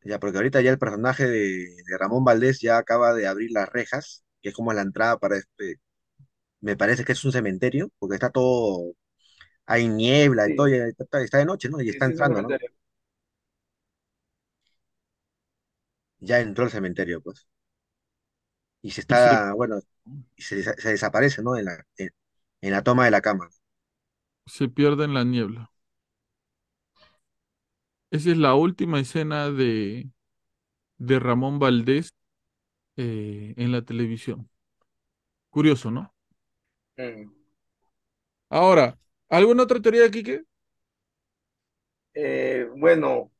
Ya, porque ahorita ya el personaje de, de Ramón Valdés ya acaba de abrir las rejas, que es como la entrada para este, me parece que es un cementerio, porque está todo, hay niebla y todo, y está, está de noche, ¿no? Y está sí, es un entrando, ¿no? Ya entró al cementerio, pues. Y se está, bueno, y se, desa- se desaparece, ¿no? En la, en, en la toma de la cámara. se pierde en la niebla. Esa es la última escena de, de Ramón Valdés eh, en la televisión. Curioso, ¿no? Mm. Ahora, ¿alguna otra teoría, Quique? Eh, bueno,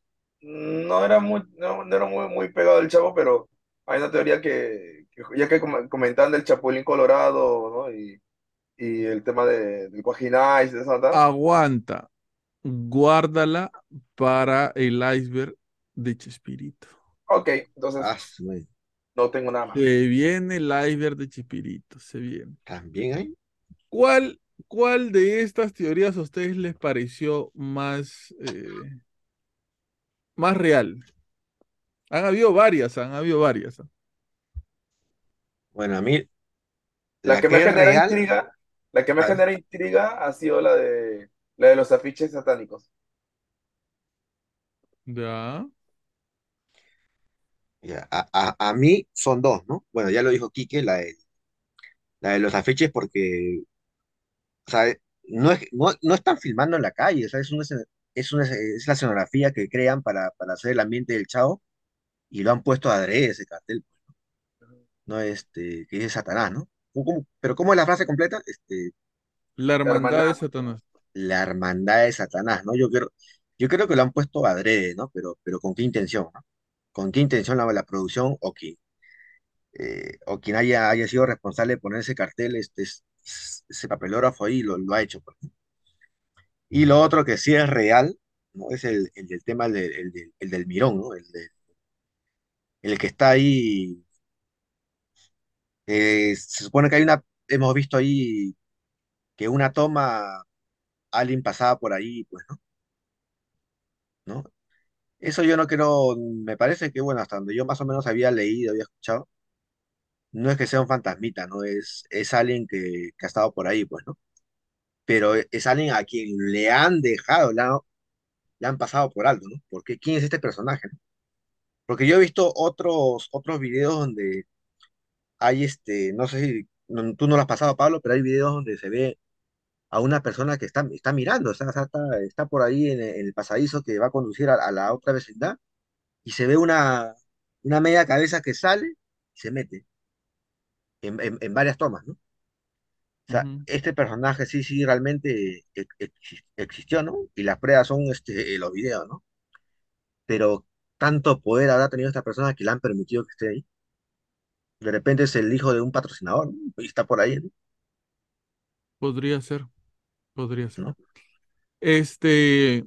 no era muy, no, no era muy, muy pegado al Chavo, pero hay una teoría que, que ya que com- comentaban del Chapulín Colorado, ¿no? Y, y el tema de, del Guajinais, de esa. Aguanta, guárdala para el iceberg de Chespirito. Ok, entonces Ah, su madre. no tengo nada más. Se viene el iceberg de Chespirito, se viene. ¿También hay? ¿Cuál, cuál de estas teorías a ustedes les pareció más, eh, más real? Han habido varias, han habido varias. ¿ah? Bueno, a mí, La la que me que genera real, intriga, la que me a ver, genera intriga ha sido la de, la de los afiches satánicos. Ya. ya, a, a, a mí son dos, ¿no? Bueno, ya lo dijo Quique, la de, la de los afiches, porque sea, no, es, no, no están filmando en la calle, o sea, es una, es una, es la escenografía que crean para, para hacer el ambiente del Chavo y lo han puesto adrede ese cartel, ¿no? Este, que es Satanás, ¿no? ¿Cómo- cómo- pero ¿cómo es la frase completa? Este, La La hermandad de hermandad. Satanás. la hermandad de Satanás, ¿no? Yo creo, yo creo que lo han puesto adrede, ¿no? Pero, pero ¿con qué intención, ¿no? ¿Con qué intención la, la producción o quien, eh, o quien haya, haya sido responsable de poner ese cartel, este, es- ese papelógrafo ahí lo, lo ha hecho, pues. Y lo otro que sí es real, ¿no? Es el, el del tema, el, del el del- el del Mirón, ¿no? El, el que está ahí, se supone que hay una, hemos visto ahí que una toma, alguien pasaba por ahí, pues, ¿no? ¿No? Eso yo no creo, me parece que, bueno, hasta donde yo más o menos había leído, había escuchado, no es que sea un fantasmita, ¿no? Es, es alguien que, que ha estado por ahí, pues, ¿no? Pero es alguien a quien le han dejado, le han, le han pasado por alto, ¿no? Porque ¿quién es este personaje? Porque yo he visto otros, otros videos donde hay este, no sé si no- tú no lo has pasado, Pablo, pero hay videos donde se ve a una persona que está, está mirando, o sea, está, está por ahí en en el pasadizo que va a conducir a, a la otra vecindad y se ve una, una media cabeza que sale y se mete en, en- en varias tomas, ¿no? O sea, Ujú. este personaje sí, sí, realmente ex- exis- existió, ¿no? Y las pruebas son este, los videos, ¿no? Pero tanto poder habrá tenido esta persona que le han permitido que esté ahí. De repente es el hijo de un patrocinador, ¿no? Y está por ahí, ¿no? Podría ser. Podría ser. ¿no? Este,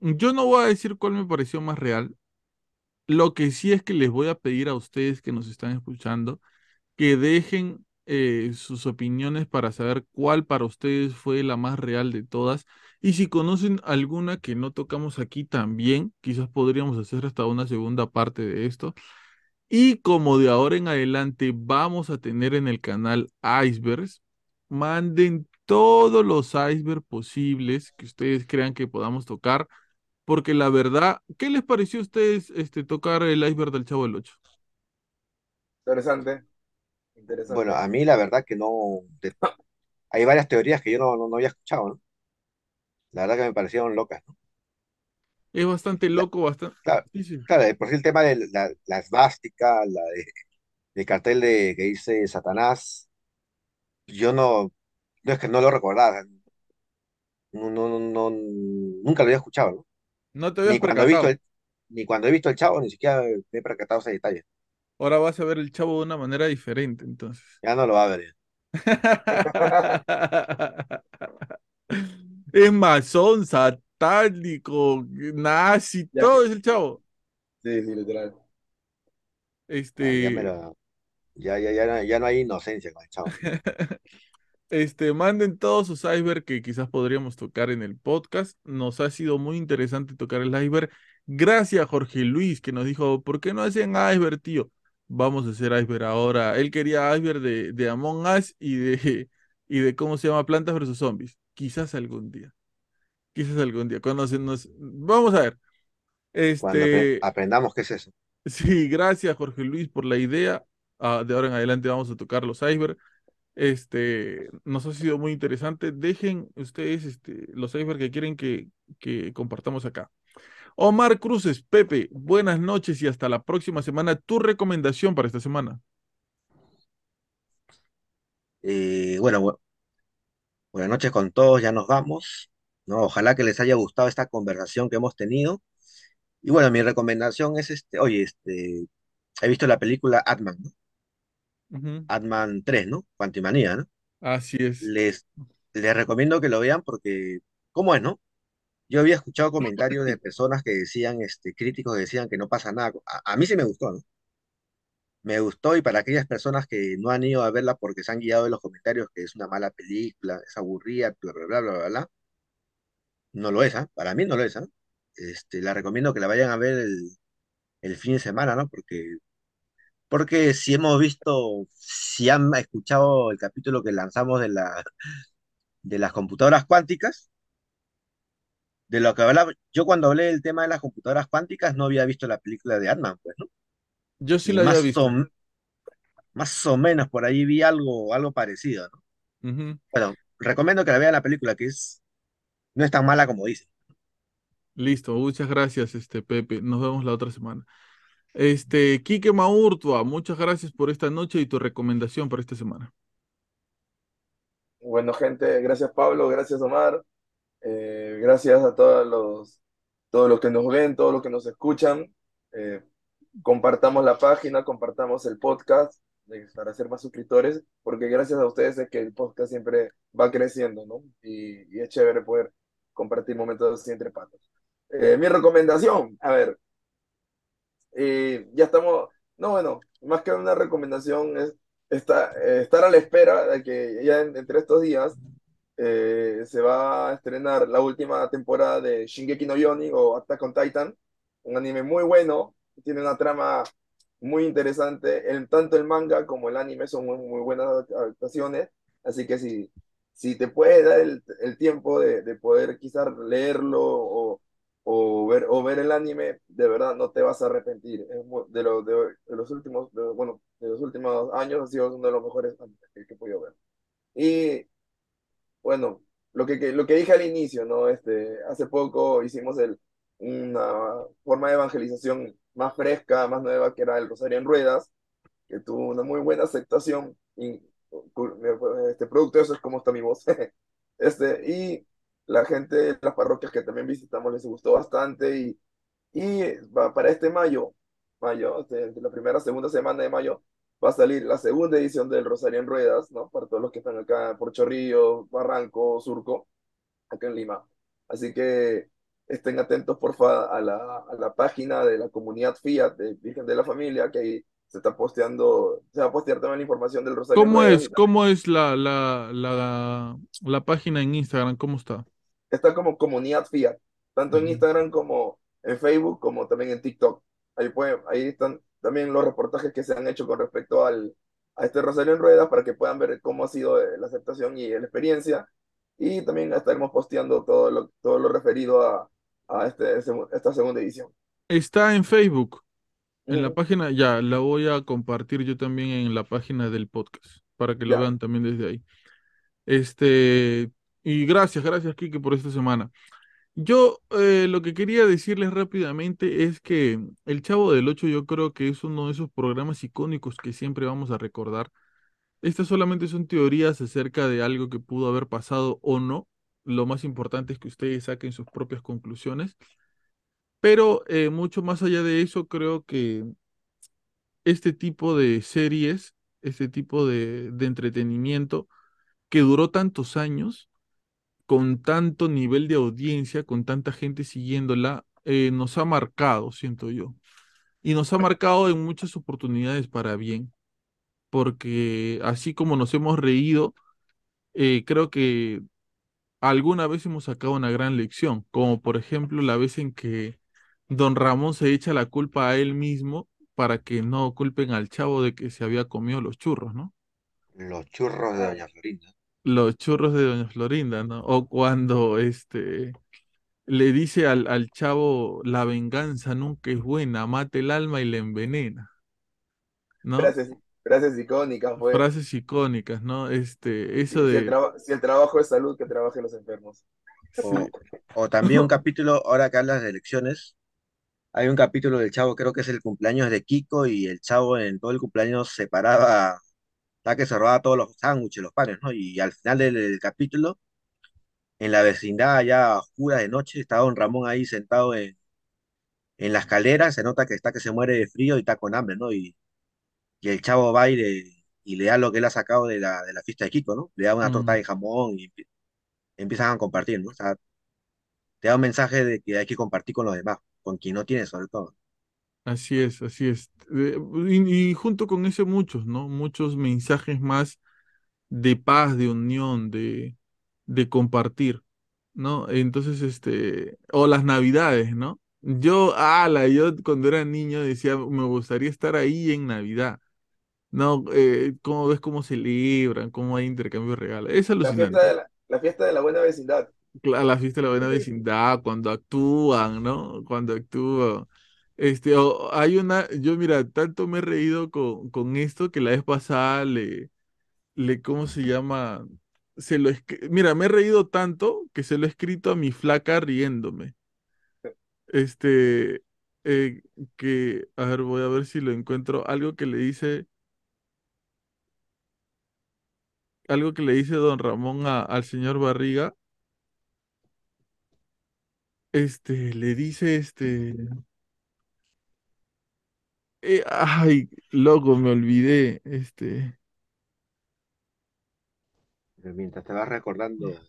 yo no voy a decir cuál me pareció más real. Lo que sí es que les voy a pedir a ustedes que nos están escuchando que dejen eh, sus opiniones para saber cuál para ustedes fue la más real de todas. Y si conocen alguna que no tocamos aquí también, quizás podríamos hacer hasta una segunda parte de esto. Y como de ahora en adelante vamos a tener en el canal icebergs, manden todos los icebergs posibles que ustedes crean que podamos tocar, porque la verdad, ¿qué les pareció a ustedes este, tocar el iceberg del Chavo del 8? Interesante, Bueno, interesante. a mí la verdad que no, de- hay varias teorías que yo no, no, no había escuchado, ¿no? La verdad que me parecieron locas, ¿no? Es bastante La- loco, bastante... claro, Sí, sí. claro, de por sí el tema de la, la esvástica, la de, del cartel de, que dice Satanás, yo no, no es que no lo recordaba, no, no, no, no- nunca lo había escuchado, ¿no? No te habías Ni cuando he visto percatado. el, ni cuando he visto el Chavo, ni siquiera me he percatado ese detalle. Ahora vas a ver el Chavo de una manera diferente, entonces. Ya no lo va a ver. *laughs* Es masón, satánico, nazi, Ya, todo es el Chavo. sí, sí, literal. Ya Este, lo- ya, ya, ya, no- ya no hay inocencia con el Chavo. *laughs* este, manden todos sus iceberg que quizás podríamos tocar en el podcast. Nos ha sido muy interesante tocar el iceberg. Gracias, Jorge Luis, que nos dijo, ¿por qué no hacen iceberg, tío? Vamos a hacer iceberg ahora. Él quería iceberg de, de Among Us y de, *laughs* y de, ¿cómo se llama? Plantas versus Zombies. Quizás algún día. Quizás algún día. Cuando se nos... Vamos a ver. Este, aprendamos qué es eso. *laughs* sí, gracias, Jorge Luis, por la idea. Ah, de ahora en adelante vamos a tocar los iceberg. Este, nos ha sido muy interesante. Dejen ustedes este, los iceberg que quieren que, que compartamos acá. Omar Cruces, Pepe, buenas noches y hasta la próxima semana. Tu recomendación para esta semana. Eh, bueno, bu- buenas noches con todos, ya nos vamos, ¿no? Ojalá que les haya gustado esta conversación que hemos tenido. Y bueno, mi recomendación es este, oye, este, he visto la película Ant-Man, ¿no? Ujú, Ant-Man 3, ¿no? Quantumania, ¿no? Así es. Les, les recomiendo que lo vean porque, ¿cómo es, no? Yo había escuchado comentarios de personas que decían, este, críticos que decían que no pasa nada. A, mí sí me gustó, ¿no? Me gustó y para aquellas personas que no han ido a verla porque se han guiado de los comentarios que es una mala película, es aburrida, bla, bla, bla, bla, bla, bla, no lo es, ¿ah? Para mí no lo es, ¿ah? Este, la recomiendo que la vayan a ver el, el fin de semana, ¿no? Porque, porque si hemos visto, si han escuchado el capítulo que lanzamos de la, de las computadoras cuánticas, de lo que hablaba, yo cuando hablé del tema de las computadoras cuánticas no había visto la película de Ant-Man, pues, ¿no? Yo sí Y la había más o, visto. más o menos por ahí vi algo, algo parecido, ¿no? Bueno, recomiendo que la vean la película, que es, no es tan mala como dicen. Listo, muchas gracias, este Pepe. Nos vemos la otra semana. Este, Quique Maurtua, muchas gracias por esta noche y tu recomendación para esta semana. Bueno, gente, gracias Pablo, gracias Omar, eh, gracias a todos los, todos los que nos ven, todos los que nos escuchan. Eh, compartamos la página, compartamos el podcast eh, para hacer más suscriptores, porque gracias a ustedes es que el podcast siempre va creciendo, ¿no? Y, y es chévere poder compartir momentos así entre patos. Eh, mi recomendación, a ver, ya estamos, no, bueno, más que una recomendación es esta- estar a la espera de que ya en- entre estos días eh, se va a estrenar la última temporada de Shingeki no Yoni o Attack on Titan, un anime muy bueno, tiene una trama muy interesante, el, tanto el manga como el anime son muy, muy buenas adaptaciones, así que si, si te puedes dar el, el tiempo de, de poder quizás leerlo o, o ver, o ver el anime, de verdad no te vas a arrepentir. Es de, lo- de, de los últimos, bueno, de los últimos años ha sido uno de los mejores que he podido ver. Y bueno, lo que, lo que dije al inicio, ¿no? Este, hace poco hicimos el, una forma de evangelización más fresca, más nueva, que era el Rosario en Ruedas, que tuvo una muy buena aceptación. Y este producto, eso es como está mi voz. *laughs* Este, y la gente de las parroquias que también visitamos les gustó bastante. Y, y para este mayo, mayo, este, la primera segunda semana de mayo, va a salir la segunda edición del Rosario en Ruedas, ¿no? Para todos los que están acá por Chorrillos, Barranco, Surco, acá en Lima. Así que estén atentos, porfa, a la, a la página de la comunidad Fiat de Virgen de la Familia, que ahí se está posteando, se va a postear también la información del Rosario. ¿Cómo Ruedas es, cómo es la, la, la, la página en Instagram? ¿Cómo está? Está como comunidad Fiat, tanto en. Instagram como en Facebook, como también en TikTok. Ahí, pueden, ahí están también los reportajes que se han hecho con respecto al, a este Rosario en Ruedas para que puedan ver cómo ha sido eh, la aceptación y la experiencia. Y también estaremos posteando todo lo, todo lo referido a, a este, esta segunda edición. Está en Facebook, en la Ujú, página, ya, la voy a compartir yo también en la página del podcast, para que lo Ya, vean también desde ahí. Este, y gracias, gracias, Kike, por esta semana. Yo eh, lo que quería decirles rápidamente es que El Chavo del Ocho yo creo que es uno de esos programas icónicos que siempre vamos a recordar. Estas solamente son teorías acerca de algo que pudo haber pasado o no. Lo más importante es que ustedes saquen sus propias conclusiones. Pero eh, mucho más allá de eso, creo que este tipo de series, este tipo de, de entretenimiento que duró tantos años, con tanto nivel de audiencia, con tanta gente siguiéndola, eh, nos ha marcado, siento yo. Y nos ha marcado en muchas oportunidades para bien, porque así como nos hemos reído, eh, creo que alguna vez hemos sacado una gran lección, como por ejemplo la vez en que don Ramón se echa la culpa a él mismo para que no culpen al chavo de que se había comido los churros, ¿no? Los churros de Doña Florinda. Los churros de doña Florinda, ¿no? O cuando este le dice al, al chavo, la venganza nunca es buena, mate el alma y la envenena, ¿no? frases, frases icónicas, fue. Frases icónicas, ¿no? Este, eso Si, si el de, traba- si el trabajo es salud, que trabajen los enfermos. o también un *laughs* capítulo, ahora que hablas de elecciones, hay un capítulo del Chavo, creo que es el cumpleaños de Kiko, y el Chavo en todo el cumpleaños se paraba, la que se robaba todos los sándwiches, los panes, ¿no? Y al final del, del capítulo, en la vecindad, ya oscura de noche, estaba don Ramón ahí sentado en, en la escalera, se nota que está que se muere de frío y está con hambre, ¿no? Y, y el Chavo va y le, y le da lo que él ha sacado de la, de la fiesta de Kiko, ¿no? Le da una torta mm, de jamón y empie- empiezan a compartir, ¿no? O sea, te da un mensaje de que hay que compartir con los demás, con quien no tiene sobre todo. Así es, así es. Eh, y, y junto con ese muchos, ¿no? Muchos mensajes más de paz, de unión, de, de compartir, ¿no? Entonces, este, o las navidades, ¿no? Yo, ala, yo cuando era niño decía, me gustaría estar ahí en Navidad, ¿no? Eh, cómo ves cómo celebran, cómo hay intercambio de regalos, es La fiesta alucinante. de la, la fiesta de la buena vecindad. Cla- La fiesta de la buena vecindad, cuando actúan, ¿no? Cuando actúan. Este, o- hay una, yo mira, tanto me he reído con, con esto que la vez pasada le, le, ¿cómo se llama? Se lo Mira, me he reído tanto que se lo he escrito a mi flaca riéndome. Este, eh, que, a ver, voy a ver si lo encuentro. Algo que le dice, algo que le dice don Ramón a- al señor Barriga. Este, le dice, este, eh, ay, loco, me olvidé. Este, Pero mientras te vas recordando,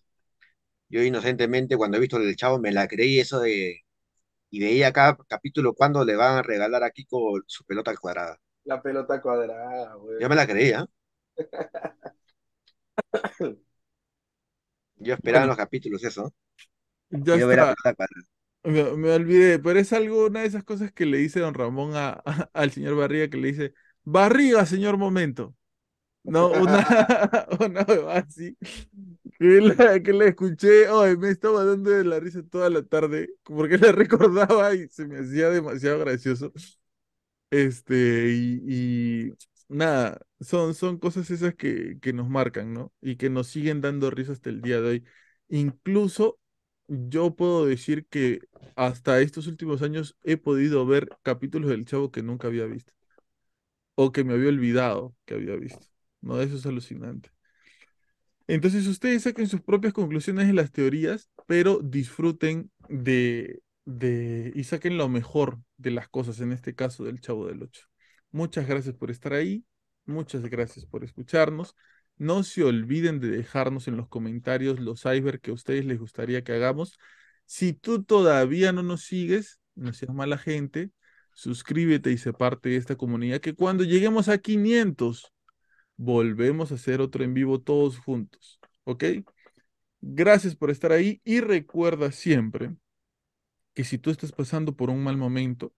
yo inocentemente cuando he visto el Chavo me la creí eso de, y veía cada capítulo cuando le van a regalar a Kiko su pelota al cuadrada. La pelota cuadrada, Yo güey. me la creía, *laughs* yo esperaba en bueno, los capítulos eso, ya quiero ver la está. pelota cuadrada. Me, me olvidé, pero es algo, una de esas cosas que le dice don Ramón a, *laughs* a- al señor Barriga, que le dice, Barriga, señor Momento. No, una, *laughs* *laughs* una así, que la, que la escuché, hoy me estaba dando de la risa toda la tarde, porque la recordaba y se me hacía demasiado gracioso. Este, y, y nada, son, son cosas esas que, que nos marcan, ¿no? Y que nos siguen dando risa hasta el día de hoy. Incluso yo puedo decir que hasta estos últimos años he podido ver capítulos del Chavo que nunca había visto, o que me había olvidado que había visto, ¿no? Eso es alucinante. Entonces ustedes saquen sus propias conclusiones en las teorías, pero disfruten de, de y saquen lo mejor de las cosas, en este caso del Chavo del Ocho. Muchas gracias por estar ahí muchas gracias por escucharnos. No se olviden de dejarnos en los comentarios los cyber que a ustedes les gustaría que hagamos. Si tú todavía no nos sigues, no seas mala gente, suscríbete y sé parte de esta comunidad que cuando lleguemos a 500, volvemos a hacer otro en vivo todos juntos. ¿Ok? Gracias por estar ahí y recuerda siempre que si tú estás pasando por un mal momento,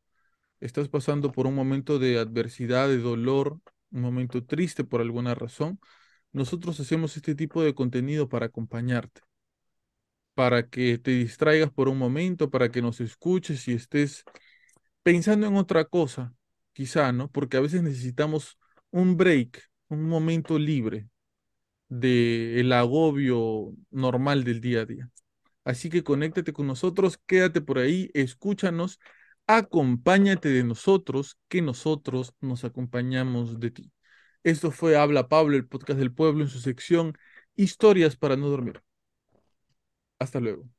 estás pasando por un momento de adversidad, de dolor, un momento triste por alguna razón, nosotros hacemos este tipo de contenido para acompañarte, para que te distraigas por un momento, para que nos escuches y estés pensando en otra cosa, quizá, ¿no? Porque a veces necesitamos un break, un momento libre del agobio normal del día a día. Así que conéctate con nosotros, quédate por ahí, escúchanos, acompáñate de nosotros, que nosotros nos acompañamos de ti. Esto fue Habla Pablo, el podcast del pueblo, en su sección Historias para no dormir. Hasta luego.